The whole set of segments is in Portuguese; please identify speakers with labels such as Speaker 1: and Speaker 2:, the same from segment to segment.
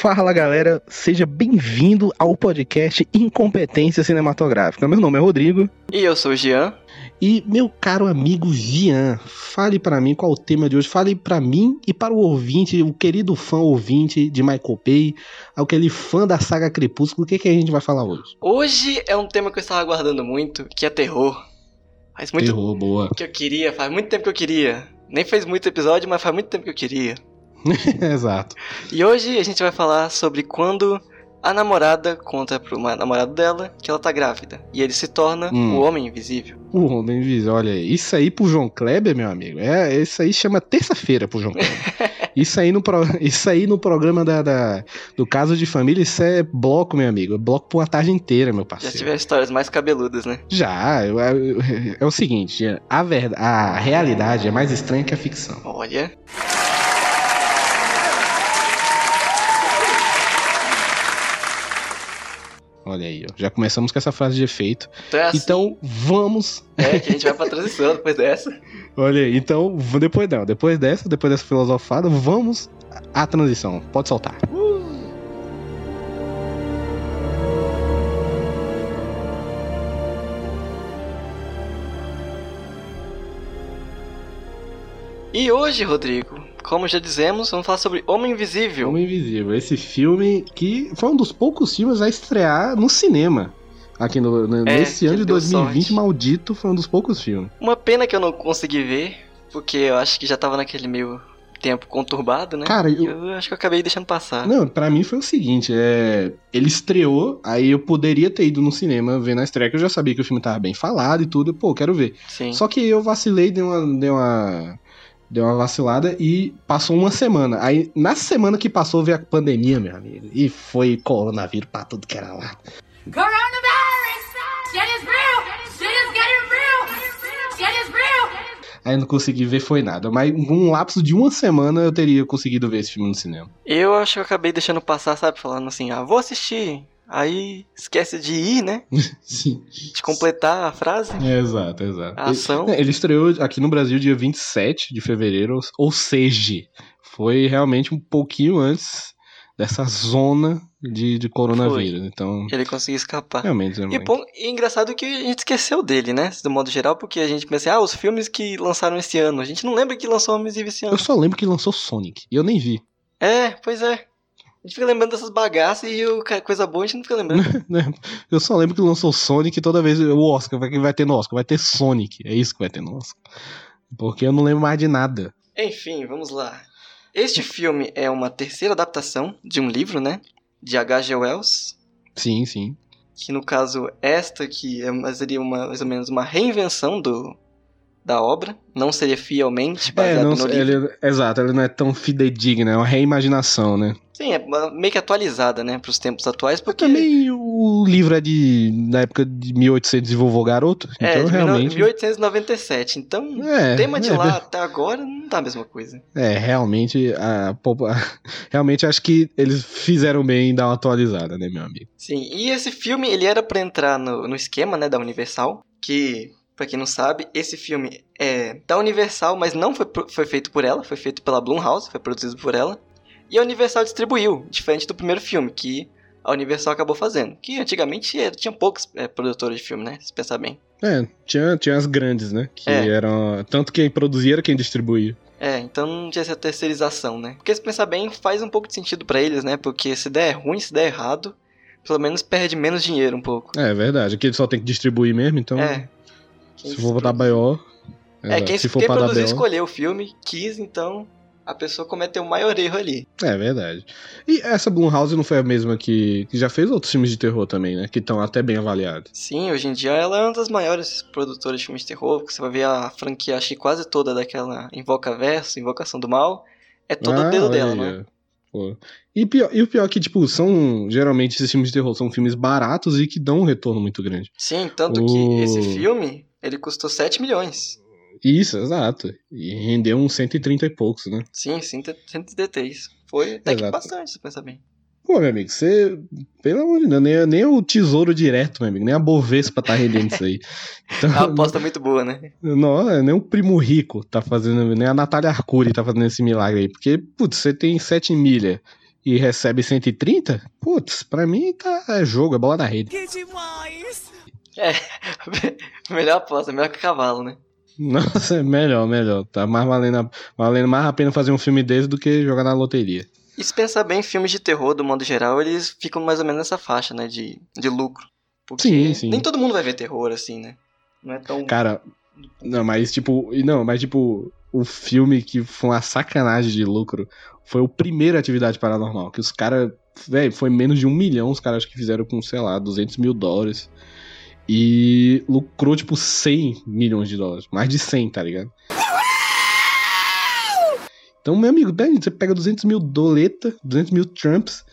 Speaker 1: Fala galera, seja bem-vindo ao podcast Incompetência Cinematográfica. Meu nome é Rodrigo.
Speaker 2: E eu sou o Jean.
Speaker 1: E meu caro amigo Jean, fale para mim qual o tema de hoje. Fale para mim e para o ouvinte, o querido fã ouvinte de Michael Bay, aquele fã da saga Crepúsculo. O que, que a gente vai falar hoje?
Speaker 2: Hoje é um tema que eu estava aguardando muito, que é terror. Faz muito
Speaker 1: Terror, boa.
Speaker 2: que eu queria, faz muito tempo que eu queria. Nem fez muito episódio, mas faz muito tempo que eu queria.
Speaker 1: Exato.
Speaker 2: E hoje a gente vai falar sobre quando a namorada conta pro ma- namorado dela que ela tá grávida. E ele se torna
Speaker 1: Hum.
Speaker 2: o homem invisível.
Speaker 1: O Homem Invisível, olha aí. Isso aí pro João Kleber, meu amigo. É, isso aí chama terça-feira pro João Kleber. Isso aí no, pro- isso aí no programa da, da- do caso de família, isso é bloco, meu amigo. É bloco por uma tarde inteira, meu
Speaker 2: Já
Speaker 1: parceiro.
Speaker 2: tiver histórias mais cabeludas, né?
Speaker 1: Já, eu- eu- é o seguinte, a, verdade, a realidade é mais estranha que a ficção.
Speaker 2: Olha.
Speaker 1: Olha aí, ó. Já começamos com essa frase de efeito.
Speaker 2: Então é assim.
Speaker 1: Então, vamos.
Speaker 2: É que a gente vai pra transição depois dessa.
Speaker 1: Olha aí, então, depois não, depois dessa, depois dessa filosofada, vamos à transição. Pode soltar.
Speaker 2: E hoje, Rodrigo, como já dizemos, vamos falar sobre Homem Invisível.
Speaker 1: Homem Invisível, esse filme que foi um dos poucos filmes a estrear no cinema. Aqui no, no-
Speaker 2: É,
Speaker 1: nesse ano de
Speaker 2: deu
Speaker 1: 2020,
Speaker 2: sorte.
Speaker 1: maldito, foi um dos poucos filmes.
Speaker 2: Uma pena que eu não consegui ver, porque eu acho que já tava naquele meio tempo conturbado, né?
Speaker 1: Cara, eu,
Speaker 2: eu acho que eu acabei deixando passar.
Speaker 1: Não, pra mim foi o seguinte, é... ele estreou, aí eu poderia ter ido no cinema ver na estreia, que eu já sabia que o filme tava bem falado e tudo, pô, quero ver.
Speaker 2: Sim.
Speaker 1: Só que eu vacilei, dei uma, dei uma, dei uma vacilada e passou uma semana. Aí, na semana que passou, veio a pandemia, meu amigo, e foi coronavírus pra tudo que era lá.
Speaker 3: Coronavirus! Shit is real! Shit is getting real! Shit is real!
Speaker 1: Aí não consegui ver, foi nada. Mas um lapso de uma semana eu teria conseguido ver esse filme no cinema.
Speaker 2: Eu acho que eu acabei deixando passar, sabe? Falando assim, ah, vou assistir. Aí esquece de ir, né?
Speaker 1: Sim.
Speaker 2: De completar a frase.
Speaker 1: Exato, exato.
Speaker 2: A ação.
Speaker 1: Ele, ele estreou aqui no Brasil dia 27 de fevereiro, ou- seja, foi realmente um pouquinho antes dessa zona de, de coronavírus. Então,
Speaker 2: Ele conseguiu escapar.
Speaker 1: realmente,
Speaker 2: E, bom, e engraçado que a gente esqueceu dele, né? Do modo geral, porque a gente pensa, ah, os filmes que lançaram esse ano. A gente não lembra que lançou Homem Invisível esse ano.
Speaker 1: Eu só lembro que lançou Sonic, e eu nem vi.
Speaker 2: É, pois é. A gente fica lembrando dessas bagaças e o coisa boa a gente não fica lembrando.
Speaker 1: né? Eu só lembro que lançou Sonic e toda vez o Oscar, vai, vai ter no Oscar, vai ter Sonic. É isso que vai ter no Oscar. Porque eu não lembro mais de nada.
Speaker 2: Enfim, vamos lá. Este filme é uma terceira adaptação de um livro, né? De H.G. Wells.
Speaker 1: Sim, sim.
Speaker 2: Que no caso, esta que é, seria uma, mais ou menos uma reinvenção do, da obra. Não seria fielmente
Speaker 1: É,
Speaker 2: baseado
Speaker 1: não,
Speaker 2: no livro.
Speaker 1: ele, exato, ele não é tão fidedigna, é uma reimaginação, né?
Speaker 2: Sim, é meio que atualizada, né? Para os tempos atuais, porque...
Speaker 1: Também o livro é de. da época de 1800 de vovô garoto.
Speaker 2: É,
Speaker 1: então
Speaker 2: de
Speaker 1: realmente.
Speaker 2: 1897. Então,
Speaker 1: É,
Speaker 2: o tema de
Speaker 1: é,
Speaker 2: lá até agora não tá a mesma coisa.
Speaker 1: É, realmente. A, realmente acho que eles fizeram bem em dar uma atualizada, né, meu amigo?
Speaker 2: Sim, e esse filme, ele era pra entrar no, no esquema, né, da Universal, que, pra quem não sabe, esse filme é da Universal, mas não foi, foi feito por ela, foi feito pela Blumhouse, foi produzido por ela, e a Universal distribuiu, diferente do primeiro filme, que a Universal acabou fazendo, que antigamente era- tinha poucos é, produtores de filme, né, se pensar bem.
Speaker 1: É, tinha, tinha as grandes, né? Que
Speaker 2: É.
Speaker 1: eram. Tanto quem produzia era quem distribuía.
Speaker 2: É, então não tinha essa terceirização, né? Porque se pensar bem, faz um pouco de sentido pra eles, né? Porque se der ruim, se der errado, pelo menos perde menos dinheiro um pouco.
Speaker 1: É verdade. Aqui ele só tem que distribuir mesmo, então.
Speaker 2: é. Quem
Speaker 1: se for botar BO.
Speaker 2: É, quem,
Speaker 1: se for
Speaker 2: quem
Speaker 1: pra dar
Speaker 2: produziu
Speaker 1: BO.
Speaker 2: escolheu o filme, quis, então a pessoa cometeu o maior erro ali.
Speaker 1: É verdade. E essa Blumhouse não foi a mesma que, que já fez outros filmes de terror também, né? Que estão até bem avaliados.
Speaker 2: Sim, hoje em dia ela é uma das maiores produtoras de filmes de terror, porque você vai ver a franquia, acho que quase toda daquela Invoca Verso, Invocação do Mal, é todo o dedo
Speaker 1: Ah, olha
Speaker 2: dela, né?
Speaker 1: Pô. E, pior, e o pior é que, tipo, são. Geralmente esses filmes de terror são filmes baratos e que dão um retorno muito grande.
Speaker 2: Sim, tanto
Speaker 1: O-
Speaker 2: que esse filme, ele custou 7 milhões.
Speaker 1: Isso, exato. E rendeu uns 130 e poucos, né?
Speaker 2: Sim, 133. Foi até que
Speaker 1: Exato.
Speaker 2: bastante, se pensar bem.
Speaker 1: Pô, meu amigo, você. Pelo amor de Deus, nem, nem o tesouro direto, meu amigo, nem a Bovespa tá rendendo isso aí. Então,
Speaker 2: É uma aposta muito boa, né?
Speaker 1: Não, nem o primo rico tá fazendo, nem a Natália Arcuri tá fazendo esse milagre aí. Porque, putz, você tem 7 milha e recebe 130, putz, pra mim tá é jogo, é bola na rede.
Speaker 2: melhor aposta, melhor que cavalo, né?
Speaker 1: Nossa, é melhor, melhor. Tá mais valendo, valendo mais a pena fazer um filme desse do que jogar na loteria.
Speaker 2: E se pensar bem, filmes de terror, do modo geral, eles ficam mais ou menos nessa faixa, né? De, de lucro. Porque
Speaker 1: Sim, sim.
Speaker 2: nem todo mundo vai ver terror, assim, né? Não é tão.
Speaker 1: Cara, não, mas tipo, não, mas tipo, o filme que foi uma sacanagem de lucro foi o primeiro Atividade Paranormal, que os caras, velho, foi menos de um milhão os caras que fizeram com, sei lá, 200 mil dólares. E lucrou, tipo, 100 milhões de dólares. Mais de 100, tá ligado? Então, meu amigo, Dani, você pega 200 mil doleta, 200 mil Trumps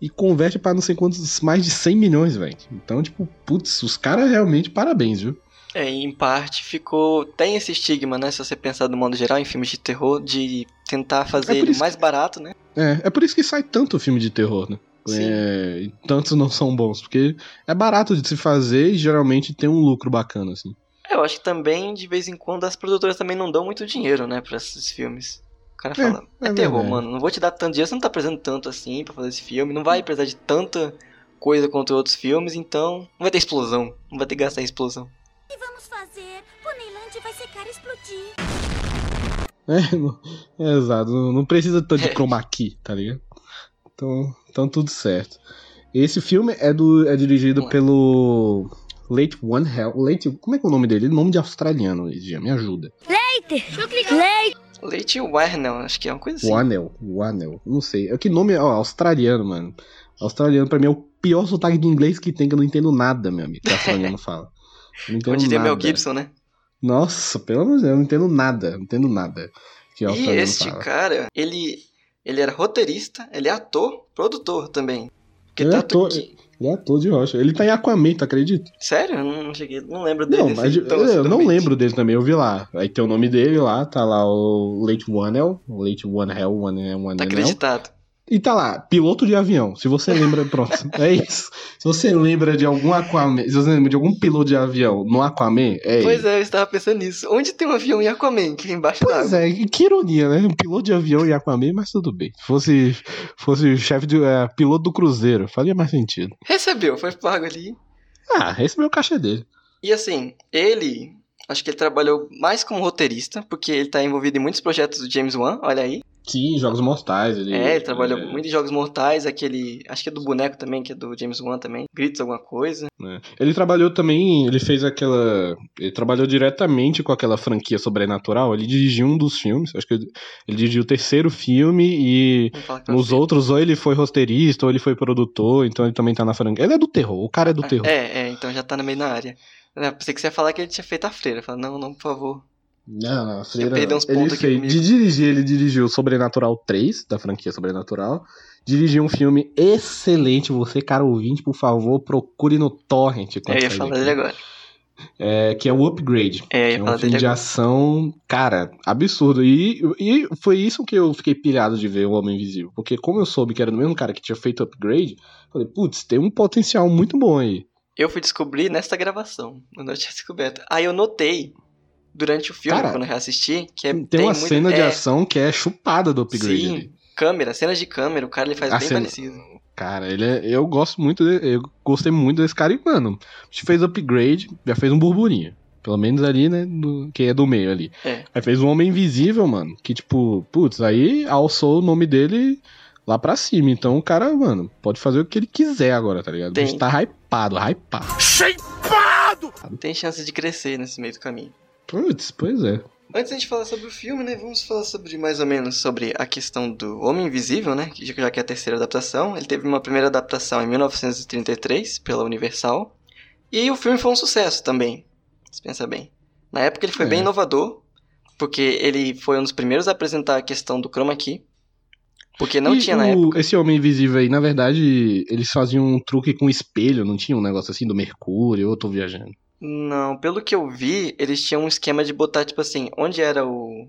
Speaker 1: e converte pra não sei quantos, mais de 100 milhões, velho. Então, tipo, putz, os caras realmente, parabéns, viu?
Speaker 2: É, e em parte ficou. Tem esse estigma, né? Se você pensar do modo geral em filmes de terror, de tentar fazer
Speaker 1: É
Speaker 2: ele mais barato, né?
Speaker 1: É, é por isso que sai tanto filme de terror, né? É, e tantos não são bons, porque é barato de se fazer e geralmente tem um lucro bacana, assim.
Speaker 2: É, eu acho que também, de vez em quando, as produtoras também não dão muito dinheiro, né, pra esses filmes. O cara
Speaker 1: É,
Speaker 2: fala, é,
Speaker 1: é
Speaker 2: terror, mano, não vou te dar tanto dinheiro, você não tá precisando tanto assim pra fazer esse filme, não vai precisar de tanta coisa quanto outros filmes, então não vai ter explosão, não vai ter que gastar em explosão.
Speaker 4: que vamos fazer? Ponyland vai secar e explodir.
Speaker 1: É, não- é, exato, não, não precisa tanto de chroma key, tá ligado? Então, então tudo certo. Esse filme é, do, é dirigido
Speaker 2: lá.
Speaker 1: pelo Late One Hell. Late, como é que é o nome dele? Nome de australiano, Ligia, me ajuda.
Speaker 2: Leite Warnell, acho que é uma coisa assim.
Speaker 1: Wanel, Wanel, não sei. É que nome é ó, australiano, mano. Australiano pra mim é o pior sotaque de inglês que tem, que eu não entendo nada, meu amigo, que australiano fala. Eu não entendo
Speaker 2: Onde tem
Speaker 1: nada.
Speaker 2: Mel Gibson, né?
Speaker 1: Nossa, pelo amor de Deus, eu não entendo nada, não entendo nada que
Speaker 2: E este
Speaker 1: fala.
Speaker 2: cara, ele, ele era roteirista, ele é ator, produtor também. Porque
Speaker 1: Ele é
Speaker 2: tanto
Speaker 1: ator,
Speaker 2: que...
Speaker 1: Ele é ator de rocha. Ele tá em Aquaman, tu acredita?
Speaker 2: Sério? Eu não, cheguei, não lembro dele.
Speaker 1: Não,
Speaker 2: assim,
Speaker 1: mas eu, eu não lembro dele também, eu vi lá. Aí tem o nome dele lá, tá lá o Late One Late One Hell, One One
Speaker 2: Tá
Speaker 1: Hell.
Speaker 2: acreditado.
Speaker 1: E tá lá, piloto de avião. Se você lembra, pronto. É isso. Se você lembra de algum Aquaman, se você lembra de algum piloto de avião no Aquaman, é
Speaker 2: Pois
Speaker 1: ele.
Speaker 2: é, eu estava pensando nisso. Onde tem um avião em Aquaman, que é embaixo
Speaker 1: Pois
Speaker 2: d'água?
Speaker 1: é, que ironia, né? Um piloto de avião em Aquaman, mas tudo bem. Se fosse, fosse chefe de. é, piloto do Cruzeiro, faria mais sentido.
Speaker 2: Recebeu, foi pago ali.
Speaker 1: Ah, é o caixa dele.
Speaker 2: E assim, ele. Acho que ele trabalhou mais como roteirista, porque ele tá envolvido em muitos projetos do James Wan, olha aí.
Speaker 1: Sim, Jogos Mortais. Ele,
Speaker 2: É, ele trabalhou
Speaker 1: é,
Speaker 2: muito em Jogos Mortais, aquele. Acho que é do boneco também, que é do James Wan também. Gritos alguma coisa.
Speaker 1: né? Ele trabalhou também, ele fez aquela. Ele trabalhou diretamente com aquela franquia sobrenatural. Ele dirigiu um dos filmes, acho que ele, ele dirigiu o terceiro filme e
Speaker 2: é
Speaker 1: nos
Speaker 2: filme.
Speaker 1: outros, ou ele foi roteirista, ou ele foi produtor, então ele também tá na franquia. Ele é do terror, o cara é do terror.
Speaker 2: É, é, então já tá no meio na área. Eu pensei que você ia falar que ele tinha feito a freira. Falei, não, não, por favor.
Speaker 1: Não, não, freira.
Speaker 2: perder uns
Speaker 1: ele fez,
Speaker 2: comigo.
Speaker 1: de dirigir, ele dirigiu Sobrenatural 3, da franquia Sobrenatural. Dirigiu um filme excelente. Você, cara ouvinte, por favor, procure no Torrent. quando
Speaker 2: É, eu ia falar dele agora.
Speaker 1: É, que é o Upgrade.
Speaker 2: É, eu
Speaker 1: É um filme de ação, cara, absurdo. E, e foi isso que eu fiquei pilhado de ver o Homem Invisível. Porque como eu soube que era do mesmo cara que tinha feito Upgrade, falei, putz, tem um potencial muito bom aí.
Speaker 2: Eu fui descobrir nesta gravação. Eu não tinha descoberto. Aí eu notei, durante o filme,
Speaker 1: Cara,
Speaker 2: quando eu reassisti, que é,
Speaker 1: Tem, uma
Speaker 2: muito-
Speaker 1: cena de
Speaker 2: é,
Speaker 1: ação que é chupada do Upgrade
Speaker 2: Sim,
Speaker 1: ali.
Speaker 2: câmera, cenas de câmera, o cara ele faz
Speaker 1: A
Speaker 2: bem
Speaker 1: cena-
Speaker 2: parecido.
Speaker 1: Cara, ele é, eu gosto muito, de- eu gostei muito desse cara e, mano, a gente fez Upgrade, já fez um burburinho. Pelo menos ali, né, do, que é do meio ali.
Speaker 2: É.
Speaker 1: Aí fez um Homem Invisível, mano, que tipo, putz, aí alçou o nome dele lá pra cima. Então o cara, mano, pode fazer o que ele quiser agora, tá ligado? A gente
Speaker 2: Tem.
Speaker 1: tá hypado, hypado.
Speaker 2: Tem chance de crescer nesse meio do caminho.
Speaker 1: Putz, pois é.
Speaker 2: Antes da gente falar sobre o filme, né, vamos falar sobre mais ou menos sobre a questão do Homem Invisível, né, que já que é a terceira adaptação. Ele teve uma primeira adaptação em 1933 pela Universal. E o filme foi um sucesso também, se pensa bem. Na época ele foi
Speaker 1: É.
Speaker 2: bem inovador, porque ele foi um dos primeiros a apresentar a questão do chroma key. Porque não
Speaker 1: E
Speaker 2: tinha na
Speaker 1: o-
Speaker 2: época.
Speaker 1: Esse Homem Invisível aí, na verdade, eles faziam um truque com espelho, não tinha um negócio assim do Mercúrio, eu tô viajando.
Speaker 2: Não, pelo que eu vi, eles tinham um esquema de botar, tipo assim, onde era o,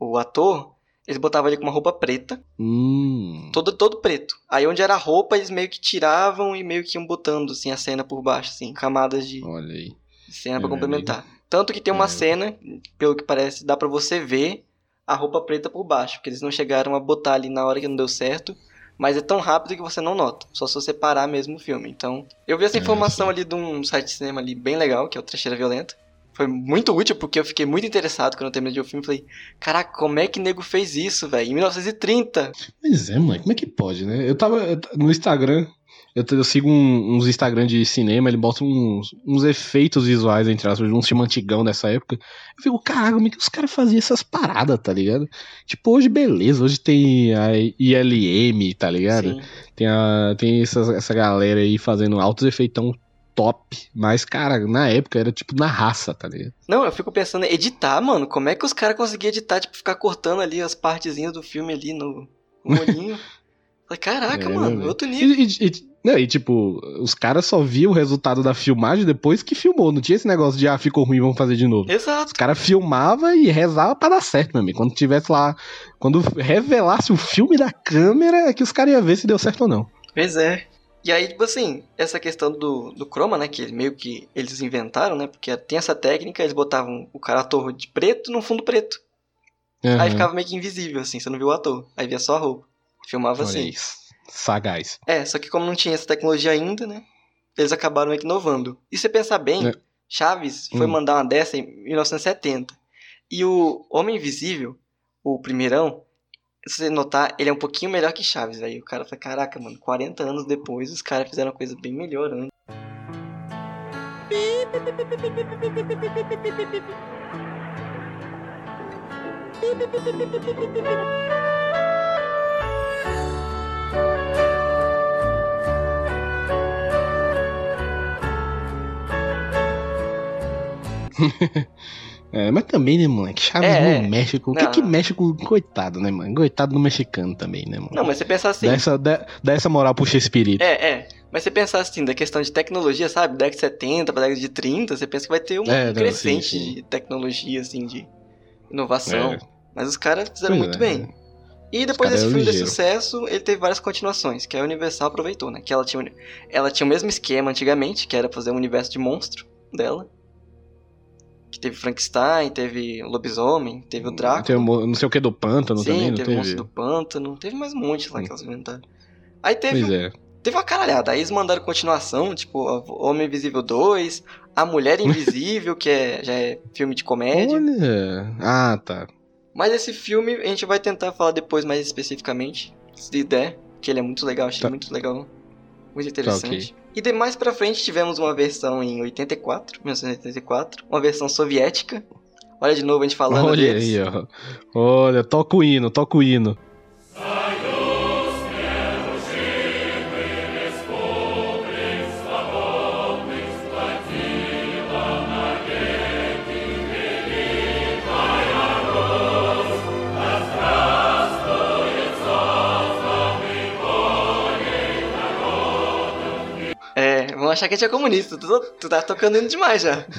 Speaker 2: o ator, eles botavam ele com uma roupa preta,
Speaker 1: Hum.
Speaker 2: todo, todo preto. Aí onde era a roupa, eles meio que tiravam e meio que iam botando, assim, a cena por baixo, assim, camadas de
Speaker 1: Olha aí.
Speaker 2: cena
Speaker 1: É,
Speaker 2: pra
Speaker 1: meu
Speaker 2: complementar. Tanto que tem uma
Speaker 1: É.
Speaker 2: cena, pelo que parece, dá pra você ver a roupa preta por baixo, porque eles não chegaram a botar ali na hora que não deu certo, Mas é tão rápido que você não nota, só se você parar mesmo o filme. Então, eu vi essa
Speaker 1: É,
Speaker 2: informação ali de um site de cinema ali bem legal, que é o Trecheira Violenta. Foi muito útil, porque eu fiquei muito interessado quando eu terminei o filme. Falei, caraca, como é que nego fez isso, velho? Em 1930.
Speaker 1: Pois é, mano, como é que pode, né? Eu tava no Instagram, eu, eu sigo um- uns Instagram de cinema, ele bota uns, uns efeitos visuais, entre aspas, de um filme antigão dessa época. Eu fico, caraca, como é que os caras faziam essas paradas, tá ligado? Tipo, hoje beleza, hoje tem a ILM, tá ligado?
Speaker 2: Sim.
Speaker 1: Tem, a, tem essa, essa galera aí fazendo altos efeitão top, mas, cara, na época era tipo na raça, tá ligado?
Speaker 2: Não, eu fico pensando em editar, mano. Como é que os caras conseguiam editar, tipo, ficar cortando ali as partezinhas do filme ali no, no olhinho? Caraca,
Speaker 1: É,
Speaker 2: mano,
Speaker 1: né,
Speaker 2: outro nível.
Speaker 1: e- e- não, e, tipo, os caras só viam o resultado da filmagem depois que filmou. Não tinha esse negócio de, ah, ficou ruim, vamos fazer de novo. Os
Speaker 2: Exato.
Speaker 1: caras filmavam e rezavam pra dar certo, meu amigo. Quando tivesse lá, quando revelasse o filme da câmera, é que os caras iam ver se deu certo ou não.
Speaker 2: Pois é. E aí, tipo assim, essa questão do, do chroma, né? Que meio que eles inventaram, né? Porque tem essa técnica, eles botavam o cara ator de preto no fundo preto. Aí
Speaker 1: Aham.
Speaker 2: ficava meio que invisível, assim, você não viu o ator. Aí via só a roupa. Filmava
Speaker 1: Olha
Speaker 2: assim.
Speaker 1: isso. Sagaz.
Speaker 2: É, só que como não tinha essa tecnologia ainda, né? Eles acabaram inovando. E se você pensar bem,
Speaker 1: É.
Speaker 2: Chaves foi
Speaker 1: Hum.
Speaker 2: mandar uma dessa em 1970. E o Homem Invisível, o primeirão, se você notar, ele é um pouquinho melhor que Chaves. Aí o cara fala, caraca, mano, 40 anos depois os caras fizeram uma coisa bem melhor antes.
Speaker 1: É, mas também, né, moleque? Chaves
Speaker 2: É,
Speaker 1: no
Speaker 2: é.
Speaker 1: México. O que
Speaker 2: Não.
Speaker 1: que com. Coitado, né, mano? Coitado do mexicano também, né, mano?
Speaker 2: Não, mas você pensar assim.
Speaker 1: Dá, essa, dá, dá essa moral pro Chespirito.
Speaker 2: É, é. Mas você pensar assim, da questão de tecnologia, sabe? Década de 70 pra década de 30, você pensa que vai ter um
Speaker 1: É, não,
Speaker 2: crescente
Speaker 1: sim, sim.
Speaker 2: de tecnologia, assim, de inovação.
Speaker 1: É.
Speaker 2: Mas os caras fizeram
Speaker 1: Pois
Speaker 2: muito
Speaker 1: é.
Speaker 2: bem. E depois desse filme de
Speaker 1: ligeiro.
Speaker 2: sucesso, ele teve várias continuações, que a Universal aproveitou, né? Que ela tinha, ela tinha o mesmo esquema antigamente, que era fazer um universo de monstro dela. Que teve Frankenstein, teve o Lobisomem, teve o Drácula.
Speaker 1: Tem o mo- não sei o que do pântano
Speaker 2: Sim,
Speaker 1: também, não
Speaker 2: teve o Monstro
Speaker 1: teve?
Speaker 2: do Pântano, teve mais um monte lá que elas inventaram. Aí teve,
Speaker 1: Pois é.
Speaker 2: teve uma caralhada, aí eles mandaram continuação, tipo, Homem Invisível 2, A Mulher Invisível, que é, já é filme de comédia.
Speaker 1: Olha. Ah, tá.
Speaker 2: Mas esse filme a gente vai tentar falar depois mais especificamente, se der, que ele é muito legal, achei
Speaker 1: Tá.
Speaker 2: muito legal, muito interessante.
Speaker 1: ok.
Speaker 2: E de mais pra frente tivemos uma versão em 84, 1984, uma versão soviética. Olha de novo a gente falando
Speaker 1: Olha
Speaker 2: deles.
Speaker 1: aí, ó. Olha, toca o hino, toca o hino.
Speaker 2: É, achar que a gente é comunista, tu, tu tá tocando hino demais já.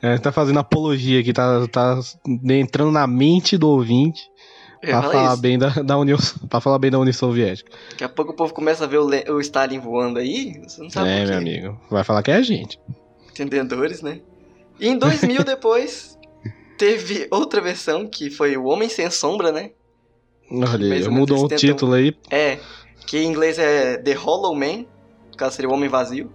Speaker 1: É, tá fazendo apologia aqui, tá, tá entrando na mente do ouvinte
Speaker 2: Eu
Speaker 1: pra
Speaker 2: falar isso.
Speaker 1: bem da, da União, pra falar bem da União Soviética.
Speaker 2: Daqui a pouco o povo começa a ver o, o Stalin voando aí, você não sabe
Speaker 1: é, meu amigo. Vai falar que é a gente.
Speaker 2: Entendedores, né? E em 2000 depois, teve outra versão, que foi O Homem Sem Sombra, né?
Speaker 1: Olha mudou o
Speaker 2: tentam-
Speaker 1: título aí.
Speaker 2: É, que em inglês é The Hollow Man, no caso seria o Homem Vazio.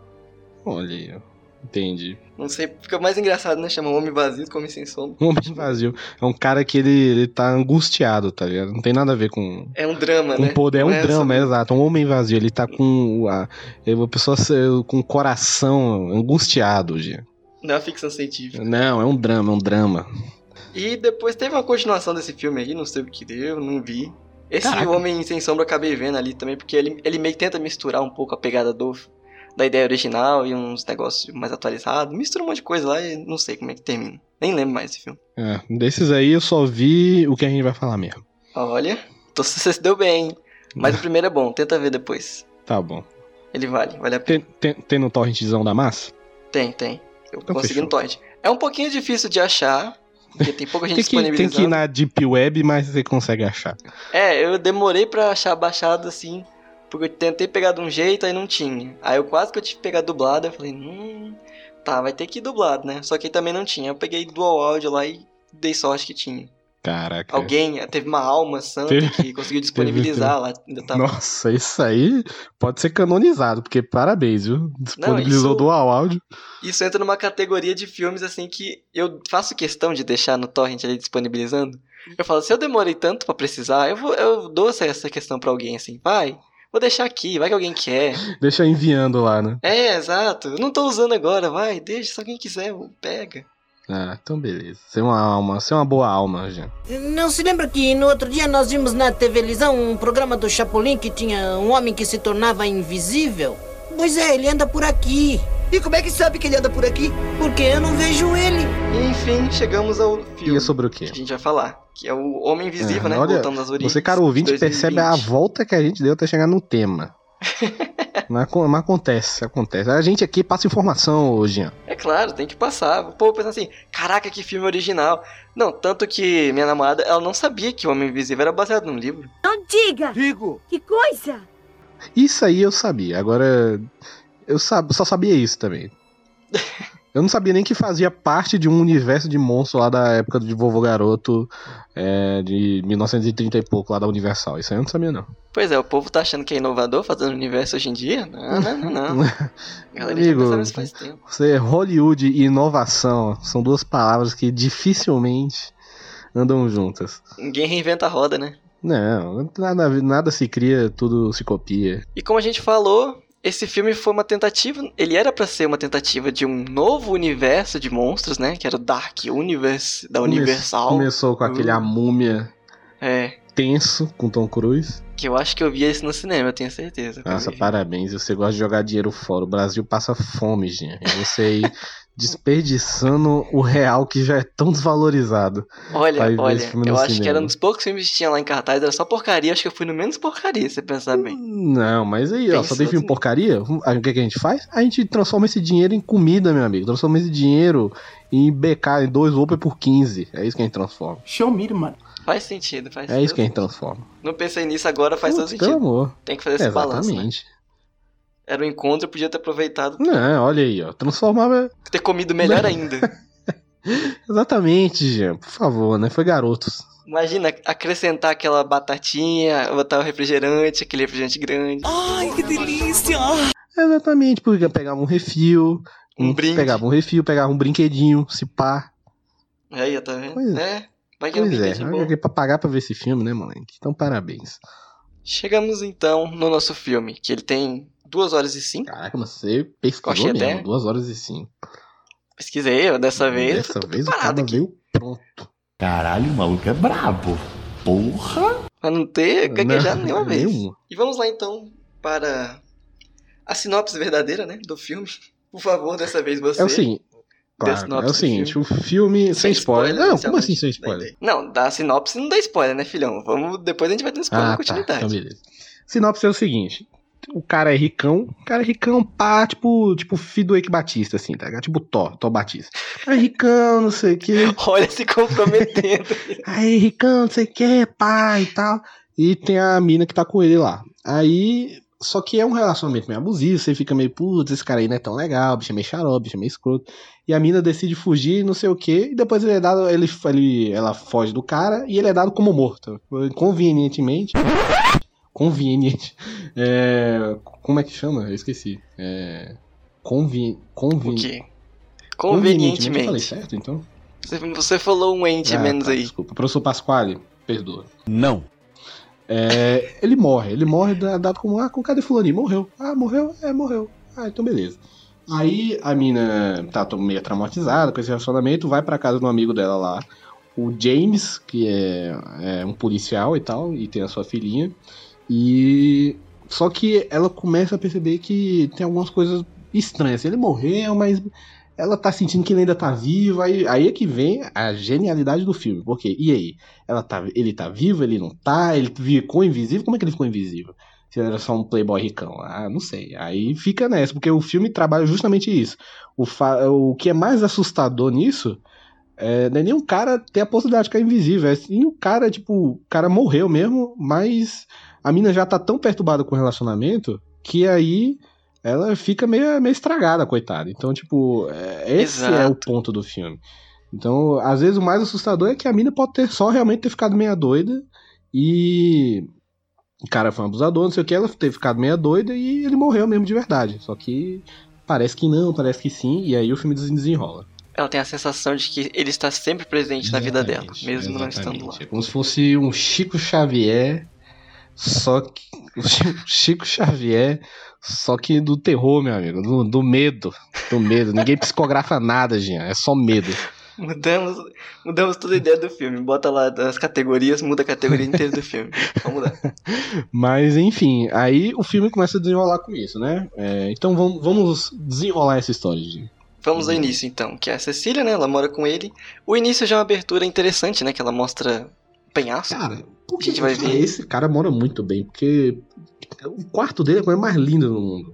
Speaker 1: Olha aí, ó. Entendi.
Speaker 2: Não sei, fica mais engraçado, né? Chama Homem Vazio do Homem Sem Sombra.
Speaker 1: Um homem vazio. É um cara que ele, ele tá angustiado, tá ligado? Não tem nada a ver com,
Speaker 2: É um drama,
Speaker 1: com
Speaker 2: né?
Speaker 1: poder. É um
Speaker 2: é
Speaker 1: drama,
Speaker 2: sobre-
Speaker 1: é exato. Um homem vazio. Ele tá com a, é uma pessoa se- com o coração angustiado, Gia.
Speaker 2: Não é uma ficção científica.
Speaker 1: Não, é um drama, é um drama.
Speaker 2: E depois teve uma continuação desse filme aí, não sei o que deu, não vi. Esse
Speaker 1: Caraca.
Speaker 2: Homem Sem Sombra eu acabei vendo ali também, porque ele, ele meio que tenta misturar um pouco a pegada do, da ideia original e uns negócios mais atualizados. Mistura um monte de coisa lá e não sei como é que termina. Nem lembro mais desse filme.
Speaker 1: É, desses aí eu só vi o que a gente vai falar mesmo.
Speaker 2: Olha, então você se deu bem, hein? Mas o primeiro é bom, tenta ver depois.
Speaker 1: Tá bom.
Speaker 2: Ele vale, vale a pena.
Speaker 1: Tem, tem, tem no torrentzão da massa?
Speaker 2: Tem, tem. Eu
Speaker 1: Então
Speaker 2: consegui
Speaker 1: fechou.
Speaker 2: no torrent. É um pouquinho difícil de achar, porque tem pouca gente
Speaker 1: Tem que, tem
Speaker 2: disponibilizando.
Speaker 1: que ir na Deep Web, mas você consegue achar.
Speaker 2: É, eu demorei pra achar baixado assim, porque eu tentei pegar de um jeito, aí não tinha. Aí eu quase que eu tive que pegar dublado, eu falei, hum, tá, vai ter que ir dublado, né? Só que aí também não tinha. Eu peguei dual áudio lá e dei sorte que tinha.
Speaker 1: Caraca.
Speaker 2: Alguém, teve uma alma santa
Speaker 1: Teve-
Speaker 2: que conseguiu disponibilizar lá. Ainda tava...
Speaker 1: Nossa, isso aí pode ser canonizado, porque parabéns, viu? Disponibilizou
Speaker 2: isso-
Speaker 1: dual áudio.
Speaker 2: Isso entra numa categoria de filmes assim que eu faço questão de deixar no torrent ali disponibilizando. Eu falo, se eu demorei tanto pra precisar, eu, vou, eu dou essa, essa questão pra alguém assim, vai, vou deixar aqui, vai que alguém quer.
Speaker 1: Deixa enviando lá, né?
Speaker 2: É, exato. Eu não tô usando agora, vai, deixa, se alguém quiser, pega.
Speaker 1: Ah, então beleza. Você é uma alma, você é uma boa alma, Jean.
Speaker 5: Não se lembra que no outro dia nós vimos na televisão um programa do Chapolin que tinha um homem que se tornava invisível? Pois é, ele anda por aqui.
Speaker 6: E como é que sabe que ele anda por aqui?
Speaker 5: Porque eu não vejo ele.
Speaker 2: E enfim, chegamos ao filme
Speaker 1: E é sobre o
Speaker 2: que
Speaker 1: quê?
Speaker 2: a gente vai falar, que é o Homem Invisível,
Speaker 1: É,
Speaker 2: né?
Speaker 1: olha,
Speaker 2: Voltando às origens.
Speaker 1: Você, cara ouvinte,
Speaker 2: de
Speaker 1: percebe a
Speaker 2: 2020.
Speaker 1: volta que a gente deu até chegar no tema. mas, mas acontece, acontece. A gente aqui passa informação hoje, Jean.
Speaker 2: É claro, tem que passar. O povo pensa assim, caraca, que filme original. Não, tanto que minha namorada, ela não sabia que o Homem Invisível era baseado num livro.
Speaker 4: Não diga!
Speaker 6: Digo.
Speaker 4: Que coisa!
Speaker 1: Isso aí eu sabia. Agora, eu só sabia isso também. Eu não sabia nem que fazia parte de um universo de monstros lá da época de Vovô Garoto, é, de 1930 e pouco, lá da Universal. Isso aí eu não sabia, não.
Speaker 2: Pois é, o povo tá achando que é inovador fazendo universo hoje em dia? Não, não, não, não. Já
Speaker 1: Amigo,
Speaker 2: pensava isso faz tempo.
Speaker 1: Você, Hollywood e inovação são duas palavras que dificilmente andam juntas.
Speaker 2: Ninguém reinventa a roda, né?
Speaker 1: Não, nada, nada se cria, tudo se copia.
Speaker 2: E como a gente falou, esse filme foi uma tentativa, ele era pra ser uma tentativa de um novo universo de monstros, né? Que era o Dark Universe da Universal.
Speaker 1: Começou com aquele
Speaker 2: Uh.
Speaker 1: A Múmia
Speaker 2: É,
Speaker 1: tenso com Tom Cruise.
Speaker 2: que eu acho que eu vi esse no cinema, eu tenho certeza. eu
Speaker 1: Nossa, parabéns. Você gosta de jogar dinheiro fora. O Brasil passa fome, gente. E você aí desperdiçando o real que já é tão desvalorizado.
Speaker 2: Olha, olha, eu
Speaker 1: no
Speaker 2: acho que
Speaker 1: cinema.
Speaker 2: era um dos poucos filmes que tinha lá em cartaz, era só porcaria, acho que eu fui no menos porcaria, se você pensar bem.
Speaker 1: Não, mas aí, ó, só tem filme
Speaker 2: assim.
Speaker 1: porcaria? Aí O que, que a gente faz? A gente transforma esse dinheiro em comida, meu amigo. Transforma esse dinheiro em BK, em dois Open por 15. É isso que a gente transforma.
Speaker 6: Show me, mano.
Speaker 2: Faz sentido, faz
Speaker 1: É isso que a gente transforma.
Speaker 2: Não pensei nisso agora, faz todo
Speaker 1: Putz,
Speaker 2: sentido.
Speaker 1: amor.
Speaker 2: Tem que fazer esse balanço, né? Era um encontro, eu podia ter aproveitado,
Speaker 1: Não, olha aí, ó. Transformava.
Speaker 2: ter comido melhor ainda.
Speaker 1: Exatamente, Jean. Por favor, né? Foi garotos.
Speaker 2: Imagina acrescentar aquela batatinha, botar o refrigerante, aquele refrigerante grande.
Speaker 6: Ai, que delícia.
Speaker 1: Exatamente, porque pegava um refil.
Speaker 2: Um brinde.
Speaker 1: Pegava um refil, pegava um brinquedinho, se pá.
Speaker 2: Aí, ó, tá vendo?
Speaker 1: Pois
Speaker 2: É, vai que é um
Speaker 1: Pois é, olha aqui pra pagar pra ver esse filme, né, moleque? Então, parabéns.
Speaker 2: Chegamos então no nosso filme, que ele tem 2 horas e 5.
Speaker 1: Caraca, mas você pesquisou mesmo,
Speaker 2: até.
Speaker 1: duas horas e cinco.
Speaker 2: Pesquisei, eu dessa vez.
Speaker 1: Dessa
Speaker 2: eu tô
Speaker 1: vez o
Speaker 2: preparado
Speaker 1: cara
Speaker 2: aqui.
Speaker 1: veio pronto.
Speaker 7: Caralho, o maluco é brabo. Porra!
Speaker 2: Pra não ter gaguejado
Speaker 1: Não,
Speaker 2: nenhuma vez.
Speaker 1: nenhuma.
Speaker 2: E vamos lá então para a sinopse verdadeira, né, do filme. Por favor, dessa vez você.
Speaker 1: É o seguinte. Claro, é o seguinte, o filme sem, spoiler. Não, como assim sem spoiler?
Speaker 2: Não, da sinopse não dá spoiler, né, filhão? Vamos, depois a gente vai ter spoiler
Speaker 1: Ah,
Speaker 2: na
Speaker 1: tá.
Speaker 2: continuidade.
Speaker 1: Então, beleza. Sinopse é o seguinte. O cara é ricão, o cara é ricão, pá, tipo, tipo filho do Eike Batista, assim, tá ligado? Tipo Thor, Thor Batista. É ricão, não sei o que.
Speaker 2: Olha se comprometendo.
Speaker 1: Aí, ricão, não sei o que, pá e tal. E tem a mina que tá com ele lá. Aí, só que é um relacionamento meio abusivo, você fica meio, putz, esse cara aí não é tão legal, bicho é meio xarope, bicho é meio escroto. E a mina decide fugir, não sei o que, e depois ele é dado, ele, ele, ela foge do cara e ele é dado como morto. Convenientemente. Conveniente. É, como é que chama? Eu esqueci. É, convi, convi,
Speaker 2: quê?
Speaker 1: Eu falei
Speaker 2: Convenientemente.
Speaker 1: certo, então?
Speaker 2: Você, você falou um ente
Speaker 1: Ah,
Speaker 2: menos
Speaker 1: tá,
Speaker 2: aí.
Speaker 1: Desculpa. Professor Pasquale, perdoa.
Speaker 7: Não.
Speaker 1: É, ele morre, ele morre da- dado como, ah, com cadê fulaninho? Morreu. Ah, morreu? É, morreu. Ah, então beleza. Aí a mina tá meio traumatizada com esse relacionamento, vai pra casa de um amigo dela lá, o James, que é, é um policial e tal, e tem a sua filhinha. E. Só que ela começa a perceber que tem algumas coisas estranhas. Ele morreu, mas ela tá sentindo que ele ainda tá vivo. Aí, aí é que vem a genialidade do filme. Porque, e aí? Ela tá, ele tá vivo, ele não tá, ele ficou invisível. Como é que ele ficou invisível? Se ele era só um playboy ricão. Ah, não sei. Aí fica nessa, porque o filme trabalha justamente isso. O, o que é mais assustador nisso é, não é nem o cara ter a possibilidade de ficar invisível. É sim o cara, tipo, o cara morreu mesmo, mas a mina já tá tão perturbada com o relacionamento que aí ela fica meio, meio estragada, coitada. Então, tipo, é, esse é o
Speaker 2: Exato.
Speaker 1: ponto do filme. Então, às vezes o mais assustador é que a mina pode ter só realmente ter ficado meia doida e o cara foi um abusador, não sei o que, ela ter ficado meia doida e ele morreu mesmo de verdade. Só que parece que não, parece que sim, e aí o filme desenrola.
Speaker 2: Ela tem a sensação de que ele está sempre presente na vida dela,
Speaker 1: Exatamente,
Speaker 2: mesmo não estando lá.
Speaker 1: exatamente. É como se fosse um Chico Xavier, só que. Chico Xavier, só que do terror, meu amigo. Do, do medo. Do medo. Ninguém psicografa nada, Jean. É só medo.
Speaker 2: Mudamos, mudamos toda a ideia do filme. Bota lá das categorias, muda a categoria inteira do filme. Vamos mudar.
Speaker 1: Mas, enfim, aí o filme começa a desenrolar com isso, né? É, então vamos, vamos desenrolar essa história, Jean.
Speaker 2: Vamos ao início então, que é a Cecília, né? Ela mora com ele. O início já é uma abertura interessante, né? Que ela mostra penhasco.
Speaker 1: Cara, por
Speaker 2: A gente vai ver.
Speaker 1: Esse cara mora muito bem, porque o quarto dele é a coisa mais linda do mundo.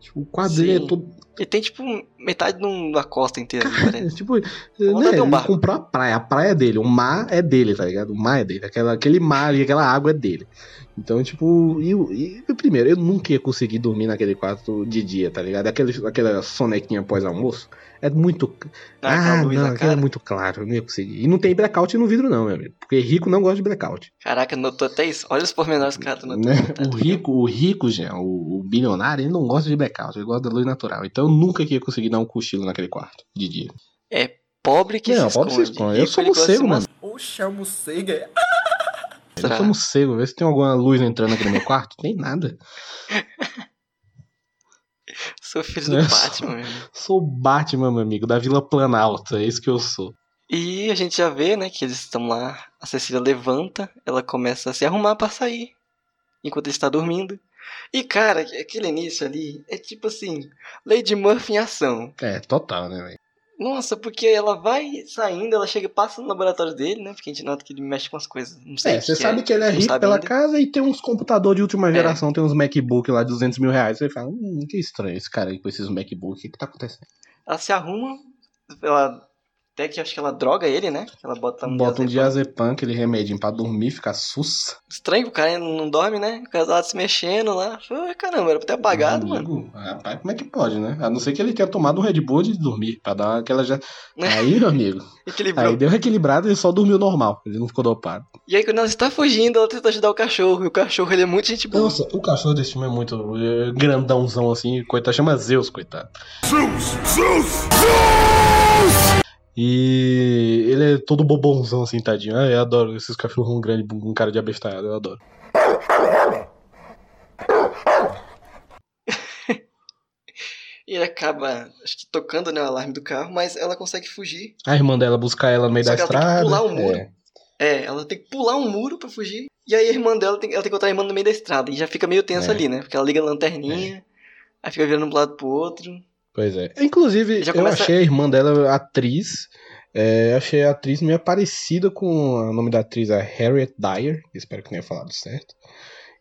Speaker 1: Tipo, o quarto dele é todo.
Speaker 2: Ele tem tipo metade de da costa inteira,
Speaker 1: Cara,
Speaker 2: parece.
Speaker 1: tipo, né,
Speaker 2: um
Speaker 1: ele comprou a praia, a praia é dele, o mar é dele, tá ligado? O mar é dele, aquela, aquele mar e aquela água é dele. Então, tipo, e, o- e primeiro, eu nunca ia conseguir dormir naquele quarto de dia, tá ligado? Aquele, aquela sonequinha pós-almoço. É muito.
Speaker 2: Ah,
Speaker 1: Ah, não, aquilo é muito claro, eu não ia conseguir. E não tem blackout no vidro, não, meu amigo. Porque rico não gosta de blackout.
Speaker 2: Caraca, notou até isso. Olha os pormenores que o cara tá notando.
Speaker 1: Né? O rico, o rico, Jean, o, o bilionário, ele não gosta de blackout, ele gosta da luz natural. Então eu nunca ia conseguir dar um cochilo naquele quarto de dia.
Speaker 2: Pobre que
Speaker 1: não,
Speaker 2: se
Speaker 1: pobre se
Speaker 2: esconde.
Speaker 1: esconde. Eu sou morcego, mano.
Speaker 6: Oxe, é o morcego. é?
Speaker 1: Eu
Speaker 2: mostrar.
Speaker 1: sou morcego, vê se tem alguma luz entrando aqui no meu quarto. Tem nada.
Speaker 2: Sou filho do
Speaker 1: É.
Speaker 2: Batman mesmo.
Speaker 1: Sou o Batman, meu amigo, da Vila Planalto. É isso que eu sou.
Speaker 2: E a gente já vê, né, que eles estão lá. A Cecília levanta, ela começa a se arrumar pra sair. Enquanto ele está dormindo. E, cara, aquele início ali é tipo assim: Lady Murphy em ação.
Speaker 1: É, total, né, velho?
Speaker 2: Nossa, porque ela vai saindo, ela chega e passa no laboratório dele, né? Porque a gente nota que ele mexe com as coisas. Não sei.
Speaker 1: É, você
Speaker 2: que
Speaker 1: sabe que ele é rico pela
Speaker 2: ainda.
Speaker 1: casa e tem uns computadores de última
Speaker 2: É.
Speaker 1: geração, tem uns MacBook lá de 200 mil reais. Você fala, hum, que estranho esse cara aí com esses MacBook, o que que tá acontecendo?
Speaker 2: Ela se arruma, ela. Até que acho que ela droga ele, né? Ela bota um
Speaker 1: Bota um
Speaker 2: diazepam.
Speaker 1: aquele remedinho pra dormir, ficar sussa.
Speaker 2: Estranho que o cara não dorme, né? O casal se mexendo lá. Ai, caramba, era pra ter apagado, mano.
Speaker 1: Amigo, Rapaz, como é que pode, né? A não ser que ele tenha tomado um Red Bull de dormir, pra dar aquela já... Aí, meu amigo,
Speaker 2: Equilibrou.
Speaker 1: aí deu equilibrado e ele só dormiu normal, ele não ficou dopado.
Speaker 2: E aí, quando ela está fugindo, ela tenta ajudar o cachorro. E o cachorro, ele é muito gente boa.
Speaker 1: Nossa, o cachorro desse filme é muito é, grandãozão assim, coitado, chama Zeus, coitado. E ele é todo bobãozão assim, tadinho. Ah, eu adoro esses cachorros grandes com cara de abestalhado, eu adoro.
Speaker 2: E ele acaba, acho que tocando né, o alarme do carro, mas ela consegue fugir.
Speaker 1: A irmã dela buscar ela no meio
Speaker 2: Só
Speaker 1: da
Speaker 2: que ela tem que
Speaker 1: estrada.
Speaker 2: pular o muro.
Speaker 1: é.
Speaker 2: É, ela tem que pular um muro pra fugir. E aí a irmã dela tem, ela tem que encontrar a irmã no meio da estrada. E já fica meio tensa
Speaker 1: É.
Speaker 2: ali, né? Porque ela liga a lanterninha, aí fica virando um lado pro outro.
Speaker 1: Pois é. Inclusive,
Speaker 2: Já
Speaker 1: eu
Speaker 2: começa-
Speaker 1: achei a irmã dela atriz. É, achei a atriz meio parecida com o nome da atriz, a Harriet Dyer. Espero que tenha falado certo.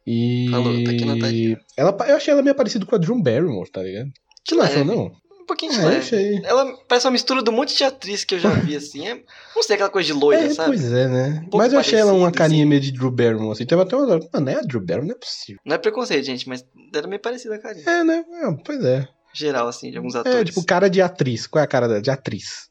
Speaker 1: E.
Speaker 2: Falou, tá aqui na tela.
Speaker 1: ela, eu achei ela meio parecida com a Drew Barrymore, tá ligado? Você não achou,
Speaker 2: leve.
Speaker 1: não?
Speaker 2: Um pouquinho de leve.
Speaker 1: achei.
Speaker 2: Ela parece uma mistura de um monte de atriz que eu já vi, assim. É, não sei, aquela coisa de loira,
Speaker 1: É,
Speaker 2: sabe?
Speaker 1: pois é, né?
Speaker 2: Um
Speaker 1: Mas eu achei ela uma carinha
Speaker 2: assim.
Speaker 1: meio de Drew Barrymore, assim. Teve até uma hora, mano, é a Drew Barrymore? Não é possível.
Speaker 2: Não é preconceito, gente, mas era meio parecida a carinha.
Speaker 1: É, né? É, pois é.
Speaker 2: Geral, assim, de alguns atores.
Speaker 1: É, tipo, cara de atriz. Qual é a cara dela? De atriz.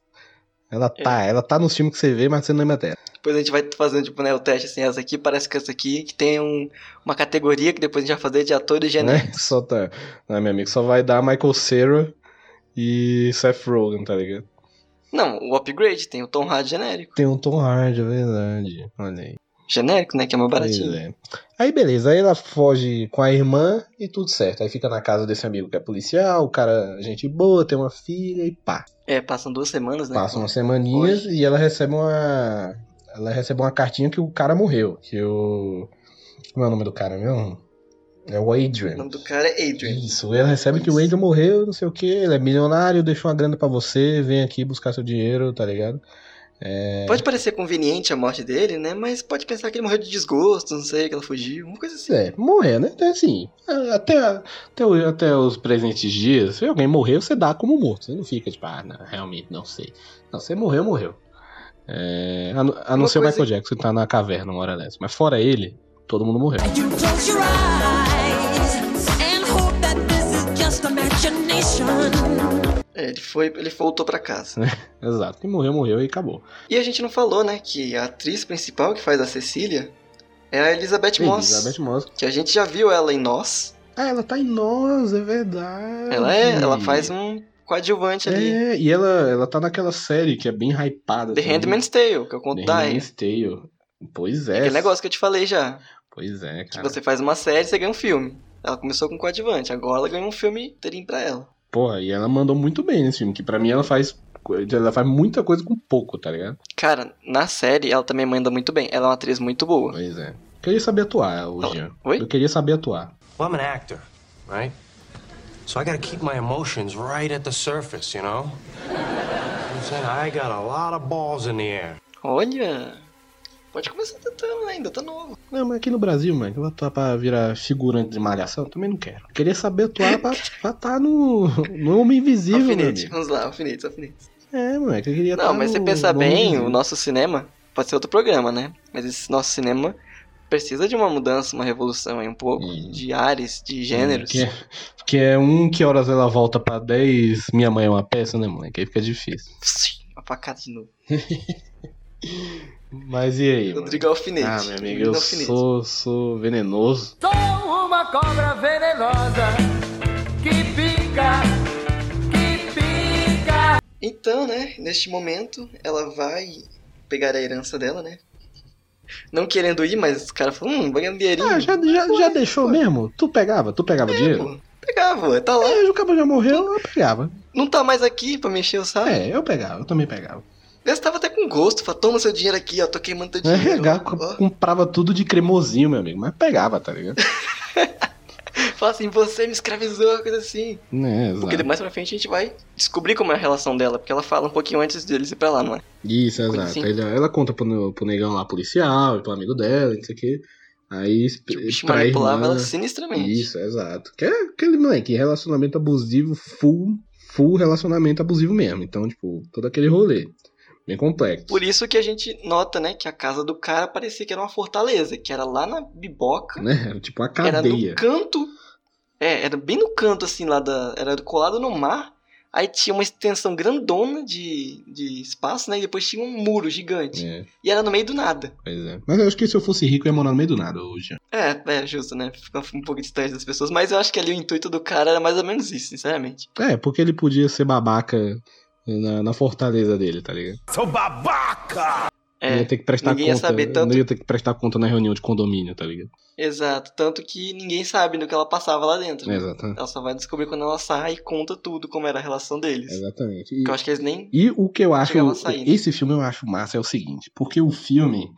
Speaker 1: Ela tá, ela tá nos filmes que você vê, mas você não lembra dela.
Speaker 2: Depois a gente vai fazendo, tipo, né, o teste, assim, essa aqui parece que essa aqui, que tem um, uma categoria que depois a gente vai fazer de atores genéricos.
Speaker 1: Né? Só tá. Não, meu amigo, só vai dar Michael Cera e Seth Rogen, tá ligado?
Speaker 2: Não, o upgrade tem o Tom Hardy genérico.
Speaker 1: Tem um Tom Hardy, é verdade. Olha aí.
Speaker 2: Genérico, né, que é mais baratinho.
Speaker 1: é. Aí beleza, aí ela foge com a irmã e tudo certo. Aí fica na casa desse amigo que é policial, o cara, gente boa, tem uma filha e pá.
Speaker 2: É, passam duas semanas, né?
Speaker 1: Passam umas semaninhas e ela recebe uma. Ela recebe uma cartinha que o cara morreu. Que o. Como é o nome do cara mesmo? É o
Speaker 2: O
Speaker 1: Adrian.
Speaker 2: nome do cara é Adrian.
Speaker 1: Isso, ela recebe que o Adrian morreu, não sei o que, ele é milionário, deixou uma grana pra você, vem aqui buscar seu dinheiro, tá ligado? É.
Speaker 2: Pode parecer conveniente a morte dele, né? Mas pode pensar que ele morreu de desgosto, não sei, que ela fugiu, uma coisa assim.
Speaker 1: É, morrer, né? Então, assim, até, até, até os presentes dias, se alguém morrer, você dá como morto. Você não fica tipo, ah, não, realmente, não sei. Não, você morreu, morreu. É, a, não- a não
Speaker 2: Uma
Speaker 1: ser o Michael Jackson que tá na caverna uma hora dessa. Mas fora ele, todo mundo morreu.
Speaker 8: You
Speaker 2: É, É, ele foi, ele voltou pra casa.
Speaker 1: Exato. Quem morreu, morreu e acabou.
Speaker 2: E a gente não falou, né, que a atriz principal que faz a Cecília é a Elizabeth Moss.
Speaker 1: Elizabeth Moss.
Speaker 2: Que a gente já viu ela em Nós.
Speaker 1: Ah, ela tá em nós, é verdade.
Speaker 2: Ela é, ela faz um coadjuvante ali.
Speaker 1: É, e ela, ela tá naquela série que é bem hypada.
Speaker 2: The
Speaker 1: também.
Speaker 2: Handmaid's Tale, que eu conto
Speaker 1: The. Handmaid's Tale. Pois é.
Speaker 2: Aquele negócio que eu te falei já.
Speaker 1: Pois é,
Speaker 2: Que
Speaker 1: cara.
Speaker 2: você faz uma série, você ganha um filme. Ela começou com coadjuvante, agora ela ganha um filme inteirinho pra ela.
Speaker 1: Porra, e ela mandou muito bem nesse filme, que pra mim ela faz. Ela faz muita coisa com pouco, tá ligado?
Speaker 2: Cara, na série ela também manda muito bem. Ela é uma atriz muito boa.
Speaker 1: Pois é. Queria saber atuar, o
Speaker 2: Ela-
Speaker 1: Jean.
Speaker 2: Oi?
Speaker 1: Eu queria saber atuar.
Speaker 8: Well, I'm an actor, right? So I gotta keep my emotions right at the surface, you know? I'm saying I got a lot of balls in the air.
Speaker 2: Olha. Pode começar tentando ainda, tá novo.
Speaker 1: Não, mas aqui no Brasil, mano, eu vou atuar pra virar figurante de malhação, eu também não quero. Queria saber atuar pra estar tá no, no Homem Invisível, amigo.
Speaker 2: vamos lá, alfinete, alfinete.
Speaker 1: É, moleque, eu queria
Speaker 2: Não,
Speaker 1: tá
Speaker 2: mas você pensar bem,
Speaker 1: Invisível.
Speaker 2: o nosso cinema pode ser outro programa, né? Mas esse nosso cinema precisa de uma mudança, uma revolução aí, um pouco
Speaker 1: Hum.
Speaker 2: de ares, de gêneros.
Speaker 1: Que é, que é um que horas ela volta pra 10, minha mãe é uma peça, né, moleque? Aí fica difícil.
Speaker 2: Uma facada de novo.
Speaker 1: Mas e aí, mano?
Speaker 2: Rodrigo Alfinete.
Speaker 1: Ah, meu amigo, eu
Speaker 2: Alfinete.
Speaker 1: sou, sou venenoso.
Speaker 9: Sou uma cobra venenosa que pica, que pica.
Speaker 2: Então, né, neste momento, ela vai pegar a herança dela, né? Não querendo ir, mas os caras falam, hum, vai ganhar um dinheirinho.
Speaker 1: Ah, já, já, já deixou
Speaker 2: pô.
Speaker 1: mesmo? Tu pegava? Tu pegava dinheiro?
Speaker 2: Pô, Pegava, ué, tá lá.
Speaker 1: É, o cabo já morreu, eu pegava.
Speaker 2: Não tá mais aqui pra mexer o saco.
Speaker 1: É, eu pegava, eu também pegava.
Speaker 2: Gastava até com gosto. Fala, toma seu dinheiro aqui, ó, tô queimando teu
Speaker 1: É,
Speaker 2: dinheiro.
Speaker 1: ga-
Speaker 2: ó.
Speaker 1: comprava tudo de cremosinho, meu amigo, mas pegava, tá ligado?
Speaker 2: Fala assim, você me escravizou, coisa assim.
Speaker 1: É,
Speaker 2: Porque
Speaker 1: exato.
Speaker 2: mais pra frente a gente vai descobrir como é a relação dela, porque ela fala um pouquinho antes deles ir pra lá, não é?
Speaker 1: Isso,
Speaker 2: Coisa
Speaker 1: exato.
Speaker 2: assim.
Speaker 1: Ela, ela conta pro, pro negão lá policial pro amigo dela, não sei o quê. Aí
Speaker 2: Que o bicho manipulava
Speaker 1: irmã-
Speaker 2: ela sinistramente.
Speaker 1: Isso, exato. Que é aquele moleque, relacionamento abusivo, full, full relacionamento abusivo mesmo. Então, tipo, todo aquele rolê. Bem complexo.
Speaker 2: Por isso que a gente nota, né, que a casa do cara parecia que era uma fortaleza, que era lá na biboca,
Speaker 1: Né? Era tipo uma
Speaker 2: era
Speaker 1: cadeia.
Speaker 2: no canto. É, era bem no canto, assim, lá da. Era colado no mar. Aí tinha uma extensão grandona de, de espaço, né? E depois tinha um muro gigante.
Speaker 1: É,
Speaker 2: E era no meio do nada.
Speaker 1: pois é. Mas eu acho que se eu fosse rico, eu ia morar no meio do nada hoje.
Speaker 2: É, é justo, né? Fica um pouco distante das pessoas. Mas eu acho que ali o intuito do cara era mais ou menos isso, sinceramente.
Speaker 1: É, porque ele podia ser babaca na, na fortaleza dele, tá ligado?
Speaker 8: Sou babaca!
Speaker 1: Não
Speaker 2: É,
Speaker 1: ia ter que prestar
Speaker 2: ninguém ia
Speaker 1: conta.
Speaker 2: saber tanto-
Speaker 1: Não ia ter que prestar conta na reunião de condomínio, tá ligado?
Speaker 2: exato. Tanto que ninguém sabe do que ela passava lá dentro. né?
Speaker 1: Exatamente.
Speaker 2: Ela só vai descobrir quando ela sai e conta tudo, como era a relação deles.
Speaker 1: Exatamente. E,
Speaker 2: eu acho que eles nem.
Speaker 1: e o que eu acho.
Speaker 2: Né?
Speaker 1: Esse filme eu acho massa é o seguinte, porque o filme.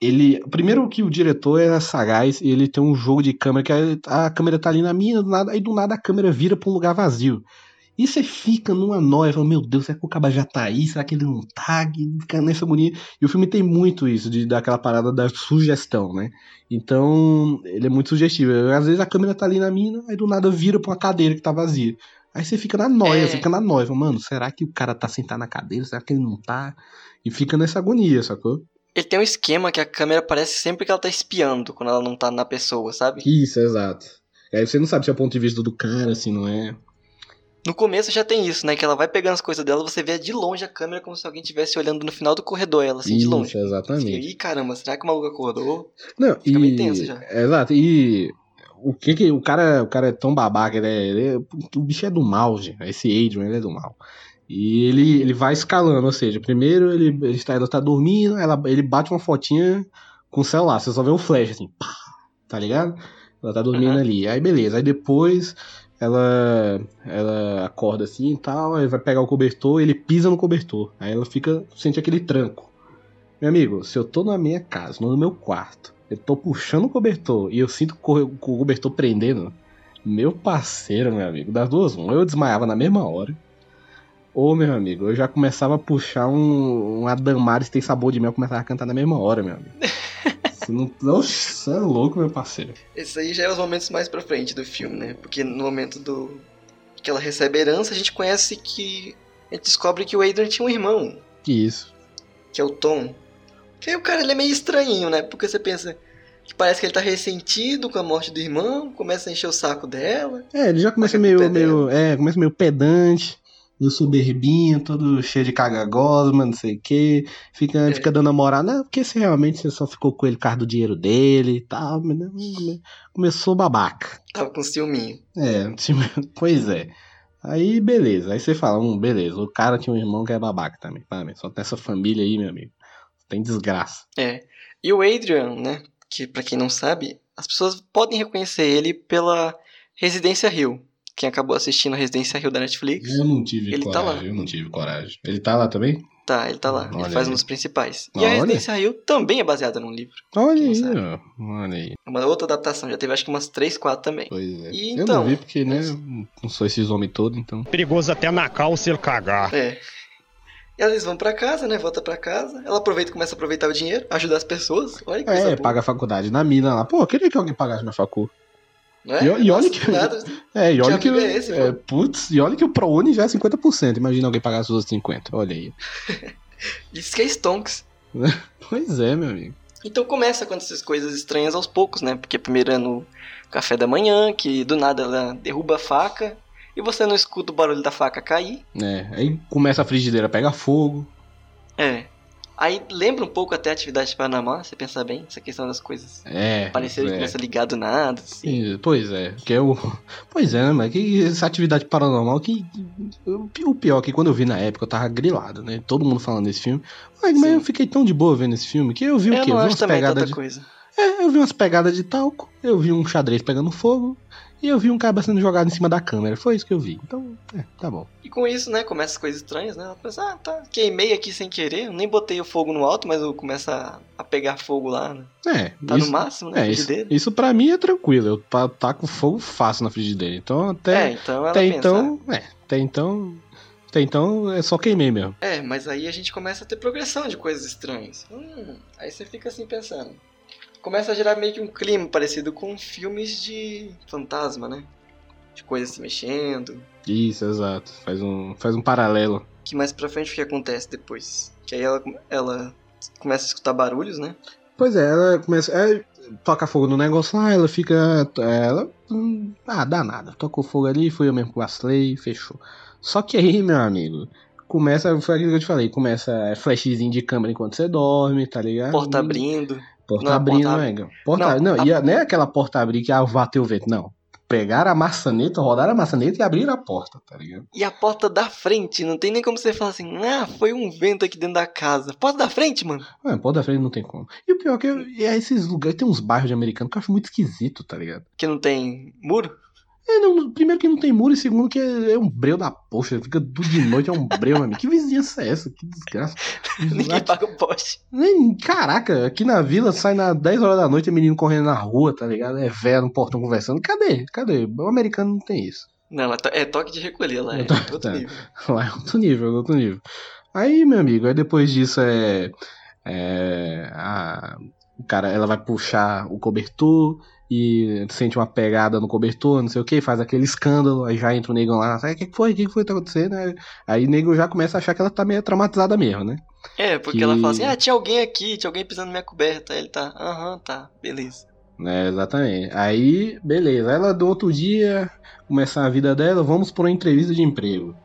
Speaker 1: Ele. Primeiro que o diretor é sagaz e ele tem um jogo de câmera que a, a câmera tá ali na mina, do nada, aí do nada a câmera vira pra um lugar vazio. E você fica numa noia, fala, meu Deus, será que o caba já tá aí? Será que ele não tá? E Fica nessa agonia. E o filme tem muito isso, de daquela parada da sugestão, né? Então, ele é muito sugestivo. Às vezes a câmera tá ali na mina, aí do nada vira pra uma cadeira que tá vazia. Aí você fica na noia,
Speaker 2: É.
Speaker 1: fica na noia. Mano, será que o cara tá sentado na cadeira? Será que ele não tá? E fica nessa agonia, sacou?
Speaker 2: Ele tem um esquema que a câmera aparece sempre que ela tá espiando, quando ela não tá na pessoa, sabe?
Speaker 1: Isso, exato. Aí você não sabe se é o ponto de vista do cara, se não é.
Speaker 2: No começo já tem isso, né? Que ela vai pegando as coisas dela, você vê de longe a câmera como se alguém estivesse olhando no final do corredor, ela assim, de
Speaker 1: Isso,
Speaker 2: longe. Você
Speaker 1: exatamente.
Speaker 2: fica, Ih, caramba, será que o maluco acordou?
Speaker 1: Não,
Speaker 2: Fica
Speaker 1: e...
Speaker 2: bem tenso já.
Speaker 1: Exato, e o que que o cara, o cara é tão babaca, ele é, ele é- o bicho é do mal, gente. Esse Adrian, ele é do mal. E ele, ele vai escalando, ou seja, primeiro ele, ele está, ela tá dormindo, ela, ele bate uma fotinha com o celular, você só vê o flash assim, pá, tá ligado? Ela tá dormindo
Speaker 2: Uhum.
Speaker 1: ali. Aí beleza, aí depois ela ela acorda assim e tal, aí vai pegar o cobertor, ele pisa no cobertor. Aí ela fica, sente aquele tranco. Meu amigo, se eu tô na minha casa, no meu quarto, eu tô puxando o cobertor e eu sinto o co- o cobertor prendendo, meu parceiro, meu amigo, das duas, eu desmaiava na mesma hora. Ou, meu amigo, eu já começava a puxar um, um Adamares tem sabor de mel, começava a cantar na mesma hora, meu amigo. Você não, você é louco, meu parceiro.
Speaker 2: Esse aí já é os momentos mais pra frente do filme, né? Porque no momento do que ela recebe a herança, a gente conhece que. A gente descobre que o Adrian tinha um irmão,
Speaker 1: Que isso.
Speaker 2: que é o Tom. Que aí o cara ele é meio estranhinho, né? Porque você pensa que parece que ele tá ressentido com a morte do irmão, começa a encher o saco dela.
Speaker 1: É, ele já começa meio, meio, é, começa meio pedante, Eu sou berbinho, todo cheio de cagagosma, não sei o que. Fica,
Speaker 2: É.
Speaker 1: fica dando moral. Não, porque se realmente você só ficou com ele por causa do dinheiro dele e tal. come- Começou babaca.
Speaker 2: Tava com ciúminho.
Speaker 1: É, pois é. Aí, beleza. Aí você fala, hum, beleza. O cara tinha um irmão que é babaca também. Parabéns. Só tem essa família aí, meu amigo. Tem desgraça.
Speaker 2: É. E o Adrian, né? Que pra quem não sabe, as pessoas podem reconhecer ele pela Residência Hill. Quem acabou assistindo Residência Hill da Netflix,
Speaker 1: Eu não tive
Speaker 2: Ele tá
Speaker 1: coragem.
Speaker 2: lá.
Speaker 1: eu não tive coragem. Ele tá lá também?
Speaker 2: tá, ele tá lá.
Speaker 1: Olha
Speaker 2: ele faz
Speaker 1: aí.
Speaker 2: um dos principais. E
Speaker 1: Olha.
Speaker 2: a Residência Hill também é baseada num livro.
Speaker 1: Olha aí. Olha aí.
Speaker 2: É Uma outra adaptação. Já teve acho que umas 3, 4 também.
Speaker 1: Pois é.
Speaker 2: E
Speaker 1: eu
Speaker 2: então?
Speaker 1: não vi porque, né? Não sou esses homens todos, então.
Speaker 10: Perigoso até na calça ele cagar.
Speaker 2: É. E eles vão pra casa, né? Volta pra casa. Ela aproveita e começa a aproveitar o dinheiro, ajudar as pessoas. Olha que coisa
Speaker 1: É,
Speaker 2: boa.
Speaker 1: paga a faculdade na mina lá. Pô, eu queria que alguém pagasse minha facu.
Speaker 2: Não é?
Speaker 1: E, e olha que.
Speaker 2: nada.
Speaker 1: É, e olha que.
Speaker 2: é esse,
Speaker 1: é, putz, e olha que o ProUni já é 50%. Imagina alguém pagar os outros 50%. Olha aí.
Speaker 2: Isso que é Stonks.
Speaker 1: Pois é, meu amigo.
Speaker 2: Então começa a acontecer coisas estranhas aos poucos, né? Porque primeiro é no café da manhã, que do nada ela derruba a faca e você não escuta o barulho da faca cair.
Speaker 1: É, aí começa a frigideira, pega fogo.
Speaker 2: É. Aí lembra um pouco até a atividade paranormal, se pensar bem, essa questão das coisas.
Speaker 1: É.
Speaker 2: Parecer que
Speaker 1: é.
Speaker 2: começa ligado do nada, assim.
Speaker 1: Sim, Pois é, que é o. Pois é, né, mas que essa atividade paranormal que. O pior é que quando eu vi na época eu tava grilado, né? Todo mundo falando desse filme. Mas, mas eu fiquei tão de boa vendo esse filme que eu vi o
Speaker 2: Eu
Speaker 1: quê?
Speaker 2: não
Speaker 1: Eu vi umas pegadas de.
Speaker 2: coisa.
Speaker 1: É, eu vi umas pegadas de talco, eu vi um xadrez pegando fogo, e eu vi um cara sendo jogado em cima da câmera. Foi isso que eu vi. Então, é, tá bom.
Speaker 2: E com isso, né, começa as coisas estranhas, né? Ela pensa, ah, tá, queimei aqui sem querer, eu nem botei o fogo no alto, mas eu começo a, a pegar fogo lá, né?
Speaker 1: É,
Speaker 2: Tá
Speaker 1: isso,
Speaker 2: no máximo, né,
Speaker 1: é, isso, isso pra mim é tranquilo. Eu ta- taco fogo fácil na frigideira. Então,
Speaker 2: É,
Speaker 1: até,
Speaker 2: então ela
Speaker 1: até
Speaker 2: pensa,
Speaker 1: então. É, até então. Até então é só queimei mesmo.
Speaker 2: É, mas aí a gente começa a ter progressão de coisas estranhas. Hum, aí você fica assim pensando. Começa a gerar meio que um clima parecido com filmes de fantasma, né? De coisas se mexendo.
Speaker 1: Isso, exato. Faz um, faz um paralelo.
Speaker 2: Que mais pra frente o que acontece depois? Que aí ela, ela começa a escutar barulhos, né?
Speaker 1: Pois é, ela começa. É, toca fogo no negócio lá, ela fica. Ela. hum, Ah, dá nada. Tocou fogo ali, foi eu mesmo que vacilei, fechou. Só que aí, meu amigo, começa. Foi aquilo que eu te falei, começa é, flashzinho de câmera enquanto você dorme, tá ligado?
Speaker 2: Porta abrindo.
Speaker 1: Porta abrindo,
Speaker 2: porta
Speaker 1: não é?
Speaker 2: abre-
Speaker 1: Porta,
Speaker 2: Não,
Speaker 1: não,
Speaker 2: a-
Speaker 1: e não é aquela porta abrir que ah, bateu o vento, não. Pegaram a maçaneta, rodaram a maçaneta e abriram a porta, tá ligado?
Speaker 2: E a porta da frente, não tem nem como você falar assim, ah, foi um vento aqui dentro da casa. Porta da frente, mano.
Speaker 1: Ah, porta da frente não tem como. E o pior é que eu- é esses lugares, tem uns bairros de americano que eu acho muito esquisito, tá ligado?
Speaker 2: Que não tem muro.
Speaker 1: É, não, primeiro que não tem muro e segundo que é, é um breu da poxa, fica tudo de noite, é um breu, meu amigo. Que vizinhança é essa? Que desgraça.
Speaker 2: Ninguém paga o poste.
Speaker 1: Nem, caraca, aqui na vila sai na 10 horas da noite, é menino correndo na rua, tá ligado? É velho no portão conversando. Cadê? Cadê? O americano não tem isso.
Speaker 2: Não, é to- é toque de recolher lá, é
Speaker 1: Tá,
Speaker 2: outro
Speaker 1: tá.
Speaker 2: nível.
Speaker 1: Lá é outro nível, outro nível. Aí, meu amigo, aí depois disso é. é a, o cara, ela vai puxar o cobertor e sente uma pegada no cobertor, não sei o que, faz aquele escândalo, aí já entra o negão lá, o que foi? O que foi que tá acontecendo? Aí, o nego já começa a achar que ela tá meio traumatizada mesmo, né?
Speaker 2: É, porque
Speaker 1: Que-
Speaker 2: ela fala assim, ah, tinha alguém aqui, tinha alguém pisando na minha coberta. Aí ele tá, aham, tá, beleza.
Speaker 1: É, exatamente. Aí, beleza. Ela do outro dia, começar a vida dela, vamos por uma entrevista de emprego.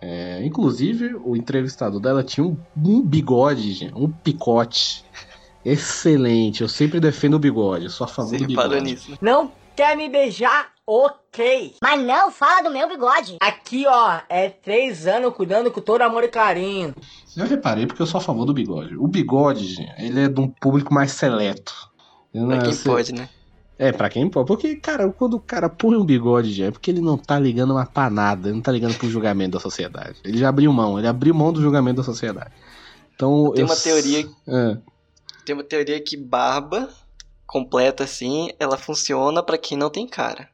Speaker 1: É, inclusive, o entrevistador dela tinha um, um bigode, gente, um picote. Excelente. Eu sempre defendo o bigode. Eu sou a favor
Speaker 2: Você
Speaker 1: do bigode.
Speaker 2: nisso, né?
Speaker 11: Não quer me beijar? Ok.
Speaker 4: Mas não, fala do meu bigode.
Speaker 11: Aqui, ó, é três anos cuidando com todo amor e carinho.
Speaker 1: Já reparei porque eu sou a favor do bigode. O bigode, gente, ele é de um público mais seleto. Eu
Speaker 2: Pra quem
Speaker 1: você-
Speaker 2: pode, né?
Speaker 1: É, pra quem pode. Porque, cara, quando o cara põe um bigode, já, é porque ele não tá ligando uma pra nada, ele não tá ligando pro julgamento da sociedade. Ele já abriu mão, ele abriu mão do julgamento da sociedade. Então,
Speaker 2: Tem
Speaker 1: eu
Speaker 2: uma teoria-
Speaker 1: É.
Speaker 2: Tem uma teoria que barba completa assim, ela funciona pra quem não tem cara.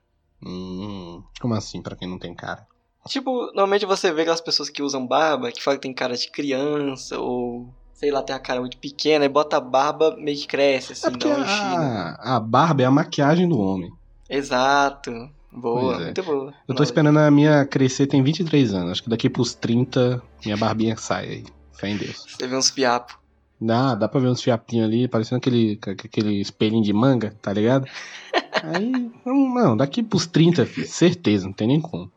Speaker 1: Hum, como assim, pra quem não tem cara?
Speaker 2: Tipo, normalmente você vê aquelas pessoas que usam barba, que falam que tem cara de criança, ou sei lá, tem a cara muito pequena, e bota a barba, meio que cresce, assim,
Speaker 1: É
Speaker 2: dá uma enchida.
Speaker 1: a, a barba é a maquiagem do homem.
Speaker 2: Exato. Boa,
Speaker 1: é.
Speaker 2: muito boa.
Speaker 1: Eu tô esperando a minha crescer, tem 23 anos. Acho que daqui pros 30, minha barbinha sai aí. Fé em Deus.
Speaker 2: Você vê uns fiapos.
Speaker 1: Dá, dá pra ver uns fiapinhos ali, parecendo aquele, aquele espelhinho de manga, tá ligado? Aí, não, não, daqui pros 30, filho, certeza, não tem nem como.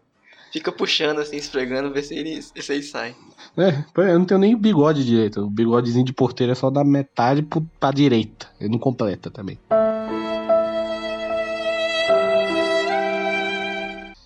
Speaker 2: Fica puxando assim, esfregando, ver se ele, se ele sai.
Speaker 1: É, pô, eu não tenho nem bigode direito. O bigodezinho de porteiro é só da metade pro, pra direita. Ele não completa também.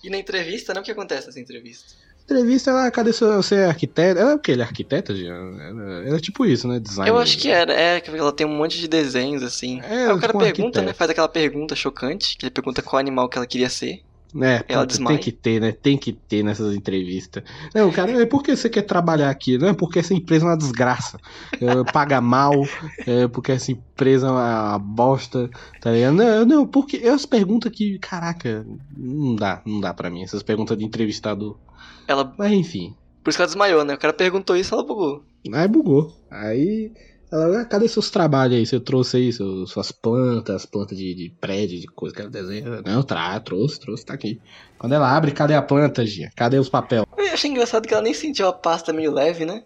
Speaker 2: E na entrevista, né? O que acontece nessa entrevista?
Speaker 1: Entrevista, ela, cadê seu, você é arquiteto? Ela é o que? Ele é arquiteta, ela é tipo isso, né? Design.
Speaker 2: Eu acho que era, é, que ela tem um monte de desenhos, assim.
Speaker 1: É,
Speaker 2: Aí o cara
Speaker 1: tipo
Speaker 2: pergunta, né? Faz aquela pergunta chocante, que ele pergunta qual animal que ela queria ser.
Speaker 1: É,
Speaker 2: Ela desmaia.
Speaker 1: tem que ter, né? Tem que ter nessas entrevistas. Não, cara, é por que você quer trabalhar aqui? Não, é porque essa empresa é uma desgraça. É, paga mal, é porque essa empresa é uma bosta, tá ligado? Não, não, porque essas perguntas que, caraca, não dá, não dá pra mim. Essas perguntas de entrevistador.
Speaker 2: Ela.
Speaker 1: Mas enfim.
Speaker 2: Por isso que ela desmaiou, né? O cara perguntou isso ela bugou.
Speaker 1: Aí bugou. Aí. Ela, ah, cadê seus trabalhos aí? Você trouxe aí seus- suas plantas, plantas de, de prédio, de coisa que ela desenha? Não, tra, trouxe, trouxe, tá aqui. Quando ela abre, cadê a planta, Gia? Cadê os papéis?
Speaker 2: Eu achei engraçado que ela nem sentiu a pasta meio leve, né?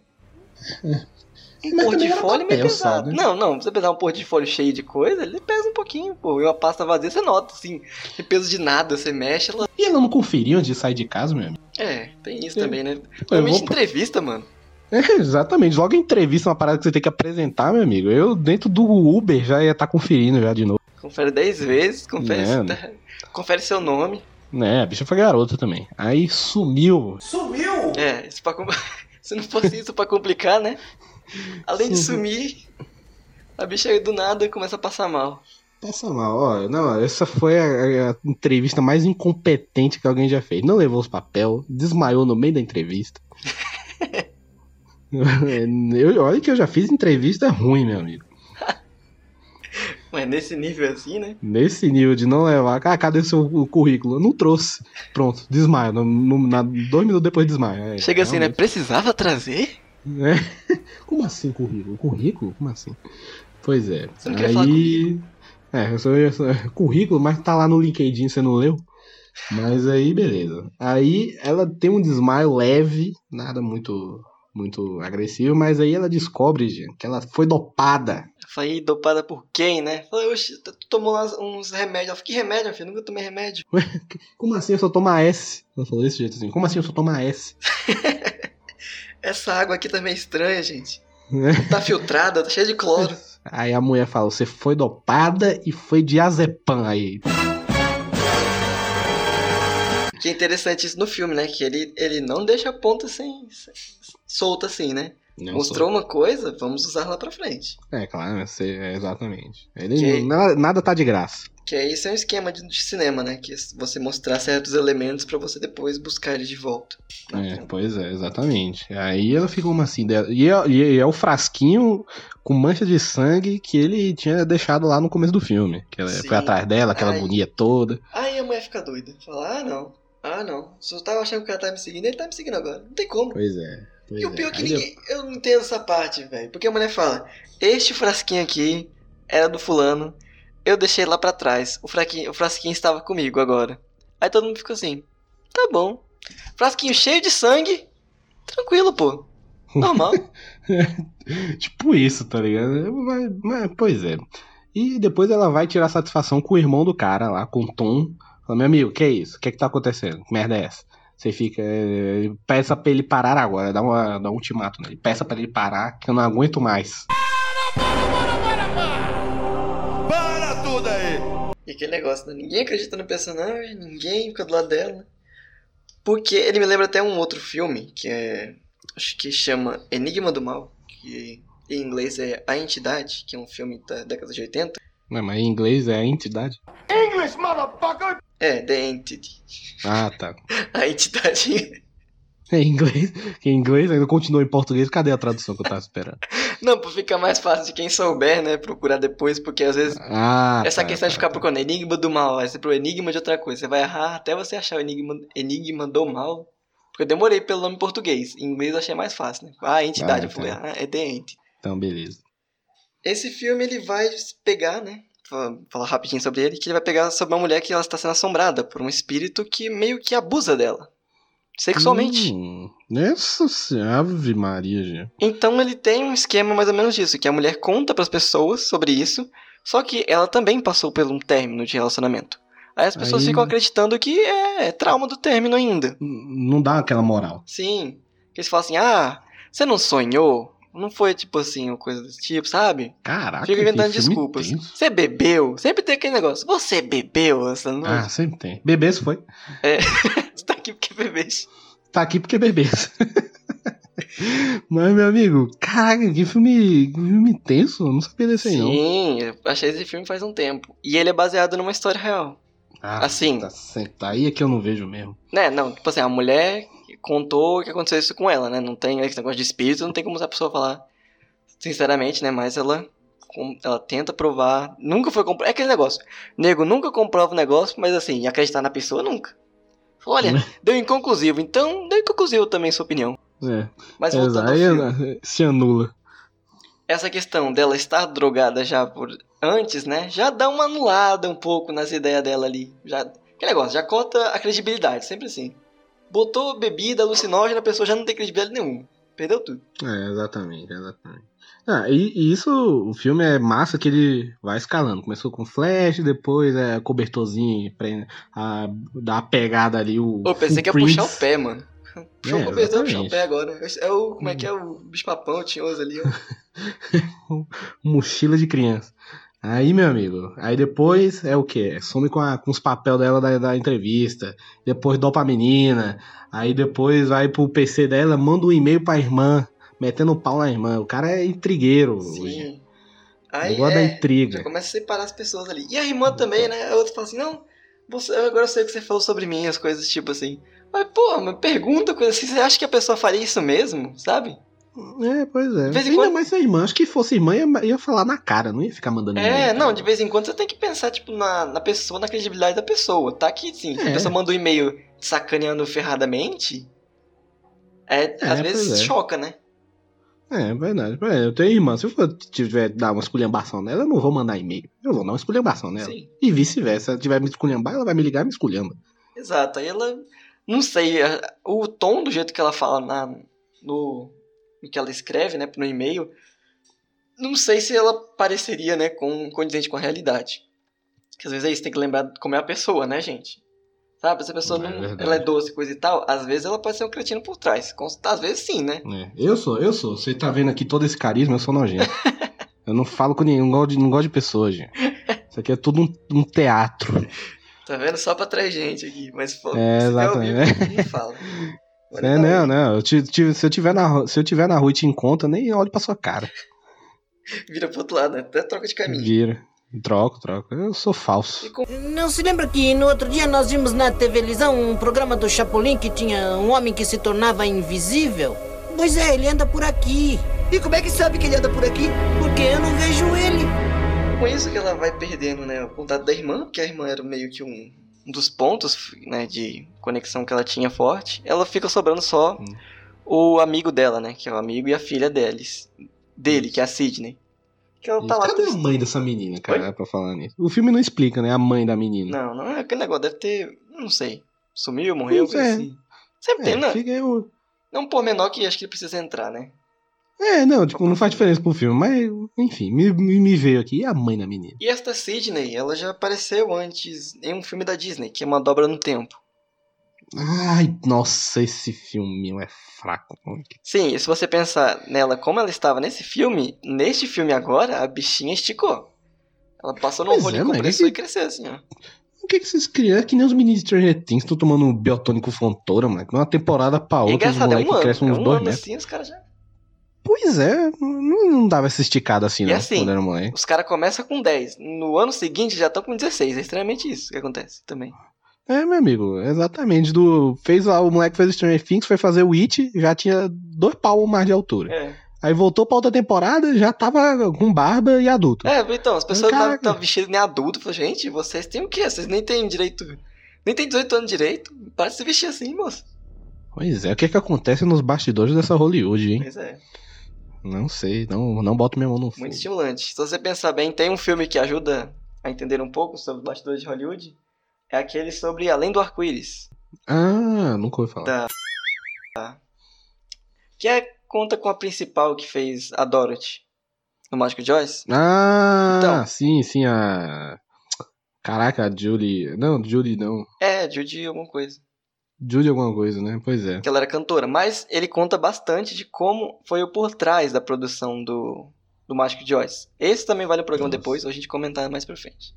Speaker 2: Um
Speaker 1: Mas
Speaker 2: porra de
Speaker 1: também era
Speaker 2: folha é meio pesado.
Speaker 1: sabe?
Speaker 2: Não, não, você pesar um de folha cheio de coisa, ele pesa um pouquinho, pô. E uma pasta vazia, você nota, assim. Tem peso de nada, você mexe, ela.
Speaker 1: E ela não conferiu antes de sair de casa, meu amigo?
Speaker 2: É, tem isso também, né?
Speaker 1: Eu
Speaker 2: Normalmente
Speaker 1: vou-
Speaker 2: entrevista, mano.
Speaker 1: É, exatamente. Logo em entrevista, uma parada que você tem que apresentar, meu amigo. Eu, dentro do Uber, já ia estar conferindo já de novo.
Speaker 2: Confere 10 vezes, confere,
Speaker 1: É,
Speaker 2: tá- confere seu nome.
Speaker 1: Né, a bicha foi garota também. Aí sumiu.
Speaker 6: Sumiu!
Speaker 2: É, isso pra, se não fosse isso pra complicar, né? Além de sumir, a bicha aí do nada começa a passar mal.
Speaker 1: Passa mal, ó. Não, essa foi a, a entrevista mais incompetente que alguém já fez. Não levou os papel, desmaiou no meio da entrevista. eu, olha que eu já fiz entrevista ruim, meu amigo.
Speaker 2: Mas nesse nível assim, né?
Speaker 1: Nesse nível de não levar. Ah, cadê o seu currículo? Eu não trouxe. Pronto, desmaio. No, no- na- dois minutos depois desmaio. É,
Speaker 2: Chega assim, né?
Speaker 1: realmente.
Speaker 2: Precisava trazer?
Speaker 1: É. Como assim currículo? Currículo? Como assim? Pois é.
Speaker 2: Você não queria falar
Speaker 1: aí. É, eu sou, eu sou- currículo, mas tá lá no LinkedIn, você não leu? Mas aí, beleza. Aí ela tem um desmaio leve, nada muito muito agressivo, mas aí ela descobre, gente, que ela foi dopada.
Speaker 2: Falei, dopada por quem, né? Falei, oxe, tu tomou uns remédios. Ela falou, que remédio, filho? Nunca tomei remédio.
Speaker 1: Como assim eu só tomo S? Ela falou desse jeito assim. Como assim eu só tomo S?
Speaker 2: Essa água aqui tá meio estranha, gente.
Speaker 1: Né?
Speaker 2: Tá filtrada, tá cheia de cloro.
Speaker 1: Aí a mulher fala: você foi dopada e foi diazepam aí.
Speaker 2: Que é interessante isso no filme, né? Que ele, ele não deixa a ponta sem, sem- solta assim, né?
Speaker 1: Não
Speaker 2: Mostrou uma coisa, vamos usar lá pra frente.
Speaker 1: É, claro, você, é, exatamente. Ele,
Speaker 2: Que-
Speaker 1: nada, nada tá de graça.
Speaker 2: Que é isso é um esquema de, de cinema, né? Que é você mostrar certos elementos pra você depois buscar eles de volta.
Speaker 1: É, pois é, exatamente. Aí ela ficou uma assim. dela- E é, e é o frasquinho com mancha de sangue que ele tinha deixado lá no começo do filme. Que ela
Speaker 2: Sim.
Speaker 1: foi atrás dela, aquela
Speaker 2: Ai.
Speaker 1: agonia toda.
Speaker 2: Aí a mulher fica doida. Fala, ah não, ah não. Eu tava achando que o cara tá me seguindo, ele tá me seguindo agora. Não tem como.
Speaker 1: Pois é. Pois
Speaker 2: E o pior é
Speaker 1: é.
Speaker 2: que ninguém. Eu não entendo essa parte, velho. Porque a mulher fala: Este frasquinho aqui era do fulano. Eu deixei lá pra trás. O, fraquinho, o frasquinho estava comigo agora. Aí todo mundo ficou assim: Tá bom. Frasquinho cheio de sangue. Tranquilo, pô. Normal.
Speaker 1: tipo isso, tá ligado? Mas, mas, pois é. E depois ela vai tirar satisfação com o irmão do cara lá, com o Tom. Fala, meu amigo, que é isso? O que é que tá acontecendo? Que merda é essa? Você fica. é, peça pra ele parar agora, dá, uma, dá um ultimato nele. Peça pra ele parar, que eu não aguento mais.
Speaker 6: Para tudo aí!
Speaker 2: E aquele negócio, né? Ninguém acredita no personagem, ninguém fica do lado dela. Porque ele me lembra até um outro filme, que é. Acho que chama Enigma do Mal, que em inglês é A Entidade, que é um filme da década de 80.
Speaker 1: Não, mas em inglês é a entidade.
Speaker 6: English, motherfucker!
Speaker 2: É, The Entity.
Speaker 1: Ah, tá.
Speaker 2: A entidade.
Speaker 1: Em inglês, em inglês ainda continua em português. Cadê a tradução que eu tava esperando?
Speaker 2: Não, pra ficar mais fácil de quem souber, né? Procurar depois, porque às vezes.
Speaker 1: Ah,
Speaker 2: essa
Speaker 1: tá,
Speaker 2: questão de
Speaker 1: tá,
Speaker 2: ficar
Speaker 1: tá.
Speaker 2: procurando enigma do mal, aí você pro enigma de outra coisa. Você vai errar até você achar o enigma, enigma do mal. Porque eu demorei pelo nome em português. Em inglês eu achei mais fácil, né? Ah, a entidade.
Speaker 1: Ah,
Speaker 2: eu falei,
Speaker 1: tá.
Speaker 2: ah, é The Entity.
Speaker 1: Então, beleza.
Speaker 2: Esse filme ele vai pegar, né? Falar rapidinho sobre ele, que ele vai pegar sobre uma mulher que ela está sendo assombrada por um espírito que meio que abusa dela. Sexualmente.
Speaker 1: Hum, essa Ave Maria, gente.
Speaker 2: Então ele tem um esquema mais ou menos disso, que a mulher conta pras pessoas sobre isso, só que ela também passou por um término de relacionamento. Aí as pessoas
Speaker 1: Aí-
Speaker 2: ficam acreditando que é, trauma do término ainda.
Speaker 1: Não dá aquela moral.
Speaker 2: Sim. Eles falam assim, ah, você não sonhou? Não foi tipo assim, uma coisa desse tipo, sabe?
Speaker 1: Caraca,
Speaker 2: Fica inventando desculpas. Você bebeu? Sempre tem aquele negócio. Você bebeu? Você não...
Speaker 1: Ah, sempre tem. Bebês foi.
Speaker 2: É, você tá aqui porque bebês.
Speaker 1: Tá aqui porque bebês. Mas, meu amigo, caraca, que filme, que filme tenso. Eu não sabia desse aí, não.
Speaker 2: Sim, eu achei esse filme faz um tempo. E ele é baseado numa história real.
Speaker 1: Ah,
Speaker 2: Assim.
Speaker 1: Tá. Tá aí é que eu não vejo mesmo.
Speaker 2: Né, não, tipo assim, a mulher contou que aconteceu isso com ela, né? Não tem esse negócio de espírito, não tem como a pessoa falar sinceramente, né? Mas ela, ela tenta provar. Nunca foi comprovado. É aquele negócio. Nego nunca comprova o negócio, mas assim, acreditar na pessoa nunca. Olha,
Speaker 1: Né?
Speaker 2: deu inconclusivo, então deu inconclusivo também sua opinião.
Speaker 1: É.
Speaker 2: Mas
Speaker 1: É,
Speaker 2: voltando ao
Speaker 1: aí
Speaker 2: filme.
Speaker 1: se anula.
Speaker 2: essa questão dela estar drogada já por antes, né? Já dá uma anulada um pouco nas ideias dela ali. Já, que negócio, já corta a credibilidade, sempre assim. Botou bebida alucinógena, a pessoa já não tem credibilidade nenhuma. Perdeu tudo.
Speaker 1: É, exatamente, exatamente. Ah, e, e isso, o filme é massa que ele vai escalando. Começou com flash, depois é cobertorzinho pra a, dar a pegada ali. O,
Speaker 2: pensei
Speaker 1: o
Speaker 2: que ia puxar o pé, mano. Puxou
Speaker 1: É,
Speaker 2: o cobertor, puxar o pé agora. É o, como é que é o bicho papão tinhoso ali, ó.
Speaker 1: Mochila de criança. Aí, meu amigo, aí depois é o quê? Some com, a- com os papéis dela da, da entrevista, depois dopa a menina, aí depois vai pro PC dela, manda um e-mail pra irmã, metendo o pau na irmã. O cara é intrigueiro hoje.
Speaker 2: Sim. Aí
Speaker 1: Negócio da
Speaker 2: é,
Speaker 1: intriga.
Speaker 2: já começa a separar as pessoas ali. E a irmã também, né? A outra fala assim, não, você, agora eu sei o que você falou sobre mim, as coisas tipo assim. Mas, pô, mas pergunta coisa assim, você acha que a pessoa faria isso mesmo, sabe?
Speaker 1: É, pois é.
Speaker 2: De vez em
Speaker 1: Ainda
Speaker 2: quando-
Speaker 1: mais se a irmã, acho que fosse irmã, ia, ia falar na cara, não ia ficar mandando
Speaker 2: É,
Speaker 1: e-mail,
Speaker 2: não,
Speaker 1: cara.
Speaker 2: de vez em quando você tem que pensar, tipo, na, na pessoa, na credibilidade da pessoa. Tá aqui, sim. Se a
Speaker 1: É.
Speaker 2: pessoa manda um e-mail sacaneando ferradamente, é, às
Speaker 1: É,
Speaker 2: vezes
Speaker 1: pois é.
Speaker 2: choca, né?
Speaker 1: É, verdade. É, eu tenho irmã, se eu tiver dar uma esculhambação nela, eu não vou mandar e-mail. Eu vou dar uma esculhambação nela.
Speaker 2: Sim.
Speaker 1: E vice-versa. Se ela tiver me esculhambar, ela vai me ligar e me esculhamba.
Speaker 2: Exato. Aí ela. Não sei, o tom do jeito que ela fala na, no que ela escreve, né, no e-mail, não sei se ela pareceria, né, com condizente com a realidade. Porque às vezes é isso, tem que lembrar como é a pessoa, né, gente? Sabe, se a pessoa
Speaker 1: É
Speaker 2: não,
Speaker 1: verdade.
Speaker 2: ela é doce, coisa e tal, às vezes ela pode ser um cretino por trás. Às vezes sim, né?
Speaker 1: É, eu sou, eu sou. Você tá vendo aqui todo esse carisma, eu sou nojento. eu não falo com ninguém, não gosto de, não gosto de pessoas, gente. Isso aqui é tudo um, um teatro.
Speaker 2: Tá vendo? Só pra trazer gente aqui. Mas, pô,
Speaker 1: É, exatamente.
Speaker 2: vivo, não fala. Olha,
Speaker 1: É,
Speaker 2: tá
Speaker 1: não,
Speaker 2: aí.
Speaker 1: não. Eu te- te- se, eu tiver na, se eu tiver na rua e te encontro, eu nem olho pra sua cara.
Speaker 2: Vira pro outro lado, né? Até troca de caminho.
Speaker 1: Vira. Troco, troco. Eu sou falso.
Speaker 5: Não se lembra que no outro dia nós vimos na televisão um programa do Chapolin que tinha um homem que se tornava invisível? Pois é, ele anda por aqui.
Speaker 11: E como é que sabe que ele anda por aqui?
Speaker 5: Porque eu não vejo ele.
Speaker 2: Com isso que ela vai perdendo, né, o contato da irmã, porque a irmã era meio que um, um dos pontos, né, de conexão que ela tinha forte. Ela fica sobrando só
Speaker 1: Hum.
Speaker 2: o amigo dela, né, que é o amigo e a filha deles, dele, que é a Sidney. Que ela tá lá
Speaker 1: Cadê a mãe dessa menina, cara, pra falar nisso? O filme não explica, né? A mãe da menina.
Speaker 2: Não, não é aquele negócio, deve ter, não sei, sumiu, morreu, coisa
Speaker 1: é.
Speaker 2: assim. Sempre
Speaker 1: É,
Speaker 2: tem, né?
Speaker 1: fica aí o-
Speaker 2: Não por menor que acho que precisa entrar, né?
Speaker 1: É, não, tipo, não faz diferença pro filme, mas, enfim, me, me, me veio aqui. E a mãe da menina?
Speaker 2: E esta Sidney, ela já apareceu antes em um filme da Disney, que é Uma Dobra no Tempo.
Speaker 1: Ai, nossa, esse filme é fraco.
Speaker 2: Sim, e se você pensar nela como ela estava nesse filme, neste filme agora, a bichinha esticou. Ela passou no
Speaker 1: Pois
Speaker 2: rolinho
Speaker 1: é,
Speaker 2: compressor
Speaker 1: que-
Speaker 2: e cresceu assim, ó.
Speaker 1: O que que vocês criam? É que nem os meninos de Stranger Things estão tomando um biotônico fontora, mano. Uma temporada pra
Speaker 2: é
Speaker 1: outra, os
Speaker 2: engraçado, é
Speaker 1: moleques
Speaker 2: um
Speaker 1: crescem
Speaker 2: É
Speaker 1: uns
Speaker 2: um
Speaker 1: dois
Speaker 2: ano
Speaker 1: metros.
Speaker 2: assim, os caras já...
Speaker 1: Pois é, não, não dava essa esticada assim,
Speaker 2: E
Speaker 1: não,
Speaker 2: assim,
Speaker 1: quando era moleque.
Speaker 2: Os caras começam com 10. No ano seguinte já estão com 16. É extremamente isso que acontece também.
Speaker 1: É, meu amigo, exatamente. Do, fez o moleque fez Stranger Things, foi fazer o It, já tinha dois pau mais de altura.
Speaker 2: É.
Speaker 1: Aí voltou pra outra temporada, já tava com barba e adulto.
Speaker 2: É, então, as pessoas
Speaker 1: Caraca.
Speaker 2: estão vestidas nem adulto. Gente, vocês têm o quê? Vocês nem têm direito. Nem tem 18 anos direito. Para de se vestir assim, moço.
Speaker 1: Pois é, o que que acontece nos bastidores dessa Hollywood, hein?
Speaker 2: Pois é.
Speaker 1: Não sei, não, não boto minha mão no fogo.
Speaker 2: Muito estimulante. Se você pensar bem, tem um filme que ajuda a entender um pouco sobre os bastidores de Hollywood. É aquele sobre Além do Arco-Íris.
Speaker 1: Ah, nunca ouvi falar.
Speaker 2: Da... Que é, conta com a principal que fez a Dorothy no Mágico Oz.
Speaker 1: Ah,
Speaker 2: Então.
Speaker 1: sim, sim, a. Caraca, a Julie. Não, Julie não.
Speaker 2: É, Judy alguma coisa.
Speaker 1: Julie alguma coisa, né? Pois é.
Speaker 2: Que ela era cantora. Mas ele conta bastante de como foi o por trás da produção do, do Mágico Oz. Esse também vale o programa
Speaker 1: Nossa.
Speaker 2: depois, ou a gente comentar mais pra frente.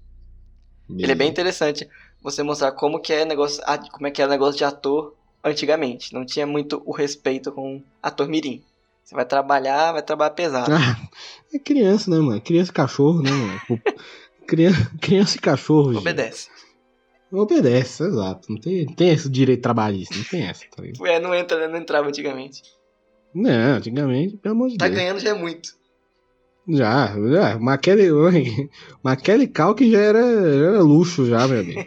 Speaker 2: Ele é bem interessante você mostrar como que é negócio, como é que era negócio de ator antigamente. Não tinha muito o respeito com ator mirim. Você vai trabalhar, vai trabalhar pesado.
Speaker 1: Ah, é criança, né, mano? Criança e cachorro, né, mano? Criança, criança e cachorro, gente.
Speaker 2: Obedece.
Speaker 1: Obedece, exato. Não tem, tem esse direito trabalhista, não tem essa, tá?
Speaker 2: É, não entra, né? não entrava antigamente.
Speaker 1: Não, antigamente, pelo amor de
Speaker 2: Tá
Speaker 1: Deus.
Speaker 2: ganhando já é muito.
Speaker 1: Já, já. Maquele, Maquele Calque já era, já era luxo, já, meu amigo.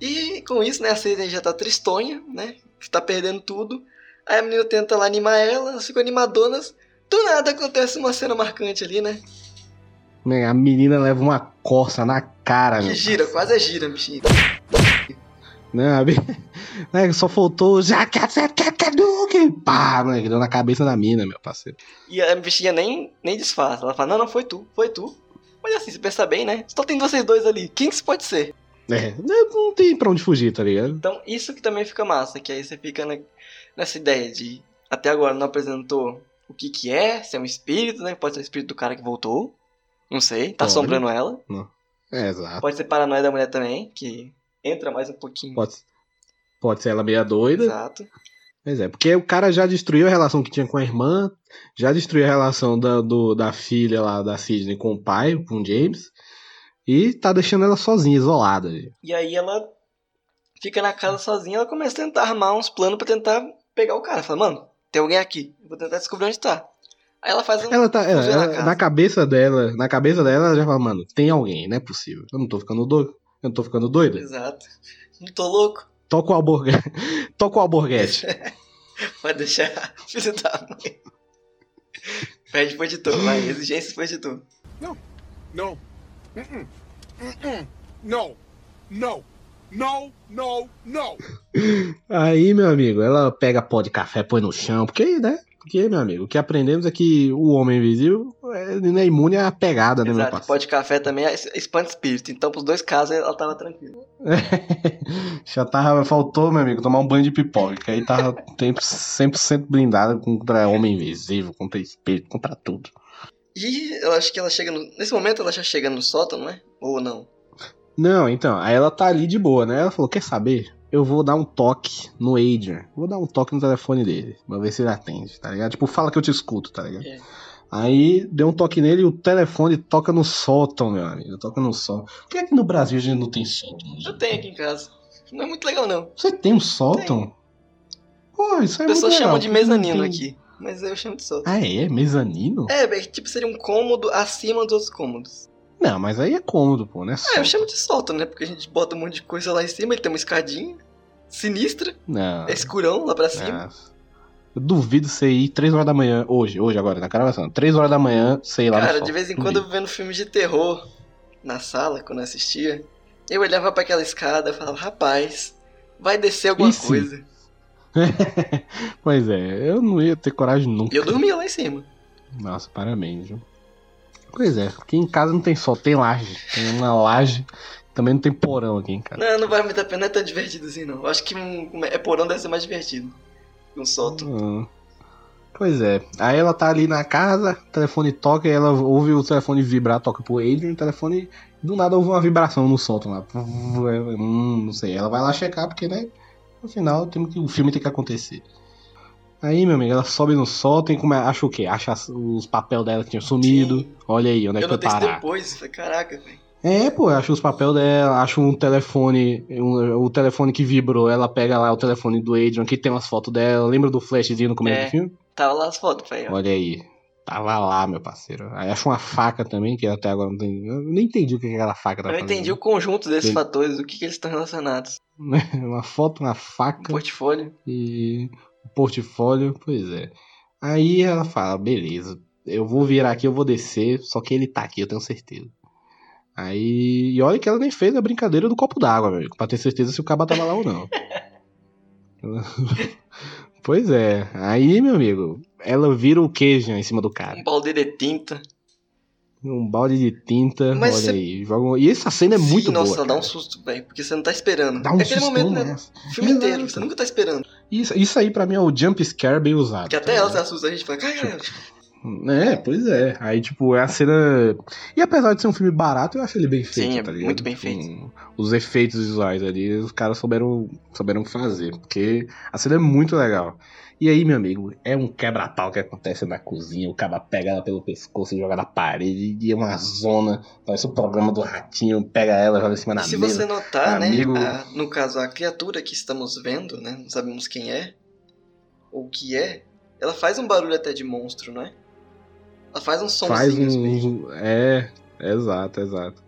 Speaker 2: E com isso, né, a Cidney já tá tristonha, né? Tá perdendo tudo. Aí a menina tenta lá animar ela, elas ficam animadonas. Do nada acontece uma cena marcante ali, né?
Speaker 1: A menina leva uma coça na cara,
Speaker 2: Que gira, quase é gira, bichinho.
Speaker 1: Né, bi- né, só faltou já que que pá, moleque, deu na cabeça da mina, meu parceiro.
Speaker 2: E a bichinha nem, nem disfarça. Ela fala, não, não, foi tu, foi tu. Mas assim, se pensa bem, né? Só tem vocês dois ali. Quem que isso pode ser?
Speaker 1: É, não tem pra onde fugir, tá ligado?
Speaker 2: Então, isso que também fica massa, que aí você fica na- nessa ideia de até agora não apresentou o que que é, se é um espírito, né? Pode ser o espírito do cara que voltou. Não sei, tá
Speaker 1: Pode.
Speaker 2: assombrando ela.
Speaker 1: É, exato.
Speaker 2: Pode ser paranoia da mulher também, que entra mais um pouquinho.
Speaker 1: Pode, pode ser ela meia doida.
Speaker 2: Exato.
Speaker 1: Pois é, porque o cara já destruiu a relação que tinha com a irmã, já destruiu a relação da, do- da filha lá da Sidney com o pai, com o James, e tá deixando ela sozinha, isolada.
Speaker 2: E aí ela fica na casa sozinha, ela começa a tentar armar uns planos pra tentar pegar o cara. Fala, mano, tem alguém aqui, eu vou tentar descobrir onde tá. Aí ela faz um.
Speaker 1: Ela tá, ela-
Speaker 2: fuziona a
Speaker 1: ela-
Speaker 2: casa.
Speaker 1: na cabeça dela, na cabeça dela, ela já fala, mano, tem alguém, não é possível. Eu não tô ficando doido. Eu não tô ficando doida.
Speaker 2: Exato. Não tô louco.
Speaker 1: Toca o alborguete. Toca o alborguete.
Speaker 2: Vai deixar filho da mãe. Pede pro editor, vai. Exigências pro editor.
Speaker 6: No. No. Mm-mm. Mm-mm. No. No. No. No. No.
Speaker 1: Aí, meu amigo, ela pega pó de café, põe no chão, porque, né? Porque, meu amigo, o que aprendemos é que o homem invisível é, ele não é imune à pegada, né, meu
Speaker 2: Exato.
Speaker 1: parceiro?
Speaker 2: Pó de café também é espanta espírito. Então, pros dois casos, ela tava tranquila.
Speaker 1: Já tava, faltou, meu amigo, tomar um banho de pipoca, que aí tava tempo 100% blindado contra homem invisível, contra espírito, contra tudo.
Speaker 2: E eu acho que ela chega no... Nesse momento, ela já chega no sótão, não é? Ou não?
Speaker 1: Não, então, aí ela tá ali de boa, né? Ela falou, quer saber? Eu vou dar um toque no Adrian. Vou dar um toque no telefone dele. Pra ver se ele atende, tá ligado? Tipo, fala que eu te escuto, tá ligado?
Speaker 2: É.
Speaker 1: Aí deu um toque nele e o telefone toca no sótão, meu amigo. Toca no sótão. Por que aqui no Brasil a gente não tem sótão?
Speaker 2: Eu tenho aqui em casa. Não é muito legal, não.
Speaker 1: Você tem um sótão? Pô, isso é muito legal.
Speaker 2: chama de mezanino aqui. Mas eu chamo de sótão.
Speaker 1: Ah, é? Mezanino?
Speaker 2: É, bem, tipo, seria um cômodo acima dos outros cômodos.
Speaker 1: Não, mas aí é cômodo, pô, né?
Speaker 2: É, eu chamo de sótão, né? Porque a gente bota um monte de coisa lá em cima, ele tem uma escadinha sinistra,
Speaker 1: Não.
Speaker 2: é escurão lá pra cima.
Speaker 1: Nossa. Eu duvido você ir 3 horas da manhã, hoje, hoje agora, na gravação. 3 horas da manhã, sei lá
Speaker 2: Cara, de vez em quando eu vendo filmes de terror na sala, quando eu assistia, eu olhava pra aquela escada e falava, rapaz, vai descer alguma
Speaker 1: sim?
Speaker 2: coisa.
Speaker 1: Pois é, eu não ia ter coragem nunca.
Speaker 2: E eu dormia lá em cima.
Speaker 1: Nossa, parabéns, viu? Pois é, aqui em casa não tem sol, tem laje. Tem uma laje, também não tem porão aqui em casa.
Speaker 2: Não, não vai muito a pena, não é tão divertido assim, não. Eu acho que um, é porão deve ser mais divertido que um sótão.
Speaker 1: Hum. Pois é, aí ela tá ali na casa, o telefone toca e ela ouve o telefone vibrar, toca pro Adrian, o telefone do nada ouve uma vibração no sótão lá. Hum, não sei, ela vai lá checar porque, né, no final o filme tem que acontecer. Aí, meu amigo, ela sobe no sótão e come, acha o quê? Acha os papéis dela que tinham sumido. Olha aí, onde é que foi parar.
Speaker 2: depois, caraca, velho.
Speaker 1: É, pô, acho os papéis dela, acho um telefone, um- o telefone que vibrou, ela pega lá o telefone do Adrian, que tem umas fotos dela, lembra do flashzinho no começo
Speaker 2: É.
Speaker 1: do filme?
Speaker 2: Tava lá as fotos, ó.
Speaker 1: Olha aí, tava lá, meu parceiro. Aí acho uma faca também, que até agora não tem, eu nem entendi o que aquela faca tá
Speaker 2: Eu não
Speaker 1: fazendo.
Speaker 2: entendi o conjunto desses
Speaker 1: Ele-
Speaker 2: fatores, o que, que eles estão relacionados.
Speaker 1: uma foto, uma faca
Speaker 2: Portfólio.
Speaker 1: e portfólio, pois é. Aí ela fala, beleza, eu vou virar aqui, eu vou descer, só que ele tá aqui, eu tenho certeza. Aí, e olha que ela nem fez a brincadeira do copo d'água, amigo, pra ter certeza se o caba tava lá ou não. pois é, aí, meu amigo, ela vira o queijo em cima do cara.
Speaker 2: Um balde de tinta.
Speaker 1: Um balde de tinta,
Speaker 2: Mas
Speaker 1: olha
Speaker 2: você-
Speaker 1: aí. E essa cena é
Speaker 2: Sim,
Speaker 1: muito
Speaker 2: nossa,
Speaker 1: boa.
Speaker 2: dá um susto, velho, porque você não tá esperando.
Speaker 1: Dá um
Speaker 2: é aquele
Speaker 1: sustão,
Speaker 2: momento, né?
Speaker 1: né?
Speaker 2: O filme
Speaker 1: Exato.
Speaker 2: inteiro, você nunca tá esperando.
Speaker 1: Isso, isso aí pra mim é o jump scare bem usado.
Speaker 2: Porque até
Speaker 1: tá
Speaker 2: ela se assusta, a gente fala, caralho.
Speaker 1: É, pois é. Aí, tipo, é a cena. E apesar de ser um filme barato, eu acho ele bem feito,
Speaker 2: Sim, é
Speaker 1: tá ligado?
Speaker 2: muito bem
Speaker 1: Tipo,
Speaker 2: feito.
Speaker 1: Os efeitos visuais ali, os caras souberam, souberam fazer. Porque a cena é muito legal. E aí, meu amigo, é um quebra-pau que acontece na cozinha. O cara pega ela pelo pescoço e joga na parede. E é uma zona. Parece o programa do ratinho. Pega ela, joga em cima
Speaker 2: E
Speaker 1: na
Speaker 2: se
Speaker 1: mesa.
Speaker 2: você notar,
Speaker 1: Amigo-
Speaker 2: né, a- no caso, a criatura que estamos vendo, né, não sabemos quem é, ou o que é, ela faz um barulho até de monstro, não é? Ela faz um
Speaker 1: Faz
Speaker 2: somzinho.
Speaker 1: um. É, exato, exato.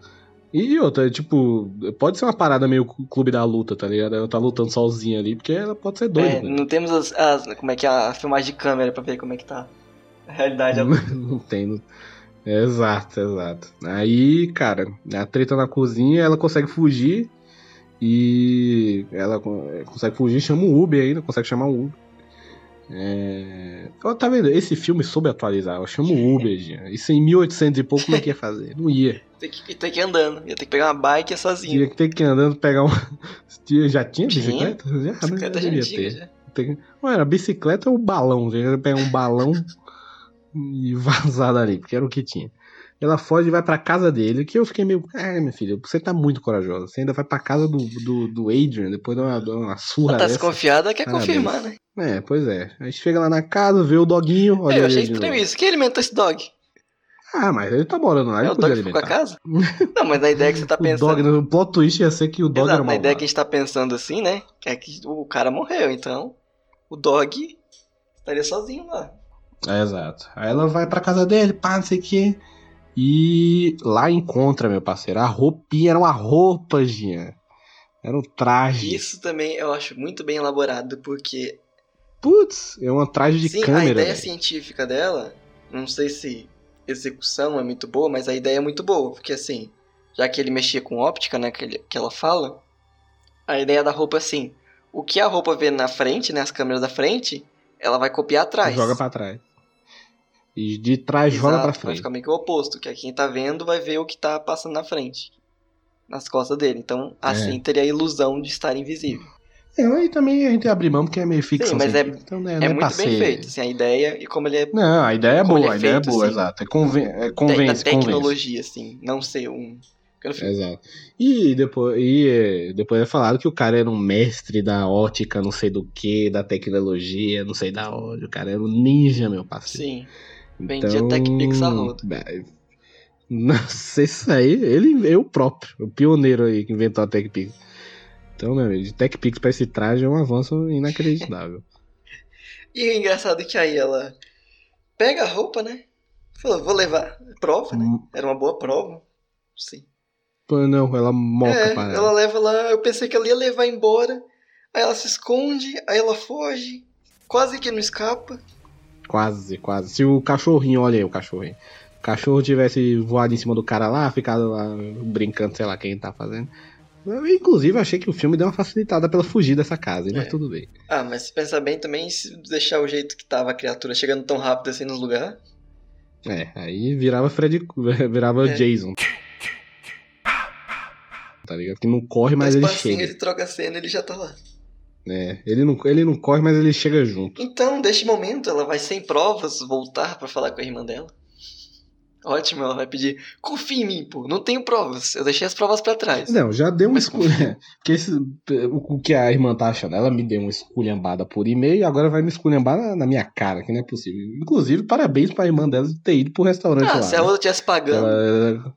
Speaker 1: E outra, tipo, pode ser uma parada meio clube da luta, tá ligado? Ela tá lutando sozinha ali, porque ela pode ser doida.
Speaker 2: É,
Speaker 1: né?
Speaker 2: não temos as, as- como é que é a filmagem de câmera pra ver como é que tá a realidade.
Speaker 1: Não, não tem. não- Exato, exato. Aí, cara, a treta na cozinha, ela consegue fugir. E ela co- consegue fugir, chama um Uber ainda, consegue chamar um Uber. É... Ó, Tá vendo? Esse filme soube atualizar. Eu chamo Uber, Jean. Isso em 1800 e pouco, como é que ia fazer? Não ia.
Speaker 2: Tem que, tem que ir andando, ia ter que pegar uma bike e sozinho.
Speaker 1: Que ter que ir andando pegar um. Tinha- Já tinha bicicleta? Já,
Speaker 2: Bicicleta
Speaker 1: já
Speaker 2: já
Speaker 1: devia ter.
Speaker 2: já.
Speaker 1: Tem... Ué, era bicicleta ou balão? Você ia pegar um balão e vazar dali, porque era o que tinha. Ela foge e vai pra casa dele, que eu fiquei meio. Ah, minha filha, você tá muito corajosa. Você ainda vai pra casa do, do, do Adrian, depois de uma, de uma surra
Speaker 2: Ela tá desconfiada, quer
Speaker 1: Parabéns.
Speaker 2: confirmar, né?
Speaker 1: É, pois é. Aí chega lá na casa, vê o doguinho. Olha
Speaker 2: É, eu achei estranho isso. Quem alimentou esse dog?
Speaker 1: Ah, mas ele tá morando lá,
Speaker 2: É,
Speaker 1: ele
Speaker 2: o dog ficou com a casa? Não, mas na ideia que você tá
Speaker 1: O
Speaker 2: pensando.
Speaker 1: dog, o plot twist ia ser que o dog
Speaker 2: Exato,
Speaker 1: era
Speaker 2: na ideia que a gente tá pensando assim, né? É que o cara morreu, então o dog estaria sozinho lá.
Speaker 1: É, exato. Aí ela vai pra casa dele, pá, não sei o que. E lá encontra, meu parceiro, a roupinha, era uma roupa, Jean. Era um traje.
Speaker 2: Isso também eu acho muito bem elaborado, porque
Speaker 1: Putz, é um traje de
Speaker 2: sim, a
Speaker 1: câmera.
Speaker 2: ideia
Speaker 1: velho.
Speaker 2: científica dela, não sei se execução é muito boa, mas a ideia é muito boa, porque assim, já que ele mexia com óptica, né, que, ele- que ela fala, a ideia da roupa é assim, o que a roupa vê na frente, né, as câmeras da frente, ela vai copiar atrás.
Speaker 1: Joga pra trás. E de trás joga
Speaker 2: Exato,
Speaker 1: pra
Speaker 2: Vai
Speaker 1: frente.
Speaker 2: que o oposto, que é quem tá vendo vai ver o que tá passando na frente. Nas costas dele. Então, assim, teria a ilusão de estar invisível.
Speaker 1: É, aí também a gente abre mão porque é meio ficção.
Speaker 2: Sim, mas é,
Speaker 1: científica, então, né,
Speaker 2: é
Speaker 1: não
Speaker 2: muito
Speaker 1: pra
Speaker 2: bem feito, assim, a ideia e como ele é
Speaker 1: Não, a ideia é boa,
Speaker 2: ele
Speaker 1: a ideia é boa,
Speaker 2: assim,
Speaker 1: exato. É, conven... é
Speaker 2: da
Speaker 1: convence, convence.
Speaker 2: tecnologia, assim, não ser um...
Speaker 1: Exato. E depois, e, é, depois é falado que o cara era um mestre da ótica, não sei do que, da tecnologia, não sei da onde. O cara era um ninja, meu parceiro.
Speaker 2: Sim. Vendia TechPix a rodo.
Speaker 1: é, Nossa, isso aí, ele é o próprio, o pioneiro aí que inventou a TechPix. Então, meu amigo, de TechPix pra esse traje é um avanço inacreditável.
Speaker 2: E o engraçado é que aí ela pega a roupa, né? Falou, vou levar. Prova, né?
Speaker 1: Hum.
Speaker 2: Era uma boa prova. Sim.
Speaker 1: Pô, não, ela moca
Speaker 2: é,
Speaker 1: para
Speaker 2: ela leva lá, eu pensei que ela ia levar embora. Aí ela se esconde, aí ela foge, quase que não escapa.
Speaker 1: Quase, quase. Se o cachorrinho, olha aí o cachorrinho. O cachorro tivesse voado em cima do cara lá, ficado lá brincando, sei lá quem tá fazendo. Eu, inclusive, achei que o filme deu uma facilitada pela fugir dessa casa, mas
Speaker 2: É.
Speaker 1: tudo bem.
Speaker 2: Ah, mas se pensar bem também, se deixar o jeito que tava a criatura chegando tão rápido assim nos lugares.
Speaker 1: É, aí virava Fred. virava
Speaker 2: É.
Speaker 1: Jason. Tá ligado? Que não corre, mas ele
Speaker 2: passinho,
Speaker 1: chega.
Speaker 2: ele troca a cena ele já tá lá.
Speaker 1: É, ele não, ele não corre, mas ele chega junto.
Speaker 2: Então, neste momento, ela vai sem provas voltar pra falar com a irmã dela. Ótimo, ela vai pedir, confia em mim, pô, não tenho provas, eu deixei as provas pra trás.
Speaker 1: Não, já deu um
Speaker 2: Mas
Speaker 1: esculhambada. Esse, o, que a irmã tá achando? Ela me deu uma esculhambada por e-mail e agora vai me esculhambar na, na minha cara, que não é possível. Inclusive, parabéns pra irmã dela de ter ido pro restaurante
Speaker 2: Ah,
Speaker 1: lá.
Speaker 2: se a
Speaker 1: né?
Speaker 2: outra tivesse pagando,
Speaker 1: Ela-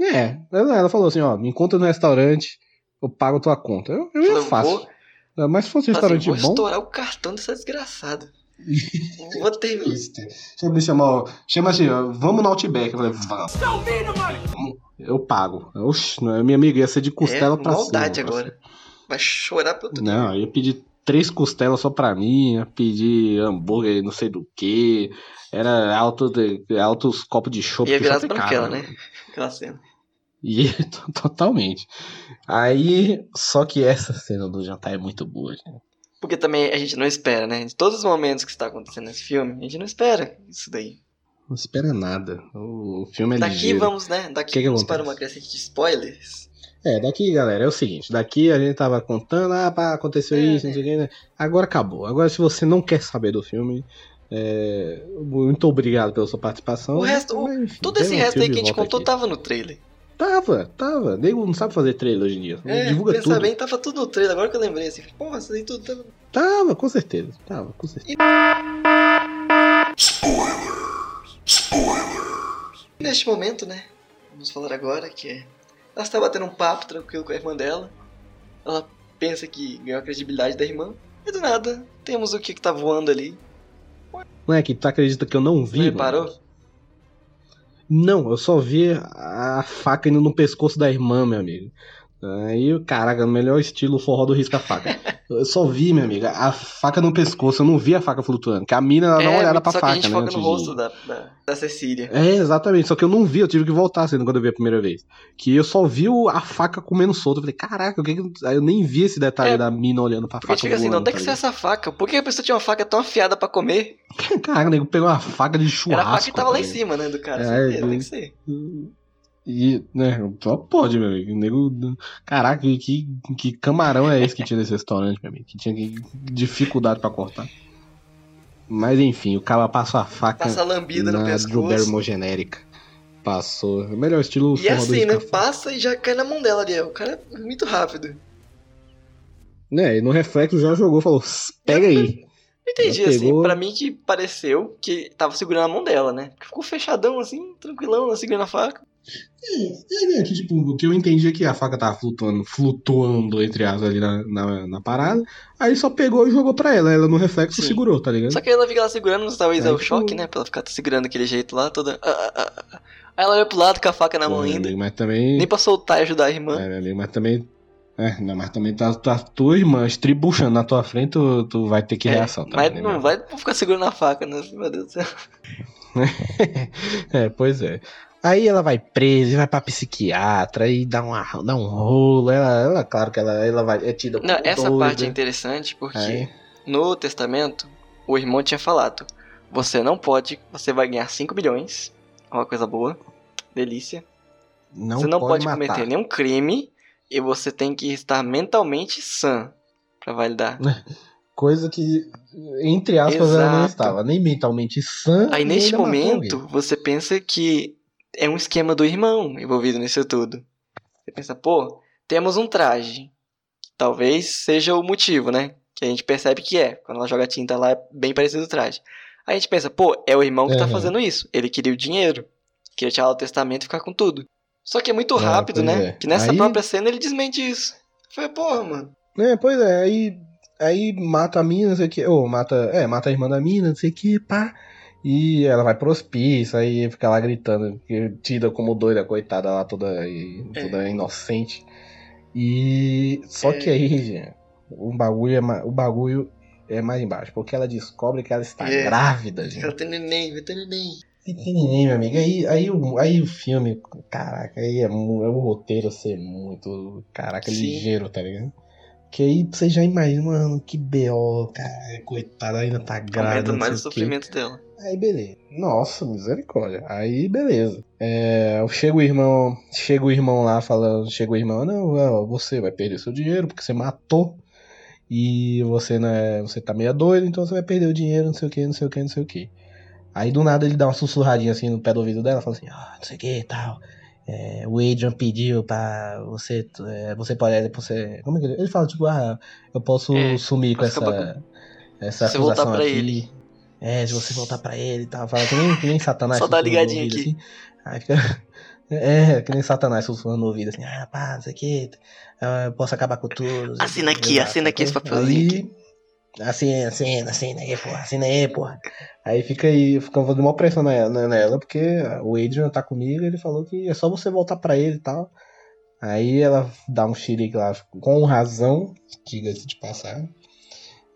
Speaker 1: é, ela, falou assim, ó, me encontra no restaurante, eu pago tua conta. Eu, eu ia
Speaker 2: falou,
Speaker 1: fácil.
Speaker 2: vou,
Speaker 1: Mas se fosse um
Speaker 2: falei assim,
Speaker 1: restaurante
Speaker 2: vou
Speaker 1: bom,
Speaker 2: estourar o cartão dessa desgraçada. vou ter...
Speaker 1: Deixa eu me chamar, chama assim, ó, vamos no Outback. Eu falei, vamos. Eu pago. Oxi, não, minha amiga ia ser de costela
Speaker 2: é,
Speaker 1: pra
Speaker 2: maldade
Speaker 1: cima.
Speaker 2: agora. Vai chorar pro outro
Speaker 1: Não, eu ia pedir três costelas só pra mim, ia pedir hambúrguer, não sei do que. Era alto de- altos copos de chopp.
Speaker 2: Ia virar as
Speaker 1: é
Speaker 2: branquelas,
Speaker 1: caro,
Speaker 2: né? Aquela cena.
Speaker 1: E totalmente. Aí, só que essa cena do jantar é muito boa, gente.
Speaker 2: Porque também a gente não espera, né? De todos os momentos que está acontecendo nesse filme, a gente não espera isso daí.
Speaker 1: Não espera nada. O filme é
Speaker 2: Daqui
Speaker 1: ligeiro.
Speaker 2: vamos, né? Daqui
Speaker 1: Que
Speaker 2: vamos para uma crescente de spoilers.
Speaker 1: É, daqui, galera, é o seguinte. Daqui a gente tava contando, ah, pá, aconteceu
Speaker 2: É,
Speaker 1: isso, não sei o que, né? Agora acabou. Agora, se você não quer saber do filme, é, muito obrigado pela sua participação.
Speaker 2: O resto, o-
Speaker 1: enfim,
Speaker 2: Todo esse resto aí que a gente contou
Speaker 1: aqui.
Speaker 2: tava no trailer.
Speaker 1: Tava, tava. Nego não sabe fazer trailer hoje em dia.
Speaker 2: É,
Speaker 1: Divulga
Speaker 2: pensa
Speaker 1: tudo.
Speaker 2: bem, tava tudo no trailer. Agora que eu lembrei assim, porra, aí tudo tava.
Speaker 1: Tava, com certeza. Tava, com certeza.
Speaker 2: Neste momento, né? Vamos falar agora que é. Ela está batendo um papo tranquilo com a irmã dela. Ela pensa que ganhou a credibilidade da irmã. E do nada, temos o que que tá voando ali.
Speaker 1: Moleque, tu acredita que eu não vi?
Speaker 2: Não
Speaker 1: mano? Não, eu só vi a faca indo no pescoço da irmã, meu amigo. Aí, caraca, no melhor estilo forró do risca-faca. Eu só vi, minha amiga, a faca no pescoço, eu não vi a faca flutuando. Que a mina ela dá uma olhada pra
Speaker 2: É, só
Speaker 1: faca,
Speaker 2: que a gente
Speaker 1: né?
Speaker 2: foca no
Speaker 1: de-
Speaker 2: rosto da, da, da Cecília.
Speaker 1: É, exatamente, só que eu não vi, eu tive que voltar assim quando eu vi a primeira vez. Que eu só vi a faca comendo solto. Eu falei, caraca, o que que. Aí eu nem vi esse detalhe
Speaker 2: É,
Speaker 1: da mina olhando pra
Speaker 2: a
Speaker 1: faca.
Speaker 2: fica assim, não tem
Speaker 1: tá
Speaker 2: que ser
Speaker 1: ligado?
Speaker 2: essa faca. Por que a pessoa tinha uma faca tão afiada pra comer?
Speaker 1: Caraca, o nego pegou uma faca de
Speaker 2: Era
Speaker 1: churrasco.
Speaker 2: a faca que tava lá em
Speaker 1: tá ligado?
Speaker 2: cima, né, do cara.
Speaker 1: É,
Speaker 2: certeza,
Speaker 1: é.
Speaker 2: tem que ser.
Speaker 1: E, né, só pode, meu amigo. O nego. Caraca, que, que camarão é esse que tinha nesse restaurante, meu amigo? Que tinha dificuldade pra cortar. Mas enfim, o cara passa a faca
Speaker 2: Passa a lambida no
Speaker 1: na
Speaker 2: pescoço.
Speaker 1: Blueberry homogenérica. Passou. O melhor estilo
Speaker 2: E é assim, né? Passa e já cai na mão dela ali. O cara é muito rápido.
Speaker 1: Né, e no reflexo já jogou, falou, pega aí.
Speaker 2: Entendi,
Speaker 1: Já
Speaker 2: assim,
Speaker 1: pegou.
Speaker 2: pra mim que pareceu que tava segurando a mão dela, né? Porque ficou fechadão assim, tranquilão, segurando a faca.
Speaker 1: É, né, que, tipo, o que eu entendi é que a faca tava flutuando, flutuando, entre aspas, ali na, na, na parada. Aí só pegou e jogou pra ela. Ela no reflexo
Speaker 2: Sim.
Speaker 1: segurou, tá ligado?
Speaker 2: Só que ela fica lá segurando, talvez é o choque, né? Pra ela ficar segurando daquele jeito lá, toda. ah, ah, ah. Aí ela olha pro lado com a faca na mão
Speaker 1: Pô, meu
Speaker 2: ainda.
Speaker 1: amigo, mas também.
Speaker 2: Nem pra soltar e ajudar a irmã.
Speaker 1: É, meu amigo, mas também. É, não, mas também tá, tá tua irmã estribuchando na tua frente, tu, tu vai ter que
Speaker 2: É,
Speaker 1: reação
Speaker 2: mas
Speaker 1: também, né,
Speaker 2: não vai ficar segurando a faca, né? Meu Deus do céu.
Speaker 1: é, pois é. Aí ela vai presa e vai pra psiquiatra e dá, uma, dá um rolo. Ela, ela, claro que ela, ela vai, é tida
Speaker 2: Não, essa
Speaker 1: doida.
Speaker 2: parte é interessante porque
Speaker 1: Aí,
Speaker 2: no testamento o irmão tinha falado: você não pode, você vai ganhar 5 milhões. Uma coisa boa, delícia.
Speaker 1: não
Speaker 2: você não pode,
Speaker 1: matar.
Speaker 2: cometer nenhum crime e você tem que estar mentalmente sã pra validar.
Speaker 1: Coisa que, entre aspas, ela não
Speaker 2: Exato.
Speaker 1: estava nem mentalmente sã.
Speaker 2: Aí neste momento você pensa que é um esquema do irmão envolvido nisso tudo. Você pensa, pô, temos um traje. Talvez seja o motivo, né? Que a gente percebe que é. Quando ela joga tinta lá, é bem parecido o traje. Aí a gente pensa, pô, é o irmão que tá
Speaker 1: Aham.
Speaker 2: fazendo isso. Ele queria o dinheiro. Queria tirar o testamento e ficar com tudo. Só que é muito
Speaker 1: É,
Speaker 2: rápido, né?
Speaker 1: é.
Speaker 2: Que nessa
Speaker 1: Aí-
Speaker 2: própria cena ele desmente isso. Foi, porra, mano.
Speaker 1: É, pois é, aí, aí mata a mina, não sei o que, ou mata, é, mata a irmã da mina, não sei o que, pá. E ela vai pro hospício, aí fica lá gritando, tida como doida, coitada lá, toda, e-
Speaker 2: É.
Speaker 1: toda inocente. E só que aí, gente, o bagulho é, ma- o bagulho é mais embaixo, porque ela descobre que ela está
Speaker 2: É.
Speaker 1: grávida, gente.
Speaker 2: Ela tem neném, vai ter neném.
Speaker 1: Pequenininho, meu amigo. Aí, aí, o, aí o filme, caraca, aí é, é o roteiro ser muito, caraca,
Speaker 2: Sim.
Speaker 1: ligeiro, tá ligado? Que aí você já imagina, mano, que B.O., cara, coitada, ainda tá grávida.
Speaker 2: Aumenta mais o sofrimento dela.
Speaker 1: Aí beleza. Nossa, misericórdia. Aí beleza. É, chega o irmão, chega o irmão lá falando, chega o irmão, não, você vai perder seu dinheiro porque você matou. E você não é, você tá meio doido, então você vai perder o dinheiro, não sei o que, não sei o que, não sei o que. Aí do nada ele dá uma sussurradinha assim no pé do ouvido dela, fala assim, ah, não sei o que e tal. É, o Adrian pediu pra você, é, você pode, você, como é que ele, ele fala tipo, ah, eu posso
Speaker 2: É,
Speaker 1: sumir com essa, essa
Speaker 2: Se você voltar
Speaker 1: acusação
Speaker 2: pra
Speaker 1: aqui.
Speaker 2: ele.
Speaker 1: É, se você voltar pra ele e tal, fala que nem, que nem Satanás.
Speaker 2: Só dá ligadinha
Speaker 1: ouvido,
Speaker 2: aqui.
Speaker 1: assim. Aí fica. É, que nem Satanás sussurrando no ouvido, assim, ah, pá, não sei o que, eu posso acabar com tudo.
Speaker 2: Assina aqui,
Speaker 1: Exato.
Speaker 2: assina aqui esse papelzinho aqui.
Speaker 1: Aí, assina, assina, assina aí, porra, assina aí, porra. Aí fica aí, fica fazendo uma pressão nela, porque o Adrian tá comigo, ele falou que é só você voltar pra ele e tal. Aí ela dá um xerique lá, com razão, diga-se de passar.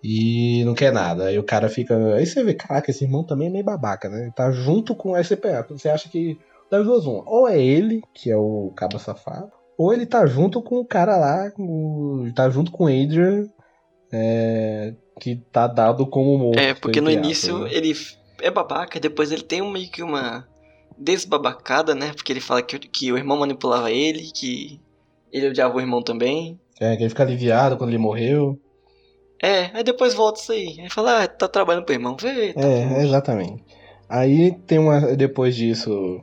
Speaker 1: E não quer nada. Aí o cara fica. Aí você vê, caraca, esse irmão também é meio babaca, né? Ele tá junto com o SPA. Você acha que. Das duas. Ou é ele, que é o cabra safado, ou ele tá junto com o cara lá, tá junto com o Adrian, é, que tá dado como morto.
Speaker 2: É, porque no início
Speaker 1: né?
Speaker 2: ele, é babaca, depois ele tem meio que uma desbabacada, né? Porque ele fala que, que o irmão manipulava ele, que ele odiava o irmão também.
Speaker 1: É, que ele fica aliviado quando ele morreu.
Speaker 2: É, aí depois volta isso aí. Aí fala, ah, tá trabalhando pro irmão, vê. tá
Speaker 1: É, exatamente. Aí tem uma. Depois disso,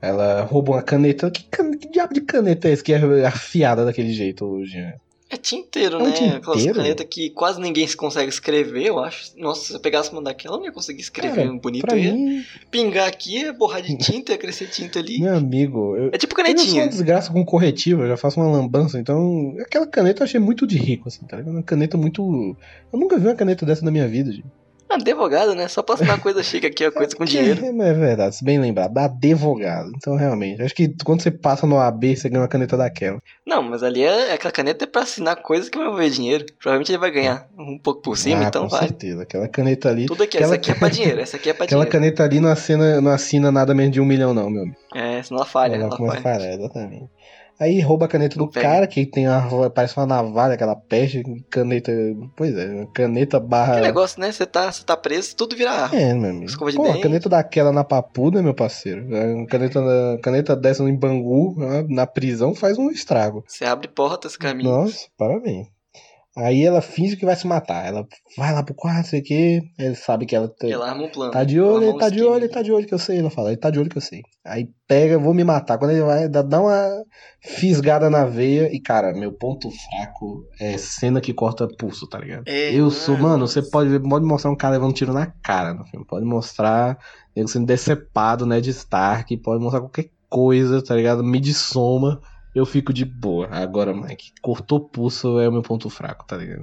Speaker 1: ela rouba uma caneta. Que, can- que diabo de caneta é esse que é afiada daquele jeito hoje? né?
Speaker 2: É tinteiro,
Speaker 1: É um
Speaker 2: né?
Speaker 1: tinteiro?
Speaker 2: Aquelas canetas que quase ninguém se consegue escrever, eu acho. Nossa, se eu pegasse uma daquela, eu não ia conseguir escrever
Speaker 1: Cara,
Speaker 2: um bonito. Eu ia
Speaker 1: mim,
Speaker 2: pingar aqui, ia borrar de tinta, ia crescer tinta ali.
Speaker 1: meu amigo. Eu,
Speaker 2: É tipo
Speaker 1: eu
Speaker 2: canetinha.
Speaker 1: uma desgraça com corretivo, eu já faço uma lambança, então. Aquela caneta eu achei muito de rico, assim, tá ligado? Uma caneta muito. Eu nunca vi uma caneta dessa na minha vida, gente.
Speaker 2: Advogado, né? Só pra assinar coisa chique aqui, a coisa com dinheiro.
Speaker 1: É, é verdade, se bem lembrado, advogado. Então, realmente, acho que quando você passa no AB, você ganha uma caneta daquela.
Speaker 2: Não, mas ali é, aquela caneta é pra assinar coisa que vai envolver dinheiro. Provavelmente ele vai ganhar um pouco por cima,
Speaker 1: ah,
Speaker 2: então
Speaker 1: com
Speaker 2: vale.
Speaker 1: certeza. Aquela caneta ali.
Speaker 2: Tudo aqui,
Speaker 1: aquela...
Speaker 2: essa aqui é pra dinheiro, essa aqui é pra
Speaker 1: Aquela
Speaker 2: dinheiro.
Speaker 1: caneta ali não assina, não assina nada menos de um milhão, não, meu amigo.
Speaker 2: É, senão ela falha,
Speaker 1: Ela
Speaker 2: ela falha.
Speaker 1: falhar, exatamente. Aí rouba a caneta do
Speaker 2: Pega.
Speaker 1: cara, que tem uma, parece uma navalha, aquela peste, caneta. Pois é, caneta barra.
Speaker 2: Que negócio, né? Você tá, tá preso, tudo vira.
Speaker 1: É, meu amigo.
Speaker 2: Escova de
Speaker 1: Pô,
Speaker 2: dente.
Speaker 1: caneta daquela na papuda, meu parceiro. A Caneta, caneta dessa em Bangu, na- na prisão, faz um estrago.
Speaker 2: Você abre portas, caminhos.
Speaker 1: Nossa, parabéns. Aí ela finge que vai se matar. Ela vai lá pro quarto, sei o quê. Ele sabe que ela tá,
Speaker 2: Ela arma um plano.
Speaker 1: tá de olho,
Speaker 2: arma
Speaker 1: ele
Speaker 2: um
Speaker 1: tá de olho, ele tá de olho que eu sei. Ela fala, ele tá de olho que eu sei. Aí pega, vou me matar. Quando ele vai, dá, uma fisgada na veia. E, cara, meu ponto fraco é cena que corta pulso, tá ligado?
Speaker 2: É,
Speaker 1: eu sou,
Speaker 2: mano.
Speaker 1: mano, você pode, pode mostrar um cara levando tiro na cara no filme. Pode mostrar ele sendo decepado, né, de Stark. Pode mostrar qualquer coisa, tá ligado? Mid-soma. Eu fico de boa. Agora, Mike, cortou pulso é o meu ponto fraco, tá ligado?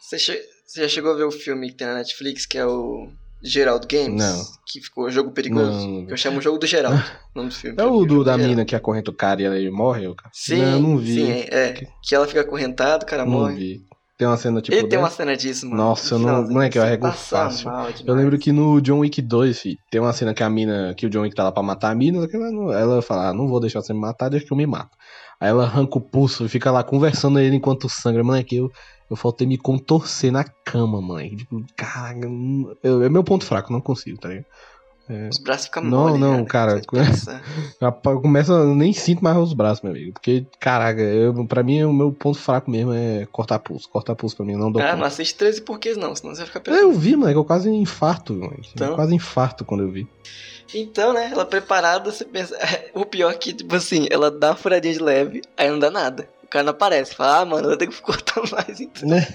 Speaker 2: Você, che- você já chegou a ver o filme que tem na Netflix, que é o Geraldo Games?
Speaker 1: Não.
Speaker 2: Que ficou Jogo Perigoso.
Speaker 1: Não.
Speaker 2: Que eu chamo o Jogo do Geraldo. o nome do filme.
Speaker 1: É o do, da
Speaker 2: Geraldo.
Speaker 1: mina que acorrenta o cara e ela morre, cara?
Speaker 2: Sim,
Speaker 1: Não, eu não vi.
Speaker 2: sim, é, é. Que ela fica acorrentada, o cara
Speaker 1: Não
Speaker 2: morre.
Speaker 1: vi. Tem uma cena tipo.
Speaker 2: Ele tem uma cena disso, mano.
Speaker 1: Nossa, eu
Speaker 2: No
Speaker 1: não.
Speaker 2: finalzinho,
Speaker 1: Moleque, eu arrego fácil. Eu lembro que no John Wick 2, fi, tem uma cena que a mina, que o John Wick tá lá pra matar a mina, que ela, não- ela fala, ah, não vou deixar você me matar, deixa que eu me mato. Aí ela arranca o pulso e fica lá conversando ele enquanto sangra. Moleque, eu, eu faltei me contorcer na cama, moleque. Tipo, caraca, não- eu- é meu ponto fraco, não consigo, tá ligado? É.
Speaker 2: Os braços ficam
Speaker 1: Não,
Speaker 2: mole,
Speaker 1: não, cara.
Speaker 2: Você pensa.
Speaker 1: Rapaz, Começa, eu nem sinto mais os braços, meu amigo. Porque, caraca, eu, pra mim o meu ponto fraco mesmo é cortar pulso. Cortar pulso pra mim, não dou
Speaker 2: Ah,
Speaker 1: conta.
Speaker 2: não assiste 13 porquês não, senão você vai ficar
Speaker 1: É,
Speaker 2: pensando.
Speaker 1: eu vi, moleque, eu quase infarto, moleque.
Speaker 2: Então.
Speaker 1: Eu quase infarto quando eu vi.
Speaker 2: Então, né, ela preparada, você pensa. O pior é que, tipo assim, ela dá uma furadinha de leve, aí não dá nada. O cara não aparece. Fala, ah, mano, eu tenho que cortar mais então.
Speaker 1: Né?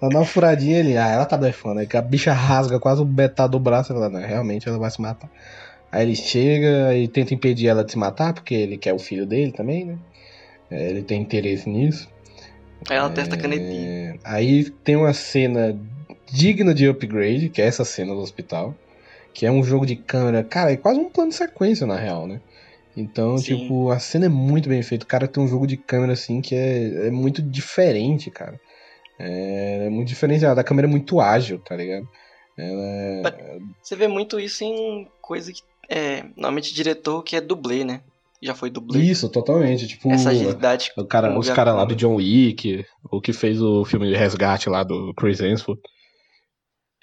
Speaker 1: Ela dá uma furadinha ele, ah, ela tá blefando. Aí que a bicha rasga quase o metade do braço. Ela, não, realmente ela vai se matar. Aí ele chega e tenta impedir ela de se matar, porque ele quer o filho dele também, né? É, ele tem interesse nisso.
Speaker 2: Aí ela testa a canetinha.
Speaker 1: É, aí tem uma cena digna de upgrade, que é essa cena do hospital. Que é um jogo de câmera. Cara, é quase um plano de sequência, na real, né? Então,
Speaker 2: Sim.
Speaker 1: tipo, a cena é muito bem feita. O cara tem um jogo de câmera, assim, que é, é muito diferente, cara. É, é muito diferenciado. A câmera é muito ágil, tá ligado? É...
Speaker 2: Você vê muito isso em coisa que. É, normalmente diretor que é dublê, né? Já foi dublê.
Speaker 1: Isso, totalmente. Tipo,
Speaker 2: Essa agilidade.
Speaker 1: o cara, os caras lá do John Wick, o que fez o filme de resgate lá do Chris Hemsworth.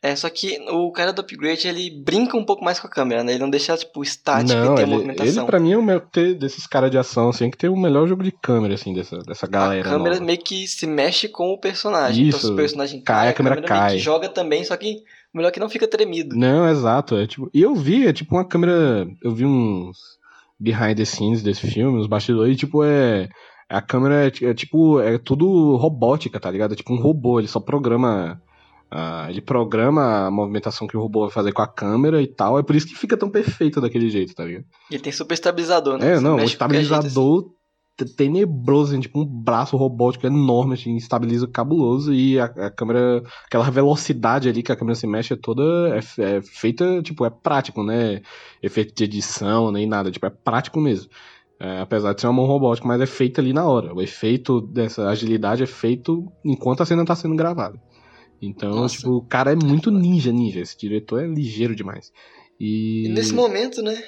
Speaker 2: É, só que o cara do upgrade, ele brinca um pouco mais com a câmera, né? Ele não deixa, tipo, estático
Speaker 1: Não,
Speaker 2: e ter
Speaker 1: ele,
Speaker 2: movimentação.
Speaker 1: ele pra mim é o meu, ter, desses caras de ação, assim, que tem o melhor jogo de câmera, assim, dessa, dessa
Speaker 2: a
Speaker 1: galera.
Speaker 2: câmera
Speaker 1: nova.
Speaker 2: meio que se mexe com o personagem. então, se
Speaker 1: Isso,
Speaker 2: o personagem
Speaker 1: cai, a câmera
Speaker 2: meio
Speaker 1: cai.
Speaker 2: que joga também, só que o melhor é que não fica tremido.
Speaker 1: Não, exato. É tipo, e eu vi, é tipo uma câmera. Eu vi uns behind the scenes desse filme, os bastidores, e tipo, é. A câmera é, é tipo. É tudo robótica, tá ligado? É tipo um robô, ele só programa. Ah, ele programa a movimentação que o robô vai fazer com a câmera e tal. É por isso que fica tão perfeito daquele jeito, tá ligado?
Speaker 2: E ele tem super estabilizador, né?
Speaker 1: É,
Speaker 2: Você
Speaker 1: não,
Speaker 2: jeito, assim.
Speaker 1: estabilizador te- tenebroso, assim, tipo um braço robótico enorme, assim, estabiliza cabuloso e a, a câmera, aquela velocidade ali que a câmera se mexe é toda, é, é feita, tipo, é prático, né? Efeito de edição, nem nada, tipo, é prático mesmo. É, apesar de ser uma mão robótica, mas é feita ali na hora. O efeito dessa agilidade é feito enquanto a cena tá sendo gravada. Então,
Speaker 2: Nossa.
Speaker 1: tipo, o cara é muito ninja, ninja. Esse diretor é ligeiro demais. E,
Speaker 2: E nesse momento, né?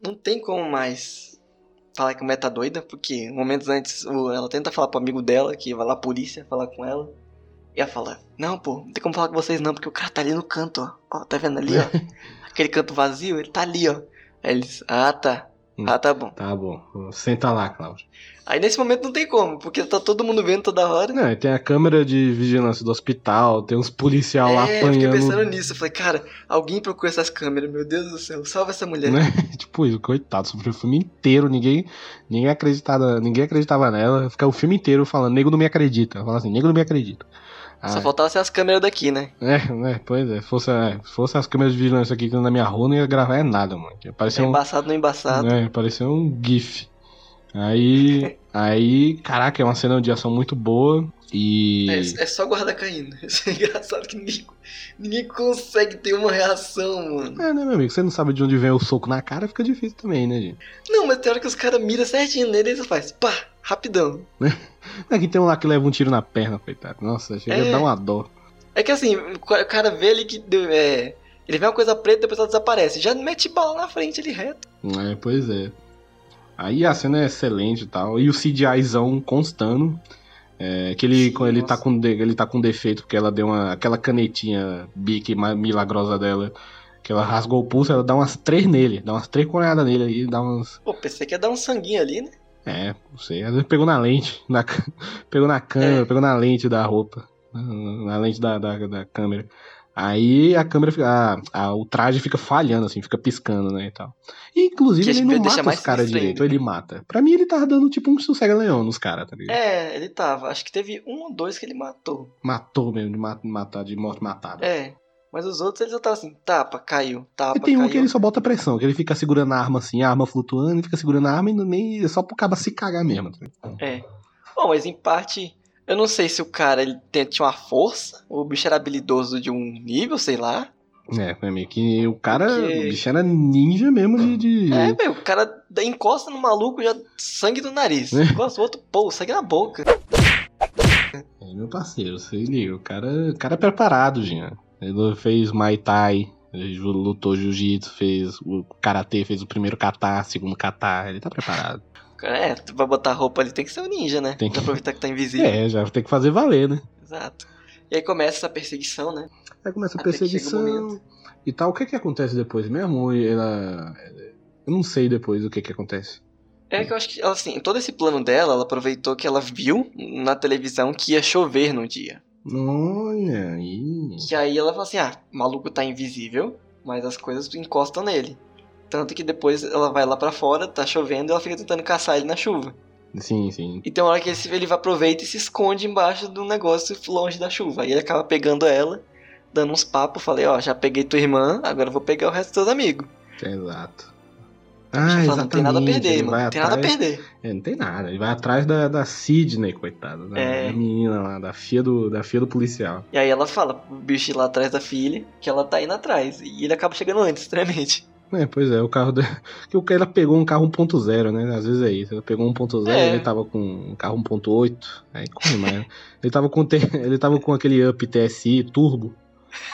Speaker 2: Não tem como mais falar que a mulher tá doida, porque momentos antes ela tenta falar pro amigo dela, que vai lá a polícia falar com ela. E ela fala, não, pô, não tem como falar com vocês não, porque o cara tá ali no canto, ó. Ó, tá vendo ali, ó? Aquele canto vazio, ele tá ali, ó. Aí eles, ah, tá. Ah, tá bom.
Speaker 1: Tá bom. Senta lá, Cláudio.
Speaker 2: Aí nesse momento não tem como, porque tá todo mundo vendo toda hora.
Speaker 1: Não, e tem a câmera de vigilância do hospital, tem uns policial lá
Speaker 2: É, eu fiquei
Speaker 1: apanhando.
Speaker 2: pensando nisso. Eu falei, cara, alguém procura essas câmeras, meu Deus do céu, salva essa mulher.
Speaker 1: Né? tipo isso, coitado, sofreu o filme inteiro, ninguém, ninguém, acreditava, ninguém acreditava nela. Fica o filme inteiro falando, nego não me acredita. Fala assim, nego não me acredita.
Speaker 2: Só
Speaker 1: Ah,
Speaker 2: faltava ser as câmeras daqui, né?
Speaker 1: É, né, pois é. Se fosse, é, se fosse as câmeras de vigilância aqui que estão na minha rua, não ia gravar é nada, mano. Ia parecer um,
Speaker 2: Embaçado no embaçado.
Speaker 1: né, parecia um GIF. Aí, aí, caraca, é uma cena de ação muito boa. E.
Speaker 2: É, é só guarda caindo. Isso é engraçado que ninguém, ninguém consegue ter uma reação, mano.
Speaker 1: É, né, meu amigo? Você não sabe de onde vem o soco na cara, fica difícil também, né, gente?
Speaker 2: Não, mas tem hora que os caras miram certinho nele e você faz, pá, rapidão.
Speaker 1: Aqui tem um lá que leva um tiro na perna, coitado. Nossa, chega
Speaker 2: É.
Speaker 1: a dar uma dó.
Speaker 2: É que assim, o ca- o cara vê ali que é, ele vê uma coisa preta e depois ela desaparece. Já mete bala na frente ali reto.
Speaker 1: É, pois é. Aí a cena é excelente e tal. E o CGIzão constando. É, que ele, ele, tá com, ele tá com defeito, porque ela deu uma, aquela canetinha bique milagrosa dela. Que ela rasgou o pulso, ela dá umas três nele. Dá umas três coreadas nele aí, dá umas.
Speaker 2: Pô, pensei que ia dar um sanguinho ali, né?
Speaker 1: É, não sei. Às vezes pegou na lente. Na, pegou na câmera,
Speaker 2: É.
Speaker 1: pegou na lente da roupa. Na, na lente da, da, da câmera. Aí a câmera fica. a- a- o traje fica falhando, assim, fica piscando, né? E tal. E, inclusive, ele não mata os caras direito,
Speaker 2: ainda.
Speaker 1: ele mata. Pra mim, ele tava dando tipo um sossega-leão nos caras, tá ligado?
Speaker 2: É, ele tava. Acho que teve um ou dois que ele matou.
Speaker 1: Matou mesmo, de ma- matar, de morte matada.
Speaker 2: É. Mas os outros eles já estavam assim, tapa, caiu, tapa,
Speaker 1: E tem um
Speaker 2: caiu.
Speaker 1: que ele só bota pressão, que ele fica segurando a arma assim, a arma flutuando, e fica segurando a arma e nem é só pro cabo se cagar mesmo. tá?
Speaker 2: É. Bom, mas em parte, eu não sei se o cara ele tinha uma força, ou o bicho era habilidoso de um nível, sei lá.
Speaker 1: É, foi meio que o cara,
Speaker 2: Porque-
Speaker 1: o bicho era ninja mesmo de. de-
Speaker 2: É, velho, o cara encosta no maluco, já sangue no nariz.
Speaker 1: É.
Speaker 2: Encosta o outro, pô, sangue na boca.
Speaker 1: É, meu parceiro, você liga. O cara, o cara é preparado, Jean. Ele fez ele ju- lutou Jiu-Jitsu, fez o Karatê, fez o primeiro kata, segundo kata. Ele tá preparado.
Speaker 2: É, tu vai botar roupa ali, tem que ser um ninja, né?
Speaker 1: Tem
Speaker 2: Pra aproveitar que tá invisível.
Speaker 1: É, já tem que fazer valer, né?
Speaker 2: Exato. E aí começa essa perseguição, né?
Speaker 1: Aí começa a
Speaker 2: Até que
Speaker 1: perseguição e tal. O que que acontece depois mesmo? Ela... Eu não sei depois o que que acontece.
Speaker 2: É que eu acho que, ela, assim, todo esse plano dela, ela aproveitou que ela viu na televisão que ia chover no dia.
Speaker 1: Olha aí.
Speaker 2: Que aí ela fala assim, ah, o maluco tá invisível, mas as coisas encostam nele. Tanto que depois ela vai lá pra fora, tá chovendo, e ela fica tentando caçar ele na chuva.
Speaker 1: Sim, sim.
Speaker 2: E tem uma hora que ele, ele aproveita e se esconde embaixo do negócio longe da chuva. Aí ele acaba pegando ela, dando uns papos, falei, ó, já peguei tua irmã, agora eu vou pegar o resto dos teus amigos.
Speaker 1: Exato. Ah,
Speaker 2: fala, não tem nada a perder, mano. Não tem nada a
Speaker 1: atrás-
Speaker 2: perder.
Speaker 1: É, não tem nada. Ele vai atrás da, da Sidney, coitada. Da,
Speaker 2: É.
Speaker 1: menina lá, da filha do, da filha do policial.
Speaker 2: E aí ela fala pro bicho ir lá atrás da filha, que ela tá indo atrás. E ele acaba chegando antes, estranhamente.
Speaker 1: É, pois é, o carro dela. Que o cara pegou um carro 1.0, né? Às vezes é isso. Ela pegou um 1.0,
Speaker 2: É.
Speaker 1: ele tava com um carro 1.8. Aí corre mais. né? ele, tava com, ele tava com aquele Up TSI Turbo.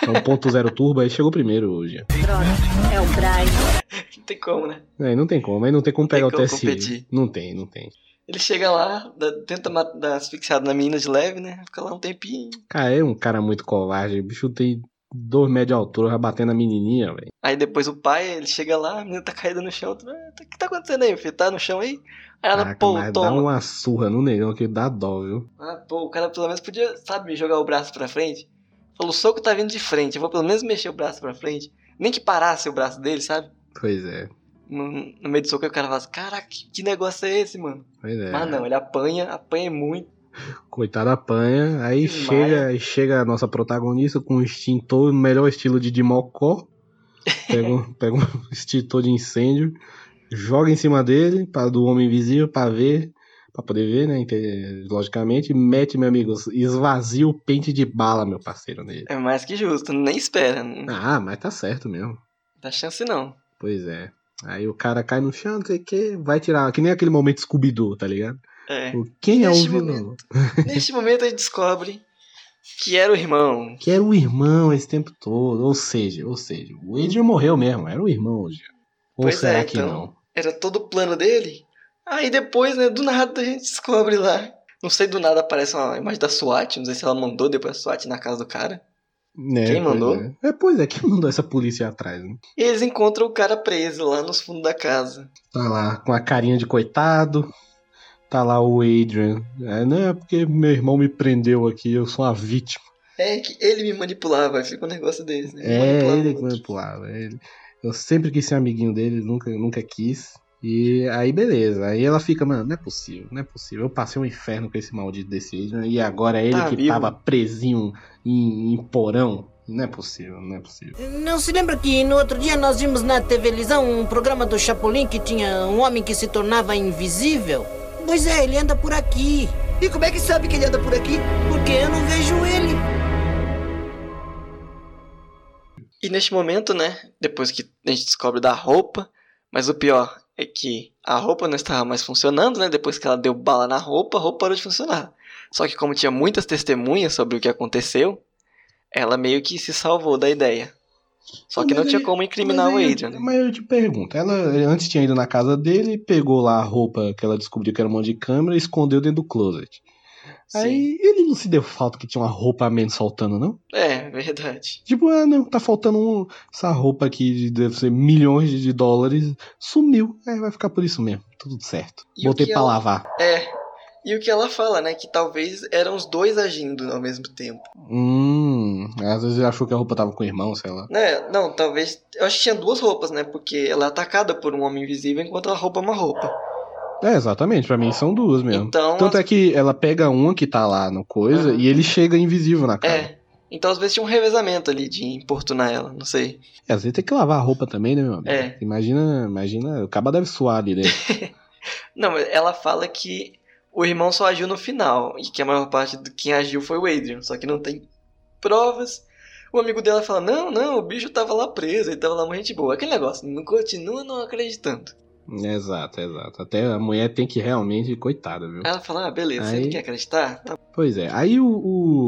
Speaker 1: É um 1.0 Turbo, aí chegou primeiro hoje.
Speaker 4: É o Brian.
Speaker 2: Não tem como, né?
Speaker 1: Aí não tem como, aí não tem como pegar
Speaker 2: Tem como
Speaker 1: o TSI.
Speaker 2: competir.
Speaker 1: Não tem, não tem.
Speaker 2: Ele chega lá, dá- tenta dar asfixiado na menina de leve, né? Fica lá um tempinho.
Speaker 1: Cara, é um cara muito covarde. O bicho tem dois metros de altura, vai bater na menininha, velho.
Speaker 2: Aí depois o pai, ele chega lá, a menina tá caída no chão. tu, "Ah, O que tá acontecendo aí, filho? Tá no chão aí? Aí ela,
Speaker 1: Caraca,
Speaker 2: pô,
Speaker 1: mas dá
Speaker 2: toma.
Speaker 1: uma surra no negão que dá dó, viu?
Speaker 2: Ah, pô, o cara pelo menos podia, sabe, jogar o braço pra frente. Falou, o soco tá vindo de frente, eu vou pelo menos mexer o braço pra frente. Nem que parasse o braço dele, sabe?
Speaker 1: Pois é,
Speaker 2: No, no meio do soco aí o cara fala assim, caraca, que, que negócio é esse, mano?
Speaker 1: pois é.
Speaker 2: Mas não, ele apanha, apanha muito.
Speaker 1: Coitado apanha, aí chega, chega a nossa protagonista com um extintor, melhor estilo de Dimocó. Pega, um- pega um extintor de incêndio, joga em cima dele, para do homem invisível, pra ver, pra poder ver, né? ente- Logicamente, mete, meu amigo, esvazia o pente de bala, meu parceiro, nele.
Speaker 2: É mais que justo, nem espera. Não
Speaker 1: Ah, mas tá certo mesmo.
Speaker 2: dá chance não.
Speaker 1: Pois é. Aí o cara cai no chão, não sei o que, vai tirar, que nem aquele momento Scooby-Doo, tá ligado?
Speaker 2: É.
Speaker 1: O- Quem é o
Speaker 2: Neste
Speaker 1: vilão?
Speaker 2: Neste momento a gente descobre que era o irmão.
Speaker 1: Que era o irmão esse tempo todo. Ou seja, ou seja, o Adrian morreu mesmo, era o irmão hoje. Ou
Speaker 2: Pois
Speaker 1: será
Speaker 2: é,
Speaker 1: que
Speaker 2: então.
Speaker 1: não?
Speaker 2: Era todo o plano dele Aí depois, né, do nada a gente descobre lá. Não sei, do nada aparece uma imagem da SWAT. Não sei se ela mandou depois a SWAT na casa do cara.
Speaker 1: É,
Speaker 2: Quem mandou?
Speaker 1: É. É, pois é, quem mandou essa polícia atrás, né?
Speaker 2: E eles encontram o cara preso lá nos fundos da casa.
Speaker 1: Tá lá com a carinha de coitado. Tá lá o Adrian. É, não é porque meu irmão me prendeu aqui, eu sou uma vítima.
Speaker 2: É que ele me manipulava, fica um negócio desse, né?
Speaker 1: É,
Speaker 2: Manipulava
Speaker 1: ele que manipulava. Ele. Eu sempre quis ser amiguinho dele, nunca, nunca quis. E aí, beleza. Aí ela fica, mano, não é possível, não é possível. Eu passei um inferno com esse maldito desse Adrian. E agora é ele
Speaker 2: Tá
Speaker 1: que
Speaker 2: vivo.
Speaker 1: tava presinho em, em porão. Não é possível, não é possível.
Speaker 5: Não se lembra que no outro dia nós vimos na televisão um programa do Chapolin que tinha um homem que se tornava invisível? Pois é, ele anda por aqui.
Speaker 11: E como é que sabe que ele anda por aqui?
Speaker 5: Porque eu não vejo ele.
Speaker 2: E neste momento, né, depois que a gente descobre da roupa, mas o pior é que a roupa não estava mais funcionando, né? Depois que ela deu bala na roupa, a roupa parou de funcionar. Só que como tinha muitas testemunhas sobre o que aconteceu, ela meio que se salvou da ideia. Só que
Speaker 1: Mas
Speaker 2: não tinha como incriminar o Adrian. né?
Speaker 1: Mas eu te pergunto, ela antes tinha ido na casa dele, pegou lá a roupa que ela descobriu que era um monte de câmera e escondeu dentro do closet. Aí ele não se deu falta que tinha uma roupa a menos faltando, não?
Speaker 2: É, verdade.
Speaker 1: Tipo, ah, não, tá faltando um- essa roupa aqui de deve ser milhões de dólares. Sumiu. É, vai ficar por isso mesmo. Tudo certo.
Speaker 2: E
Speaker 1: Botei pra
Speaker 2: ela-
Speaker 1: lavar.
Speaker 2: É. E o que ela fala, né? Que talvez eram os dois agindo ao mesmo tempo.
Speaker 1: Hum. Às vezes achou que a roupa tava com o irmão, sei lá.
Speaker 2: Né? Não, talvez. Eu acho que tinha duas roupas, né? Porque ela é atacada por um homem invisível enquanto ela rouba uma roupa.
Speaker 1: É, exatamente, pra mim são duas mesmo.
Speaker 2: Então,
Speaker 1: Tanto
Speaker 2: as-
Speaker 1: é que ela pega uma que tá lá no coisa
Speaker 2: Aham.
Speaker 1: e ele chega invisível na cara.
Speaker 2: É. Então às vezes tinha um revezamento ali de importunar ela, não sei.
Speaker 1: É, às vezes tem que lavar a roupa também, né, meu amigo?
Speaker 2: É.
Speaker 1: Imagina, imagina, o caba deve suar ali dentro.
Speaker 2: Não, mas ela fala que o irmão só agiu no final e que a maior parte de quem agiu foi o Adrian, só que não tem provas. O amigo dela fala: Não, não, o bicho tava lá preso, ele tava lá uma gente boa. Aquele negócio, não continua não acreditando.
Speaker 1: Exato, exato. Até a mulher tem que realmente, coitada, viu?
Speaker 2: Ela fala: Ah, beleza, você
Speaker 1: Aí-
Speaker 2: não quer acreditar? Tá.
Speaker 1: Pois é. Aí o,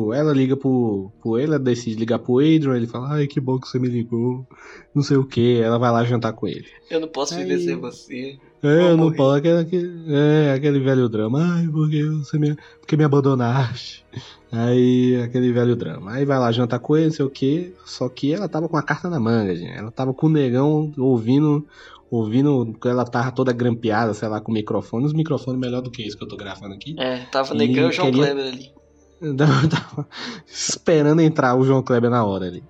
Speaker 1: o- ela liga pro, pro ele, ela decide ligar pro Adrian, ele fala, ai, que bom que você me ligou. Não sei o que. Ela vai lá jantar com ele.
Speaker 2: Eu não posso viver
Speaker 1: Aí-
Speaker 2: sem você.
Speaker 1: É,
Speaker 2: Vou
Speaker 1: não pode, aquele, aquele- é, aquele velho drama. Ai, porque você me, porque me abandonaste. Aí, aquele velho drama. Aí vai lá jantar com ele, não sei o que. Só que ela tava com a carta na manga, gente. Ela tava com o negão ouvindo, ouvindo, ela tava toda grampeada, sei lá, com o microfone. Os microfones melhor do que isso que eu tô gravando aqui.
Speaker 2: É, tava negando o João
Speaker 1: queria-
Speaker 2: Kleber ali.
Speaker 1: Eu tava esperando entrar o João Kleber na hora ali.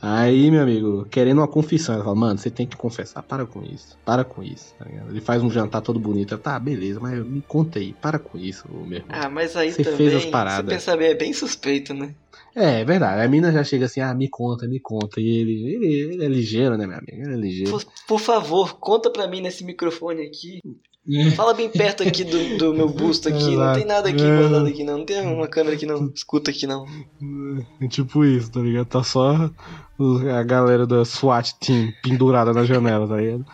Speaker 1: Aí, meu amigo, querendo uma confissão. Ela fala, mano, você tem que confessar, para com isso. Para com isso. tá? Ele faz um jantar todo bonito. Ela, tá, beleza, mas me conta aí, para com isso, meu irmão.
Speaker 2: Ah, mas aí
Speaker 1: Você
Speaker 2: também,
Speaker 1: fez as paradas.
Speaker 2: pensar bem, é bem suspeito, né?
Speaker 1: É, é verdade. A mina já chega assim, ah, me conta, me conta. E ele, ele, ele é ligeiro, né, meu amigo? Ele é ligeiro.
Speaker 2: Por, por favor, conta pra mim nesse microfone aqui. Fala bem perto aqui do, do meu busto aqui. Não tem nada aqui guardado aqui, não. Não tem uma câmera aqui, não. Escuta aqui, não.
Speaker 1: É tipo isso, tá ligado? Tá só a galera da SWAT Team pendurada na janela, tá ligado?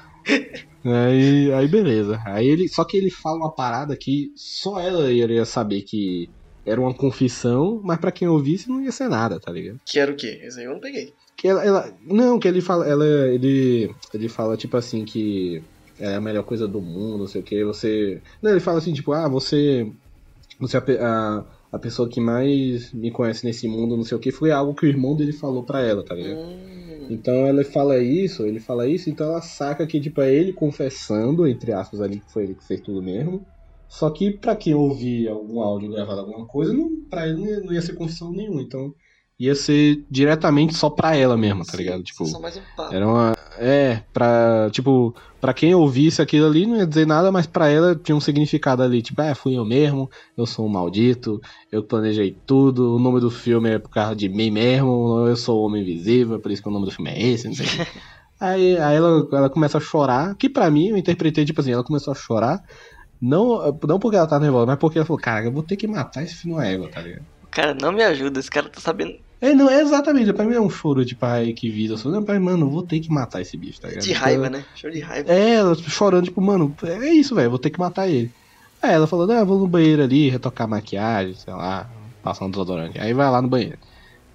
Speaker 1: Aí, aí beleza. Aí ele, só que ele fala uma parada que só ela iria saber que era uma confissão, mas pra quem ouvisse não ia ser nada, tá ligado?
Speaker 2: Que era o quê? Esse aí eu não peguei.
Speaker 1: Que ela, ela- não, que ele fala, ela, ele, ele fala tipo assim que é a melhor coisa do mundo, não sei o que. Você, não, ele fala assim tipo, ah, você, você é a, a, pessoa que mais me conhece nesse mundo, não sei o que. Foi algo que o irmão dele falou pra ela, tá ligado? Então ela fala isso, ele fala isso, então ela saca que tipo é ele confessando entre aspas ali que foi ele que fez tudo mesmo. Só que pra quem ouvir algum áudio gravado alguma coisa, não, pra ele não ia, não ia ser confissão nenhuma. Então ia ser diretamente só pra ela mesmo, tá ligado? Tipo,
Speaker 2: Só mais um papo.
Speaker 1: era uma. É, pra. Tipo, pra quem ouvisse aquilo ali não ia dizer nada, mas pra ela tinha um significado ali. Tipo, ah, fui eu mesmo, eu sou um maldito, eu planejei tudo, o nome do filme é por causa de mim mesmo, eu sou o Homem Invisível, por isso que o nome do filme é esse, não sei o quê. Aí, aí ela, ela começa a chorar, que pra mim eu interpretei, tipo assim, ela começou a chorar. Não, não porque ela tá nervosa, mas porque ela falou, cara, eu vou ter que matar esse filho ego, tá ligado?
Speaker 2: Cara, não me ajuda. Esse cara tá sabendo
Speaker 1: É, não, é exatamente, pra mim é um choro de pai que. Eu sou, não, pai, mano, vou ter que matar esse bicho, tá ligado?
Speaker 2: de raiva, né? Choro de raiva.
Speaker 1: É, ela chorando, tipo, mano, é isso, velho, vou ter que matar ele. Aí ela falou, ah, vou no banheiro ali, retocar a maquiagem, sei lá, passar um desodorante. Aí vai lá no banheiro.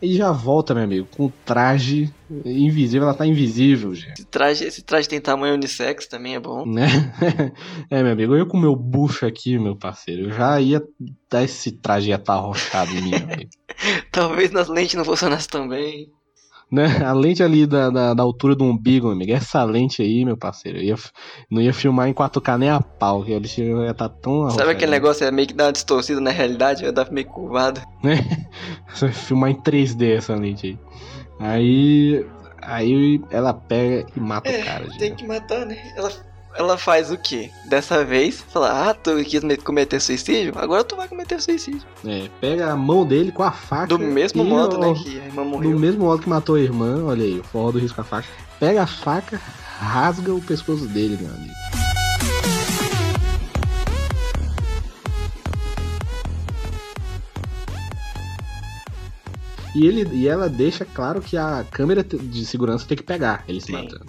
Speaker 1: E já volta, meu amigo, com o traje invisível. Ela tá invisível, gente.
Speaker 2: Esse traje, esse traje tem tamanho unissex também, é bom.
Speaker 1: Né? É, meu amigo, eu com meu bucho aqui, meu parceiro, eu já ia dar esse traje ia estar arrochado em mim, meu amigo.
Speaker 2: Talvez nas lentes não funcionasse tão bem.
Speaker 1: Né? A lente ali da, da, da altura do umbigo, amigo, essa lente aí, meu parceiro, eu ia, não ia filmar em 4K nem a pau, que ele ia estar tão
Speaker 2: Sabe aquele negócio é meio que dá uma distorcida na realidade, ia dar meio curvado.
Speaker 1: né? Você filmar em 3D essa lente aí. Aí. Aí ela pega e mata o cara. gente.
Speaker 2: Tem que matar, né? Ela, ela faz o quê? Dessa vez, fala, ah, tu quis me- cometer suicídio? Agora tu vai cometer suicídio.
Speaker 1: É, pega a mão dele com a faca.
Speaker 2: Do mesmo modo, né, que a irmã
Speaker 1: Do
Speaker 2: morreu.
Speaker 1: mesmo modo que matou a irmã, olha aí, o forró do risco com a faca. Pega a faca, rasga o pescoço dele, meu amigo. E, ele, e ela deixa claro que a câmera de segurança tem que pegar ele se matando.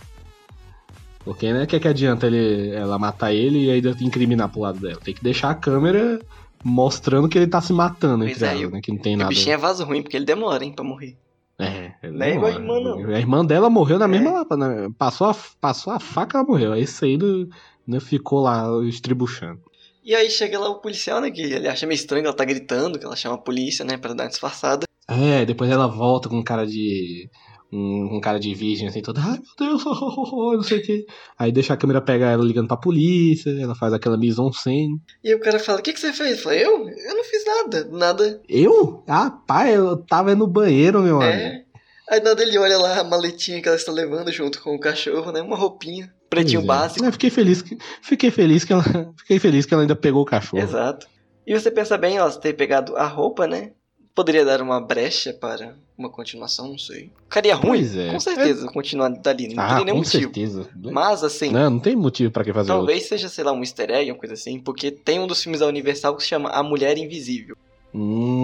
Speaker 1: Porque, né, que, que adianta ele, ela matar ele e ainda incriminar pro lado dela? Tem que deixar a câmera mostrando que ele tá se matando
Speaker 2: Pois
Speaker 1: entre
Speaker 2: é,
Speaker 1: elas, né? Que não tem
Speaker 2: E o
Speaker 1: nada.
Speaker 2: bichinho é vaso ruim, porque ele demora, hein, pra morrer.
Speaker 1: É, ele
Speaker 2: Não é igual a irmã, não.
Speaker 1: A irmã dela morreu na mesma. na- passou, a, passou a faca, ela morreu. Aí não, não ficou lá estribuchando.
Speaker 2: E aí chega lá o policial, né, que ele acha meio estranho que ela tá gritando, que ela chama a polícia, né, pra dar uma disfarçada.
Speaker 1: É, depois ela volta com cara de. Um, com cara de virgem, assim, toda. Ai meu Deus, não sei o que. Aí deixa a câmera pegar ela ligando pra polícia, ela faz aquela mise en scène.
Speaker 2: E o cara fala, o que, que você fez? Falei, eu? Eu não fiz nada. Nada.
Speaker 1: Eu? Ah, pai, eu tava no banheiro, meu amigo.
Speaker 2: É. Aí nada ele olha lá a maletinha que ela está levando junto com o cachorro, né? Uma roupinha. Pretinho
Speaker 1: é.
Speaker 2: básico.
Speaker 1: Eu fiquei feliz que. Fiquei feliz que ela. Fiquei feliz que ela ainda pegou o cachorro.
Speaker 2: Exato. E você pensa bem, ela ter pegado a roupa, né? Poderia dar uma brecha para uma continuação, não sei. Ficaria ruim,
Speaker 1: é.
Speaker 2: com certeza, continuar dali. Não
Speaker 1: Ah,
Speaker 2: teria nenhum
Speaker 1: com
Speaker 2: motivo.
Speaker 1: certeza.
Speaker 2: Mas, assim,
Speaker 1: Não, não tem motivo pra que fazer outro.
Speaker 2: talvez seja, sei lá, um easter egg, uma coisa assim, porque tem um dos filmes da Universal que se chama A Mulher Invisível.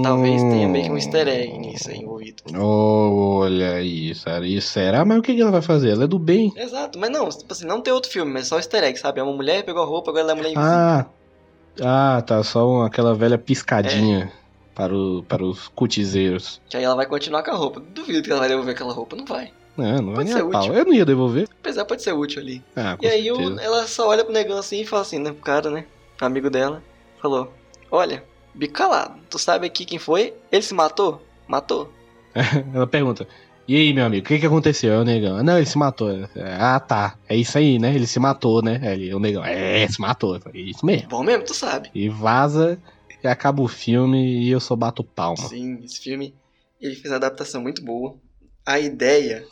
Speaker 2: Talvez tenha meio que um easter egg nisso aí envolvido.
Speaker 1: Olha aí, será? E será? Mas o que ela vai fazer? Ela é do bem.
Speaker 2: Exato, mas não, tipo assim, não tem outro filme, mas só easter egg, sabe? É uma mulher pegou a roupa, agora ela é mulher invisível.
Speaker 1: Ah, ah, tá. Só aquela velha piscadinha para, o, para os cutizeiros.
Speaker 2: Que aí ela vai continuar com a roupa. Duvido que ela vai devolver aquela roupa, não vai.
Speaker 1: Não, não vai
Speaker 2: Pode ser
Speaker 1: pau.
Speaker 2: útil.
Speaker 1: Eu não ia devolver.
Speaker 2: Apesar, pode ser útil ali.
Speaker 1: Ah,
Speaker 2: E aí o- ela só olha pro negão assim e fala assim, né? Pro cara, né? Amigo dela. Falou: Olha, bico calado. Tu sabe aqui quem foi? Ele se matou? Matou.
Speaker 1: Ela pergunta. E aí, meu amigo, o que que aconteceu? O negão. "Ah, Não, ele se matou. Ah, tá. É isso aí, né? Ele se matou, né? Aí o negão. É, se matou. Falei, Isso mesmo.
Speaker 2: Bom mesmo, tu sabe.
Speaker 1: E vaza, e acaba o filme e eu só bato palma.
Speaker 2: Sim, esse filme ele fez uma adaptação muito boa. A ideia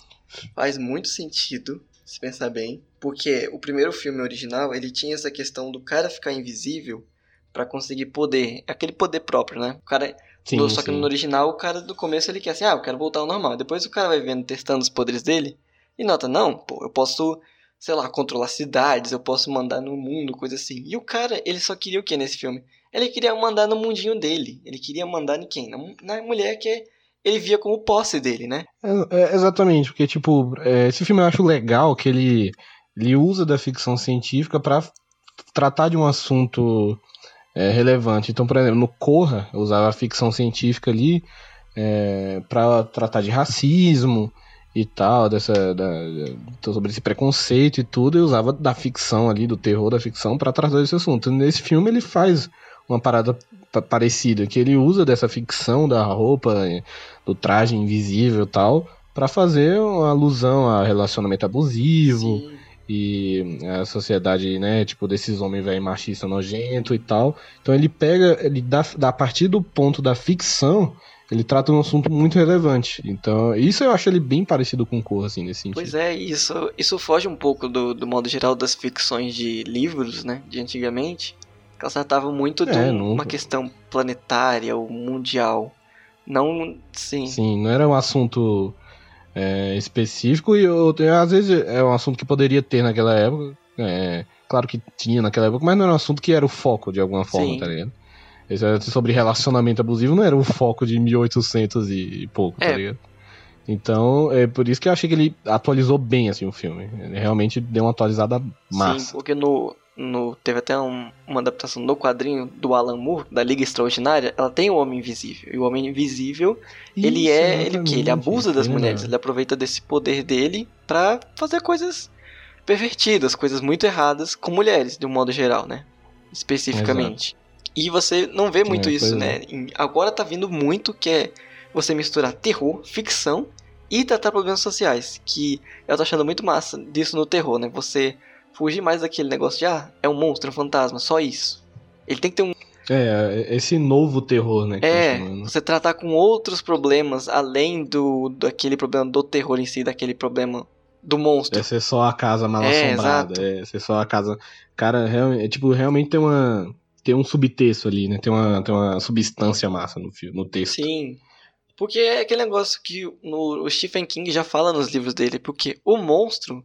Speaker 2: faz muito sentido, se pensar bem, porque o primeiro filme original ele tinha essa questão do cara ficar invisível pra conseguir poder, aquele poder próprio, né? O cara
Speaker 1: Sim,
Speaker 2: no- só que
Speaker 1: sim.
Speaker 2: no original o cara do começo ele quer assim, ah, eu quero voltar ao normal. Depois o cara vai vendo, testando os poderes dele e nota, não, pô, eu posso, sei lá, controlar cidades, eu posso mandar no mundo, coisa assim. E o cara, ele só queria o que nesse filme? Ele queria mandar no mundinho dele. Ele queria mandar em quem? Na, mu- na mulher que ele via como posse dele, né?
Speaker 1: É, é, exatamente, porque, tipo, é, esse filme eu acho legal que ele, ele usa da ficção científica pra tratar de um assunto é, relevante. Então, por exemplo, no Corra, eu usava a ficção científica ali é, para tratar de racismo e tal, dessa, da, sobre esse preconceito e tudo, eu usava da ficção ali, do terror da ficção, para tratar desse assunto. Nesse filme ele faz uma parada pa- parecida, que ele usa dessa ficção da roupa, eh, do traje invisível e tal, para fazer uma alusão a relacionamento abusivo e a sociedade, né, tipo, desses homens velho machista nojento e tal. Então ele pega, ele dá, dá a partir do ponto da ficção, ele trata um assunto muito relevante. Então, isso eu acho ele bem parecido com o Corra, assim, nesse sentido.
Speaker 2: Pois é, isso, isso foge um pouco do, do modo geral das ficções de livros, né? De antigamente. Que elas tratavam muito de
Speaker 1: É,
Speaker 2: um-
Speaker 1: não-
Speaker 2: uma questão planetária ou mundial. Não, sim.
Speaker 1: Sim, não era um assunto é, específico e eu, às vezes é um assunto que poderia ter naquela época. é, claro que tinha naquela época, mas não era um assunto que era o foco de alguma forma,
Speaker 2: Sim.
Speaker 1: tá ligado? Esse era sobre relacionamento abusivo não era o foco de 1800 e pouco, tá
Speaker 2: É.
Speaker 1: ligado? Então, é por isso que eu achei que ele atualizou bem assim o filme. Ele realmente deu uma atualizada
Speaker 2: Sim,
Speaker 1: massa.
Speaker 2: porque no, no, teve até um- uma adaptação no quadrinho do Alan Moore, da Liga Extraordinária, ela tem o Homem Invisível. E o Homem Invisível, ele
Speaker 1: Isso,
Speaker 2: é. Ele, o quê? ele abusa das
Speaker 1: tem
Speaker 2: mulheres. Ele aproveita desse poder dele pra fazer coisas pervertidas, coisas muito erradas com mulheres, de um modo geral, né? Especificamente. E você não vê muito
Speaker 1: É,
Speaker 2: isso, né? Em- Agora tá vindo muito que é você misturar terror, ficção e tratar problemas sociais. Que eu tô achando muito massa disso no terror, né? Você fugir mais daquele negócio de, ah, é um monstro, é um fantasma, só isso. Ele tem que ter um.
Speaker 1: É, esse novo terror, né?
Speaker 2: É,
Speaker 1: tá chamando.
Speaker 2: você tratar com outros problemas além do daquele problema do terror em si, daquele problema do monstro.
Speaker 1: É ser só a casa mal
Speaker 2: É,
Speaker 1: assombrada.
Speaker 2: exato.
Speaker 1: É ser só a casa. Cara, realmente, é, tipo, realmente tem uma. Tem um subtexto ali, né? Tem uma, tem uma substância massa no filme, no texto.
Speaker 2: Sim. Porque é aquele negócio que no, o Stephen King já fala nos livros dele, porque o monstro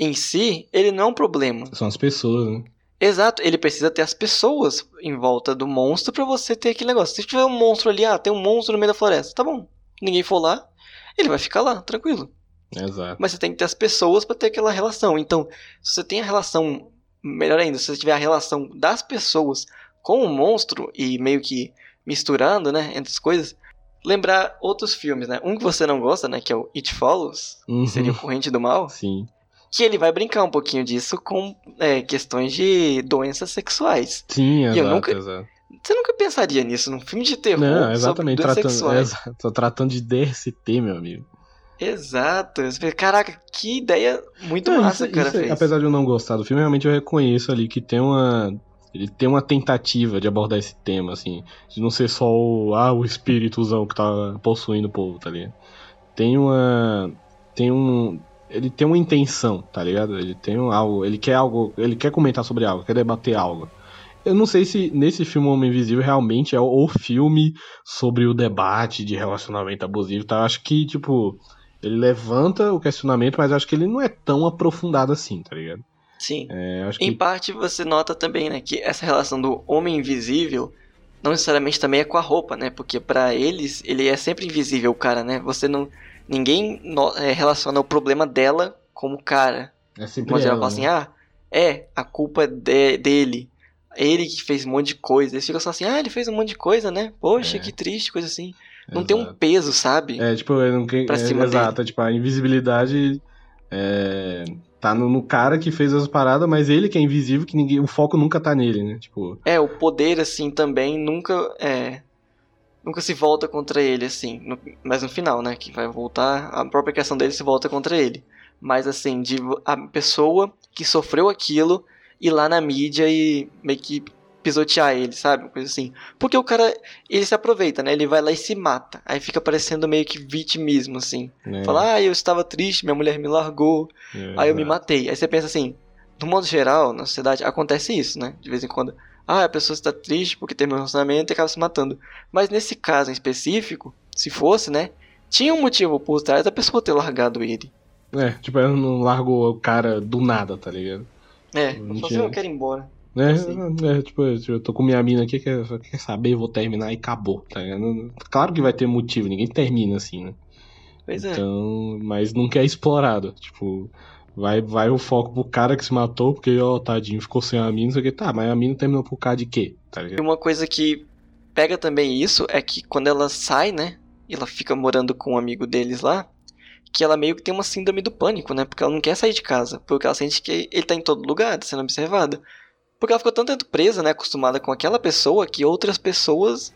Speaker 2: em si, ele não é um problema.
Speaker 1: São as pessoas, né?
Speaker 2: Exato, ele precisa ter as pessoas em volta do monstro pra você ter aquele negócio. Se tiver um monstro ali, ah, tem um monstro no meio da floresta, tá bom. Ninguém for lá, ele vai ficar lá, tranquilo.
Speaker 1: Exato.
Speaker 2: Mas você tem que ter as pessoas pra ter aquela relação. Então, se você tem a relação, melhor ainda, se você tiver a relação das pessoas com o monstro e meio que misturando, né, entre as coisas, lembrar outros filmes, né? Um que você não gosta, né, que é o It Follows,
Speaker 1: Uhum.
Speaker 2: que seria o Corrente do Mal,
Speaker 1: Sim.
Speaker 2: Que ele vai brincar um pouquinho disso com é, questões de doenças sexuais.
Speaker 1: Sim,
Speaker 2: eu
Speaker 1: exato,
Speaker 2: nunca-
Speaker 1: exato.
Speaker 2: Você nunca pensaria nisso num filme de terror
Speaker 1: Não,
Speaker 2: sobre
Speaker 1: exatamente.
Speaker 2: doenças
Speaker 1: Tratando,
Speaker 2: sexuais.
Speaker 1: exato, tô tratando de DST, meu amigo.
Speaker 2: Exato. Caraca, que ideia muito
Speaker 1: Não,
Speaker 2: massa
Speaker 1: isso-
Speaker 2: que o cara
Speaker 1: isso é-
Speaker 2: fez.
Speaker 1: apesar de eu não gostar do filme, realmente eu reconheço ali que tem uma. Ele tem uma tentativa de abordar esse tema, assim. De não ser só o. Ah, o espírituzão que tá possuindo o povo, tá ligado? Tem uma. Tem um. Ele tem uma intenção, tá ligado? Ele tem um, algo. Ele quer algo. Ele quer comentar sobre algo, quer debater algo. Eu não sei se nesse filme Homem Invisível realmente é o, filme sobre o debate de relacionamento abusivo, tá? Eu acho que, tipo, ele levanta o questionamento, mas eu acho que ele não é tão aprofundado assim, tá ligado?
Speaker 2: Sim.
Speaker 1: É,
Speaker 2: Em
Speaker 1: que.
Speaker 2: parte você nota também, né, que essa relação do homem invisível não necessariamente também é com a roupa, né? Porque pra eles ele é sempre invisível o cara, né? Você não ninguém no- é, relaciona o problema dela como cara.
Speaker 1: É sempre
Speaker 2: Mas ela
Speaker 1: ela,
Speaker 2: fala
Speaker 1: né?
Speaker 2: assim: "Ah, é, a culpa é de- dele. Ele que fez um monte de coisa". Eles ficam só assim: "Ah, ele fez um monte de coisa, né? Poxa,
Speaker 1: É.
Speaker 2: que triste, coisa assim". Não tem um
Speaker 1: Exato.
Speaker 2: peso, sabe?
Speaker 1: É, tipo, eu não que-
Speaker 2: pra
Speaker 1: é, exato, tipo, a invisibilidade é, tá no, no cara que fez as paradas, mas ele que é invisível, que ninguém, o foco nunca tá nele, né? Tipo,
Speaker 2: É, o poder, assim, também nunca é. Nunca se volta contra ele, assim. no- mas no final, né? Que vai voltar. A própria criação dele se volta contra ele. Mas, assim, de a pessoa que sofreu aquilo ir lá na mídia e meio que pisotear ele, sabe? Uma coisa assim. Porque o cara, ele se aproveita, né? Ele vai lá e se mata. Aí fica parecendo meio que vitimismo, assim.
Speaker 1: né?
Speaker 2: Fala, ah, eu estava triste, minha mulher me largou.
Speaker 1: É,
Speaker 2: Aí eu me
Speaker 1: exato.
Speaker 2: matei. Aí você pensa assim, no modo geral, na sociedade, acontece isso, né? De vez em quando. Ah, a pessoa está triste porque terminou um relacionamento e acaba se matando. Mas nesse caso em específico, se fosse, né? Tinha um motivo por trás da pessoa ter largado ele.
Speaker 1: É, tipo, ela não largou o cara do nada, tá ligado?
Speaker 2: É,
Speaker 1: Não
Speaker 2: falei
Speaker 1: tinha-
Speaker 2: assim, eu quero ir embora.
Speaker 1: É,
Speaker 2: Assim.
Speaker 1: é, tipo, eu tô com minha mina aqui, quer, só quer saber, vou terminar e acabou, tá ligado? Claro que vai ter motivo, ninguém termina assim, né?
Speaker 2: Pois é.
Speaker 1: Então, mas nunca é explorado. Tipo, vai, vai o foco pro cara que se matou, porque, ó, tadinho, ficou sem a mina, não sei o que. Tá, mas a mina terminou por causa de quê? Tá
Speaker 2: E uma coisa que pega também isso é que quando ela sai, né? Ela fica morando com um amigo deles lá, que ela meio que tem uma síndrome do pânico, né? Porque ela não quer sair de casa, porque ela sente que ele tá em todo lugar, tá sendo observada. Porque ela ficou tanto tempo presa, né? Acostumada com aquela pessoa que outras pessoas.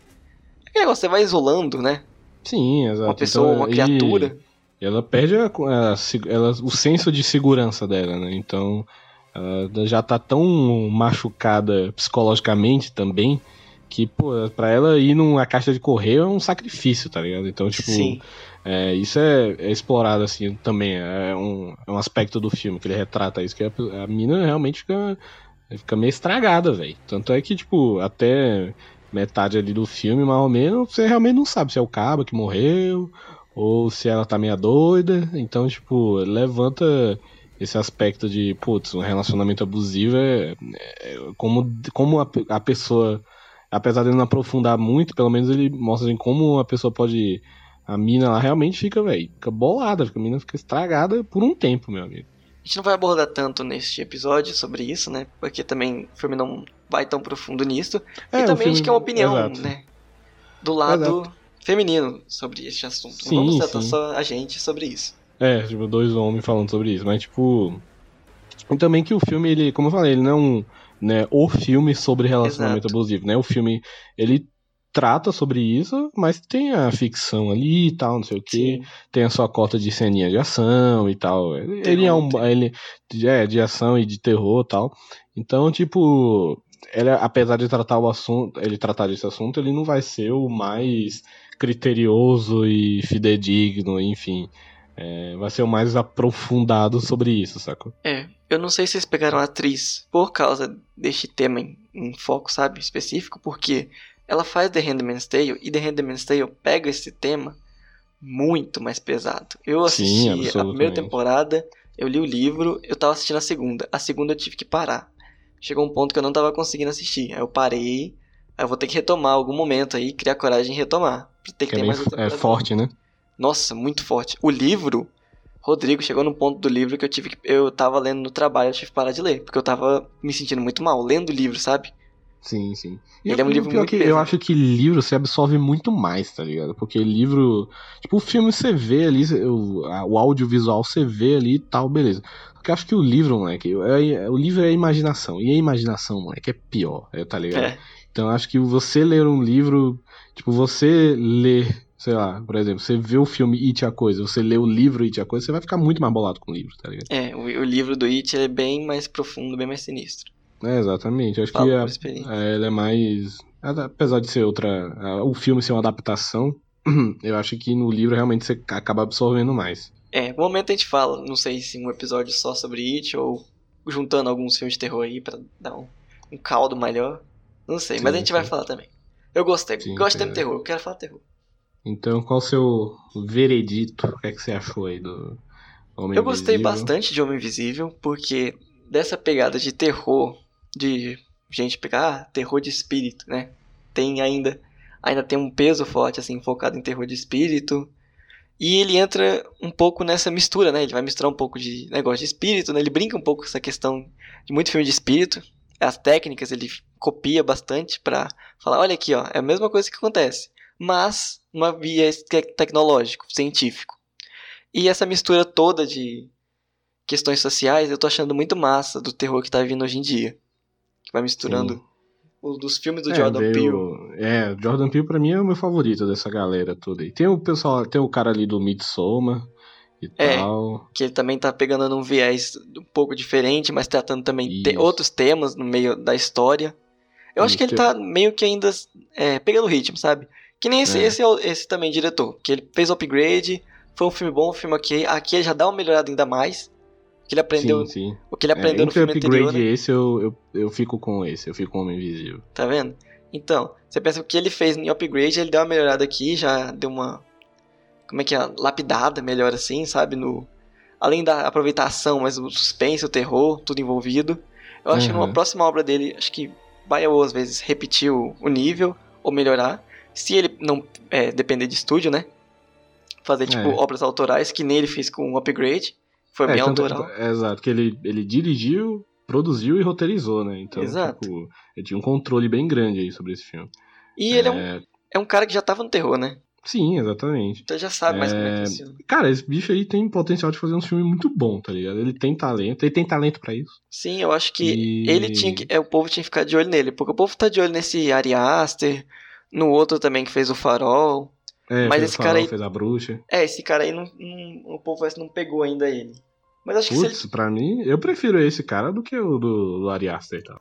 Speaker 2: É, você vai isolando, né?
Speaker 1: Sim, exato.
Speaker 2: Uma pessoa,
Speaker 1: Então,
Speaker 2: uma criatura.
Speaker 1: E ela perde a, a ela, o senso de segurança dela, né? Então, ela já tá tão machucada psicologicamente também que, pô, pra ela ir numa caixa de correio é um sacrifício, tá ligado? Então, tipo,
Speaker 2: Sim.
Speaker 1: é, isso é, é explorado assim também. É um, é um aspecto do filme que ele retrata isso, que a, a mina realmente fica, fica meio estragada, velho. Tanto é que, tipo, até metade ali do filme, mais ou menos, você realmente não sabe se é o cabo que morreu ou se ela tá meio doida. Então, tipo, levanta esse aspecto de, putz, um relacionamento abusivo é, é como, como a, a pessoa, apesar de não aprofundar muito, pelo menos ele mostra assim, como a pessoa pode. A mina lá realmente fica, velho, fica bolada, fica, a mina fica estragada por um tempo, meu amigo.
Speaker 2: A gente não vai abordar tanto neste episódio sobre isso, né? Porque também o filme não vai tão profundo nisso.
Speaker 1: É,
Speaker 2: e também a
Speaker 1: filme-
Speaker 2: gente quer uma opinião,
Speaker 1: exato.
Speaker 2: né? Do lado
Speaker 1: Exato.
Speaker 2: Feminino sobre este assunto.
Speaker 1: Sim,
Speaker 2: não vamos tratar
Speaker 1: sim.
Speaker 2: só a gente sobre isso.
Speaker 1: É, tipo, dois homens falando sobre isso, mas tipo. E também que o filme, ele, como eu falei, ele não é um. Né, o filme sobre relacionamento
Speaker 2: Exato.
Speaker 1: abusivo, né? O filme, ele trata sobre isso, mas tem a ficção ali e tal, não sei o que. Tem a sua cota de ceninha de ação e tal. Ele, ele é um. Ele, é, de ação e de terror e tal. Então, tipo. Ele, apesar de tratar o assunto, ele tratar desse assunto, ele não vai ser o mais criterioso e fidedigno, enfim. É, vai ser o mais aprofundado sobre isso, sacou?
Speaker 2: É, eu não sei se vocês pegaram a atriz por causa deste tema em, em foco, sabe, específico, porque ela faz The Handmaid's Tale e The Handmaid's Tale pega esse tema muito mais pesado. Eu
Speaker 1: Sim,
Speaker 2: assisti a
Speaker 1: absolutamente.
Speaker 2: primeira temporada, eu li o livro, eu tava assistindo a segunda. A segunda eu tive que parar. Chegou um ponto que eu não tava conseguindo assistir. Aí eu parei, eu vou ter que retomar algum momento aí, criar coragem de retomar. Ter que,
Speaker 1: é,
Speaker 2: ter mais
Speaker 1: é forte, né?
Speaker 2: Nossa, muito forte. O livro, Rodrigo, chegou no ponto do livro que eu tive que. Eu tava lendo no trabalho, eu tive que parar de ler. Porque eu tava me sentindo muito mal lendo o livro, sabe?
Speaker 1: Sim, sim.
Speaker 2: Ele é um livro
Speaker 1: pior
Speaker 2: muito
Speaker 1: que eu
Speaker 2: pesado.
Speaker 1: acho que livro você absorve muito mais, tá ligado? Porque livro. Tipo, o filme você vê ali, o, a- o audiovisual você vê ali e tal, beleza. Porque eu acho que o livro, moleque, é, é- o livro é a imaginação. E a imaginação, moleque, é pior, é, tá ligado?
Speaker 2: É.
Speaker 1: Então acho que você ler um livro. Tipo, você ler. Sei lá, por exemplo, você vê o filme It a Coisa, você lê o livro It a Coisa, você vai ficar muito mais bolado com o livro, tá ligado?
Speaker 2: É, o, o livro do It é bem mais profundo, bem mais sinistro.
Speaker 1: É, exatamente. Acho
Speaker 2: Falo
Speaker 1: que a- é, ele é mais. Apesar de ser outra. a- O filme ser uma adaptação, eu acho que no livro realmente você acaba absorvendo mais.
Speaker 2: É, no momento a gente fala, não sei se um episódio só sobre It ou juntando alguns filmes de terror aí pra dar um, um caldo melhor. Não sei, mas a
Speaker 1: Sim,
Speaker 2: gente vai
Speaker 1: sim.
Speaker 2: falar também. Eu gostei,
Speaker 1: Sim,
Speaker 2: gosto de
Speaker 1: sim,
Speaker 2: terror, eu quero falar terror.
Speaker 1: Então, qual o seu veredito? O que, é que você achou aí do Homem
Speaker 2: Eu gostei
Speaker 1: Invisível?
Speaker 2: bastante de Homem Invisível, porque dessa pegada de terror, de gente pegar ah, terror de espírito, né? Tem ainda ainda tem um peso forte assim focado em terror de espírito. E ele entra um pouco nessa mistura, né? Ele vai misturar um pouco de negócio de espírito, né? Ele brinca um pouco com essa questão de muito filme de espírito. As técnicas ele copia bastante pra falar, olha aqui, ó, é a mesma coisa que acontece, mas numa viés te- tecnológico, científico. E essa mistura toda de questões sociais, eu tô achando muito massa do terror que tá vindo hoje em dia. Que vai misturando os dos filmes do
Speaker 1: É,
Speaker 2: Jordan
Speaker 1: veio-
Speaker 2: Peele.
Speaker 1: É, o Jordan Peele pra mim é o meu favorito dessa galera toda aí. Tem o pessoal, tem o cara ali do Midsommar e
Speaker 2: É.
Speaker 1: tal.
Speaker 2: Que ele também tá pegando num viés um pouco diferente, mas tratando também te- outros temas no meio da história. Eu acho que ele tá meio que ainda é, pegando o ritmo, sabe? Que nem esse,
Speaker 1: É.
Speaker 2: esse, é esse também diretor. Que ele fez o upgrade, foi um filme bom, um filme ok. Aqui ele já dá uma melhorada ainda mais. Que ele aprendeu.
Speaker 1: sim, sim.
Speaker 2: O que ele aprendeu
Speaker 1: é,
Speaker 2: no filme
Speaker 1: upgrade
Speaker 2: anterior. né?
Speaker 1: esse, eu, eu, eu fico com esse, eu fico com o Homem Invisível.
Speaker 2: Tá vendo? Então, você pensa que o que ele fez em upgrade, ele deu uma melhorada aqui, já deu uma. Como é que é? Lapidada melhor assim, sabe? No, além da aproveitação, mas o suspense, o terror, tudo envolvido. Eu acho que
Speaker 1: Uhum.
Speaker 2: numa próxima obra dele, acho que vai ou às vezes repetir o, o nível ou melhorar. Se ele não é, depender de estúdio, né? Fazer tipo
Speaker 1: É.
Speaker 2: obras autorais, que nem ele fez com o upgrade. Foi bem
Speaker 1: É, tanto-
Speaker 2: autoral.
Speaker 1: é, exato, que ele, ele dirigiu, produziu e roteirizou, né? Então,
Speaker 2: Exato.
Speaker 1: tipo, ele tinha um controle bem grande aí sobre esse filme.
Speaker 2: E ele é um,
Speaker 1: É,
Speaker 2: é um cara que já tava no terror, né?
Speaker 1: Sim, exatamente.
Speaker 2: Então já sabe mais como é que
Speaker 1: É,
Speaker 2: funciona.
Speaker 1: Cara, esse bicho aí tem potencial de fazer um filme muito bom, tá ligado? Ele tem talento, ele tem talento pra isso.
Speaker 2: Sim, eu acho que
Speaker 1: E-
Speaker 2: ele tinha que. É, o povo tinha que ficar de olho nele. Porque o povo tá de olho nesse Ari Aster, no outro também que fez o Farol.
Speaker 1: É,
Speaker 2: Mas esse
Speaker 1: o
Speaker 2: cara
Speaker 1: Farol,
Speaker 2: aí-
Speaker 1: fez a bruxa.
Speaker 2: É, esse cara aí não, não- o povo não pegou ainda ele. Mas acho que se ele.
Speaker 1: Putz, pra mim, eu prefiro esse cara do que o do, do Ari Aster e tal.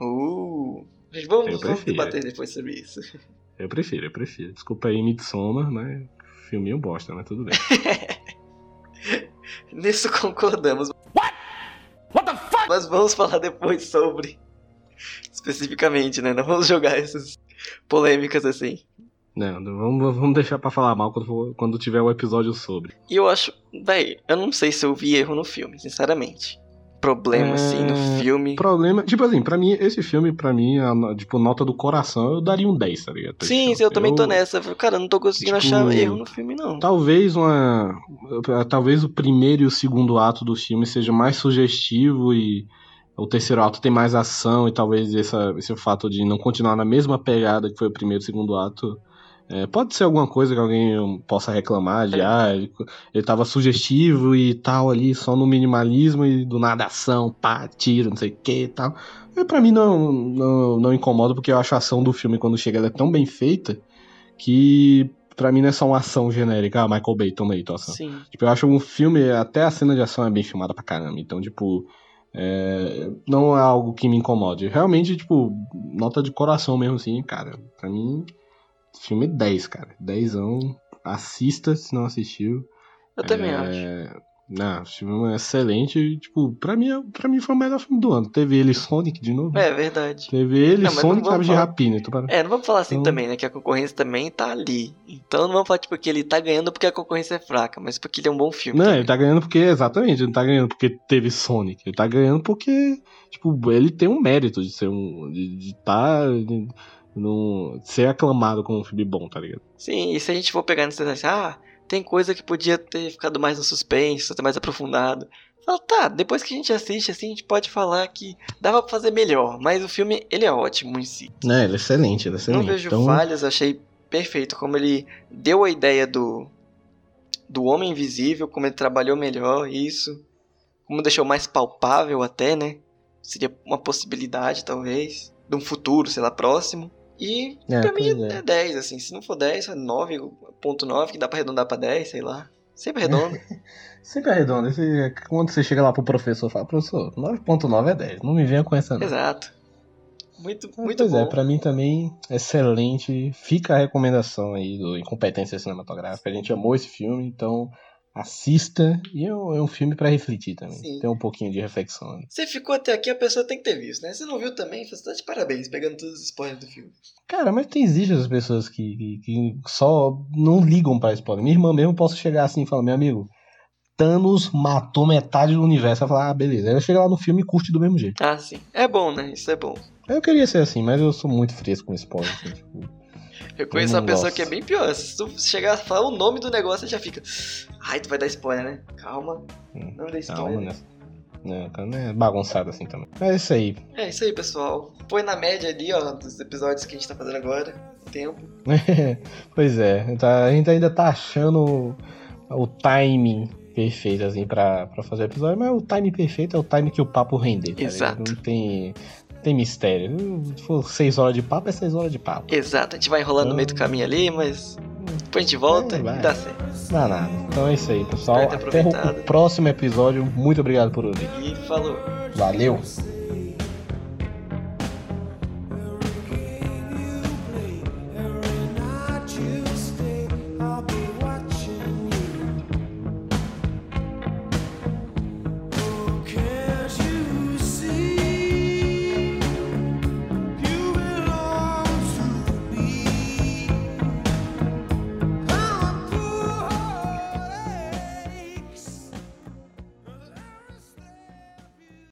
Speaker 2: Uh, gente, vamos, vamos debater depois sobre isso.
Speaker 1: Eu prefiro, eu prefiro. Desculpa aí, Midsommar, mas filminho bosta, mas tudo bem.
Speaker 2: Nisso concordamos. What? What the fuck? Mas vamos falar depois sobre. Especificamente, né? Não vamos jogar essas polêmicas assim.
Speaker 1: Não, vamos, vamos deixar pra falar mal quando, for- quando tiver o episódio sobre.
Speaker 2: E eu acho. Véi, eu não sei se eu vi erro no filme, sinceramente. Problema, assim, no
Speaker 1: É,
Speaker 2: filme.
Speaker 1: Problema. Tipo assim, pra mim, esse filme, pra mim, a, tipo, nota do coração, eu daria um 10, tá ligado? esse
Speaker 2: Sim, sim, eu também tô
Speaker 1: Eu-
Speaker 2: nessa. Eu Cara, eu não tô conseguindo
Speaker 1: tipo,
Speaker 2: achar erro no filme, não.
Speaker 1: Talvez uma. Talvez o primeiro e o segundo ato do filme seja mais sugestivo e o terceiro ato tem mais ação e talvez essa, esse fato de não continuar na mesma pegada que foi o primeiro e o segundo ato. É, pode ser alguma coisa que alguém possa reclamar de, ah, ele, ele tava sugestivo e tal ali, só no minimalismo e do nada ação, pá, tiro, não sei o que e tal. E pra mim não, não, não incomoda, porque eu acho a ação do filme, quando chega, ela é tão bem feita que pra mim não é só uma ação genérica, ah, Michael Bay, toma aí tua ação.
Speaker 2: Sim.
Speaker 1: Tipo, eu acho um filme, até a cena de ação é bem filmada pra caramba. Então, tipo, é, não é algo que me incomode. Realmente, tipo, nota de coração mesmo assim, cara. Pra mim, filme 10, cara. 10 Assista se não assistiu.
Speaker 2: Eu também
Speaker 1: É,
Speaker 2: acho.
Speaker 1: Não, o filme é excelente. e, Tipo, pra mim, é- pra mim foi o melhor filme do ano. Teve ele e Sonic de novo.
Speaker 2: É verdade.
Speaker 1: Teve ele,
Speaker 2: Não,
Speaker 1: Sonic e de Rapina. Então,
Speaker 2: É, não vamos falar assim
Speaker 1: Então-
Speaker 2: também, né? Que a concorrência também tá ali. Então não vamos falar, tipo, que ele tá ganhando porque a concorrência é fraca, mas porque ele é um bom filme.
Speaker 1: Não,
Speaker 2: também.
Speaker 1: ele tá ganhando porque, exatamente, ele não tá ganhando porque teve Sonic. Ele tá ganhando porque, tipo, ele tem um mérito de ser um. de, de tá. De, ser aclamado como um filme bom, tá ligado?
Speaker 2: Sim, e se a gente for pegar nesse assim, ah, tem coisa que podia ter ficado mais no suspense, ter mais aprofundado. Fala, tá, depois que a gente assiste, assim, a gente pode falar que dava pra fazer melhor, mas o filme, ele é ótimo em si.
Speaker 1: É, ele é excelente, ele é excelente.
Speaker 2: Não vejo
Speaker 1: então,
Speaker 2: falhas, achei perfeito como ele deu a ideia do do homem invisível, como ele trabalhou melhor isso, como deixou mais palpável até, né? Seria uma possibilidade talvez de um futuro, sei lá, próximo. E
Speaker 1: É,
Speaker 2: pra mim
Speaker 1: é.
Speaker 2: é 10, assim, se não for 10, é 9.9, que dá pra arredondar pra 10, sei lá. Sempre arredondo.
Speaker 1: Sempre arredondo. Esse- quando você chega lá pro professor e fala, professor, 9.9 é 10. Não me venha com essa não.
Speaker 2: Exato. Muito, muito
Speaker 1: pois
Speaker 2: bom.
Speaker 1: é, pra mim também, excelente. Fica a recomendação aí do Incompetência Cinematográfica. A gente amou esse filme, então assista. E é um, é um filme pra refletir também.
Speaker 2: Sim.
Speaker 1: Tem um pouquinho de reflexão. ali.
Speaker 2: Você ficou até aqui, a pessoa tem que ter visto, né? Se não viu também, você tá de parabéns, pegando todos os spoilers do filme.
Speaker 1: Cara, mas tem existe as pessoas que, que, que só não ligam pra spoiler. Minha irmã mesmo, posso chegar assim e falar, meu amigo, Thanos matou metade do universo. Ela fala, ah, beleza. Ela chega lá no filme e curte do mesmo jeito.
Speaker 2: Ah, sim. É bom, né? Isso é bom.
Speaker 1: Eu queria ser assim, mas eu sou muito fresco com spoiler. Assim, tipo,
Speaker 2: Eu conheço
Speaker 1: Eu
Speaker 2: uma pessoa
Speaker 1: gosto.
Speaker 2: que é bem pior. Se tu chegar a falar o nome do negócio, você já fica. Ai, tu vai dar spoiler, né? Calma. Não dê spoiler.
Speaker 1: calma, né? Não, cara, não é bagunçado assim também. Mas é isso aí.
Speaker 2: É isso aí, pessoal. Põe na média ali, ó, dos episódios que a gente tá fazendo agora. Tempo.
Speaker 1: pois é, tá- a gente ainda tá achando o timing perfeito, assim, pra, pra fazer o episódio, mas o timing perfeito é o timing que o papo render. tá
Speaker 2: Exato.
Speaker 1: Não tem, tem mistério. Se for 6 horas de papo, é 6 horas de papo.
Speaker 2: Exato. A gente vai enrolando no meio do caminho ali, mas. Depois a gente volta
Speaker 1: É,
Speaker 2: e dá certo.
Speaker 1: Não dá nada. Então é isso aí, pessoal. Até o próximo episódio. Muito obrigado por ouvir.
Speaker 2: E falou.
Speaker 1: Valeu!